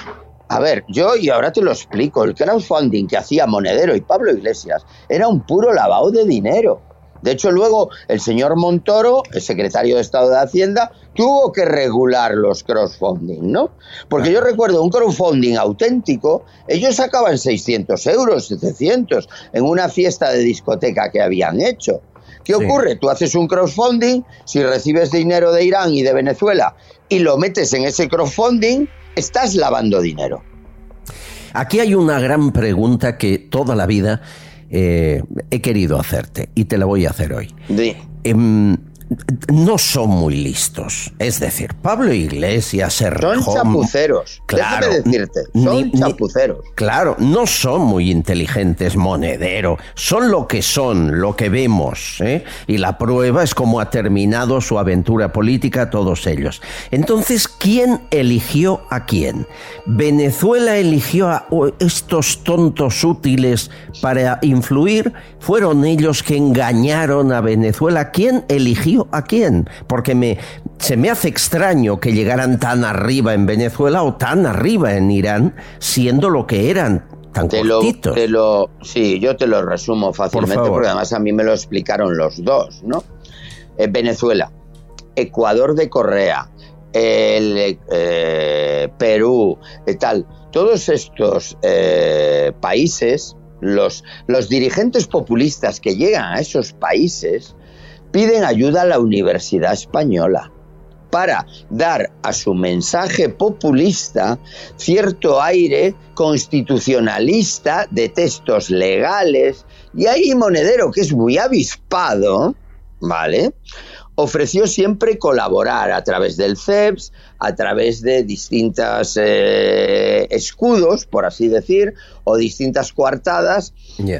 A ver, yo y ahora te lo explico, el crowdfunding que hacía Monedero y Pablo Iglesias era un puro lavado de dinero. De hecho, luego el señor Montoro, el secretario de Estado de Hacienda, tuvo que regular los crowdfunding, ¿no? Porque yo recuerdo un crowdfunding auténtico, ellos sacaban 600 euros, 700, en una fiesta de discoteca que habían hecho. ¿Qué Sí. ocurre? Tú haces un crowdfunding, si recibes dinero de Irán y de Venezuela y lo metes en ese crowdfunding, estás lavando dinero. Aquí hay una gran pregunta que toda la vida eh, he querido hacerte y te la voy a hacer hoy. Em, no son muy listos. Es decir, Pablo Iglesias, Son Serrejón... chapuceros. Claro. Déjame decirte, son Ni- ni- chapuceros. Claro, no son muy inteligentes, monedero. Son lo que son, lo que vemos. ¿eh? Y la prueba es cómo ha terminado su aventura política todos ellos. Entonces, ¿quién eligió a quién? ¿Venezuela eligió a estos tontos útiles para influir? ¿Fueron ellos que engañaron a Venezuela? ¿Quién eligió a quién? Porque me, se me hace extraño que llegaran tan arriba en Venezuela o tan arriba en Irán, siendo lo que eran, tan Te lo, cortitos. te lo- sí, yo te lo resumo fácilmente favor. porque además a mí me lo explicaron los dos, ¿no? Eh, Venezuela, Ecuador de Correa, el, eh, Perú, y tal, todos estos eh, países, los, los dirigentes populistas que llegan a esos países piden ayuda a la Universidad Española para dar a su mensaje populista cierto aire constitucionalista de textos legales y ahí Monedero, que es muy avispado, ¿vale? Ofreció siempre colaborar a través del CEPS, a través de distintas eh, escudos, por así decir, o distintas coartadas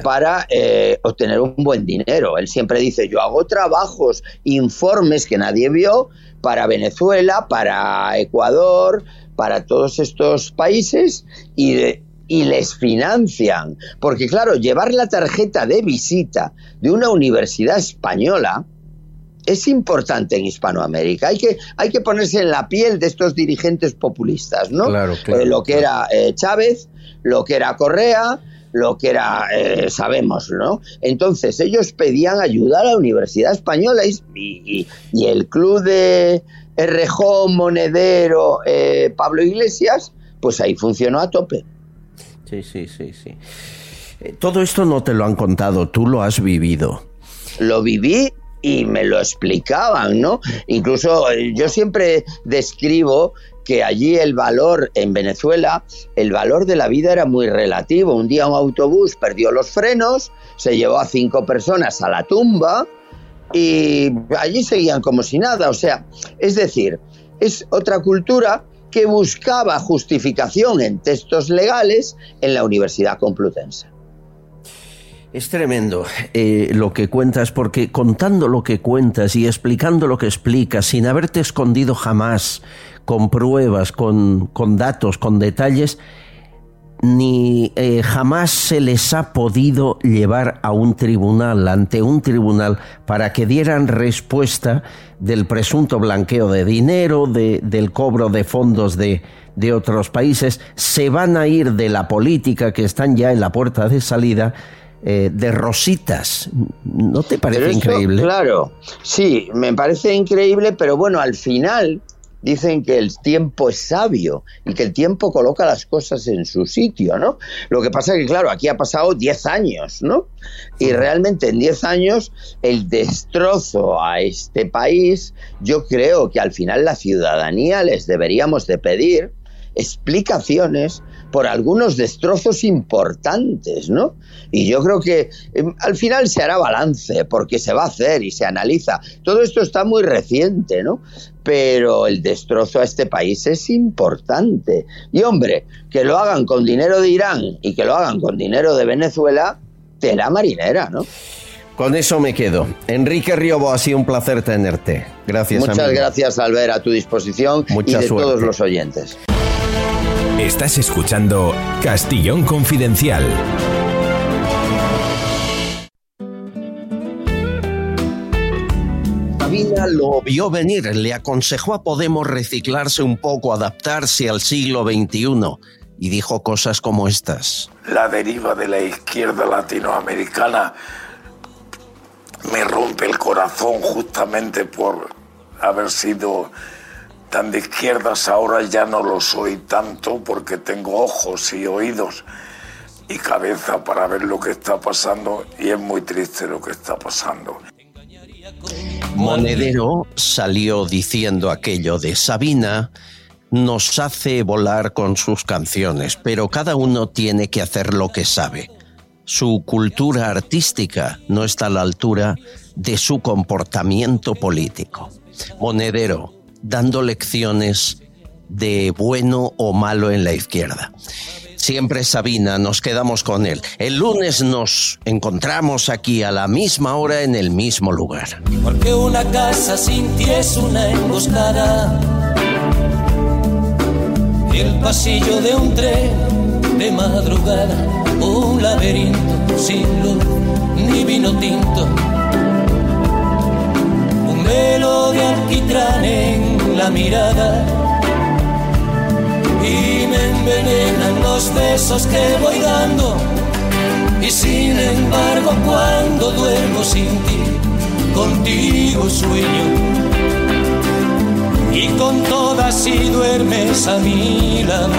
para eh, obtener un buen dinero. Él siempre dice, yo hago trabajos, informes que nadie vio para Venezuela, para Ecuador, para todos estos países y, de- y les financian. Porque claro, llevar la tarjeta de visita de una universidad española es importante en Hispanoamérica. Hay que, hay que ponerse en la piel de estos dirigentes populistas, ¿no? Claro, claro, Eh, lo que era eh, Chávez, lo que era Correa, lo que era, eh, sabemos, ¿no? Entonces ellos pedían ayuda a la Universidad Española y, y- y el club de Errejón, Monedero, eh, Pablo Iglesias, pues ahí funcionó a tope. Sí, sí, sí, sí. Eh, Todo esto no te lo han contado, tú lo has vivido. lo viví y me lo explicaban, ¿no? Incluso eh, yo siempre describo que allí el valor en Venezuela, el valor de la vida era muy relativo. Un día un autobús perdió los frenos, se llevó a cinco personas a la tumba y allí seguían como si nada. O sea, es decir, es otra cultura que buscaba justificación en textos legales en la Universidad Complutense. Es tremendo eh, lo que cuentas, porque contando lo que cuentas y explicando lo que explicas, sin haberte escondido jamás, con pruebas, con, con datos, con detalles, ni eh, jamás se les ha podido llevar a un tribunal, ante un tribunal, para que dieran respuesta del presunto blanqueo de dinero, de, del cobro de fondos de, de otros países, se van a ir de la política que están ya en la puerta de salida. Eh, de rositas. ¿No te parece increíble? Claro, sí, me parece increíble, pero bueno, al final dicen que el tiempo es sabio y que el tiempo coloca las cosas en su sitio, ¿no? Lo que pasa es que, claro, aquí ha pasado 10 años, ¿no? Y realmente en 10 años el destrozo a este país, yo creo que al final la ciudadanía les deberíamos de pedir explicaciones por algunos destrozos importantes, ¿no? Y yo creo que eh, al final se hará balance, porque se va a hacer y se analiza. Todo esto está muy reciente, ¿no? Pero el destrozo a este país es importante. Y hombre, que lo hagan con dinero de Irán y que lo hagan con dinero de Venezuela, tela marinera, ¿no? Con eso me quedo. Enrique Riobo, ha sido un placer tenerte. Gracias, Muchas amigo. gracias, Albert, a tu disposición Mucha y de suerte. todos los oyentes. Estás escuchando Castillón Confidencial. Sabina lo vio venir, le aconsejó a Podemos reciclarse un poco, adaptarse al siglo XXI y dijo cosas como estas. la deriva de la izquierda latinoamericana me rompe el corazón justamente por haber sido tan de izquierdas. Ahora ya no lo soy tanto porque tengo ojos y oídos y cabeza para ver lo que está pasando y es muy triste lo que está pasando. Monedero salió diciendo aquello de Sabina nos hace volar con sus canciones, pero cada uno tiene que hacer lo que sabe. Su cultura artística no está a la altura de su comportamiento político. Monedero, dando lecciones de bueno o malo en la izquierda. Siempre Sabina, nos quedamos con él. El lunes nos encontramos aquí a la misma hora en el mismo lugar. Porque una casa sin ti es una emboscada. El pasillo de un tren de madrugada. Un laberinto sin luz ni vino tinto. Velo de alquitrán en la mirada. Y me envenenan los besos que voy dando. Y sin embargo, cuando duermo sin ti, contigo sueño. Y con todas si duermes a mi lado.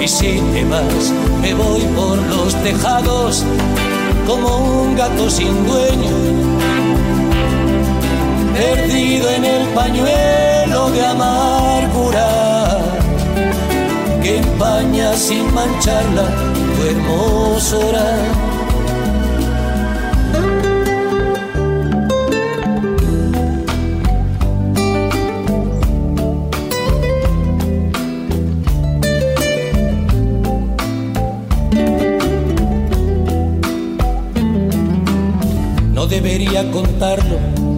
Y si te me voy por los tejados como un gato sin dueño. Perdido en el pañuelo de amargura que empaña sin mancharla tu hermosura. No debería contarlo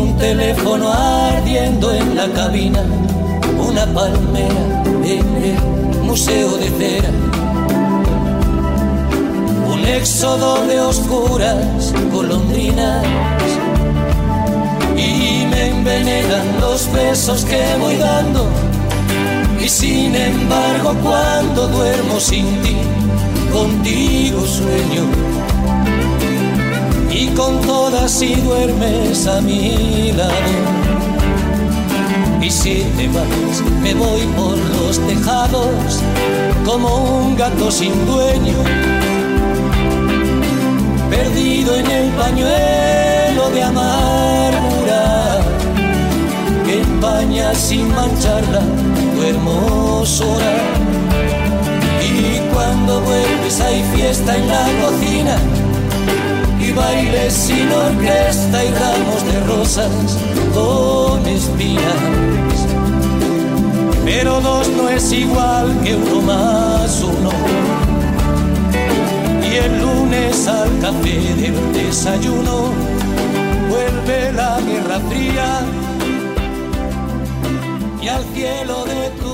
Un teléfono ardiendo en la cabina. Una palmera en el museo de cera. Un éxodo de oscuras golondrinas. Y me envenenan los besos que voy dando. Y sin embargo, cuando duermo sin ti, contigo sueño y con todas si duermes a mi lado Y si te vas, me voy por los tejados como un gato sin dueño, perdido en el pañuelo de amargura que empaña sin mancharla tu hermosura. Y cuando vuelves hay fiesta en la cocina y bailes sin orquesta y ramos de rosas con espinas. Pero dos no es igual que uno más uno. Y el lunes al café del desayuno vuelve la guerra fría y al cielo de tu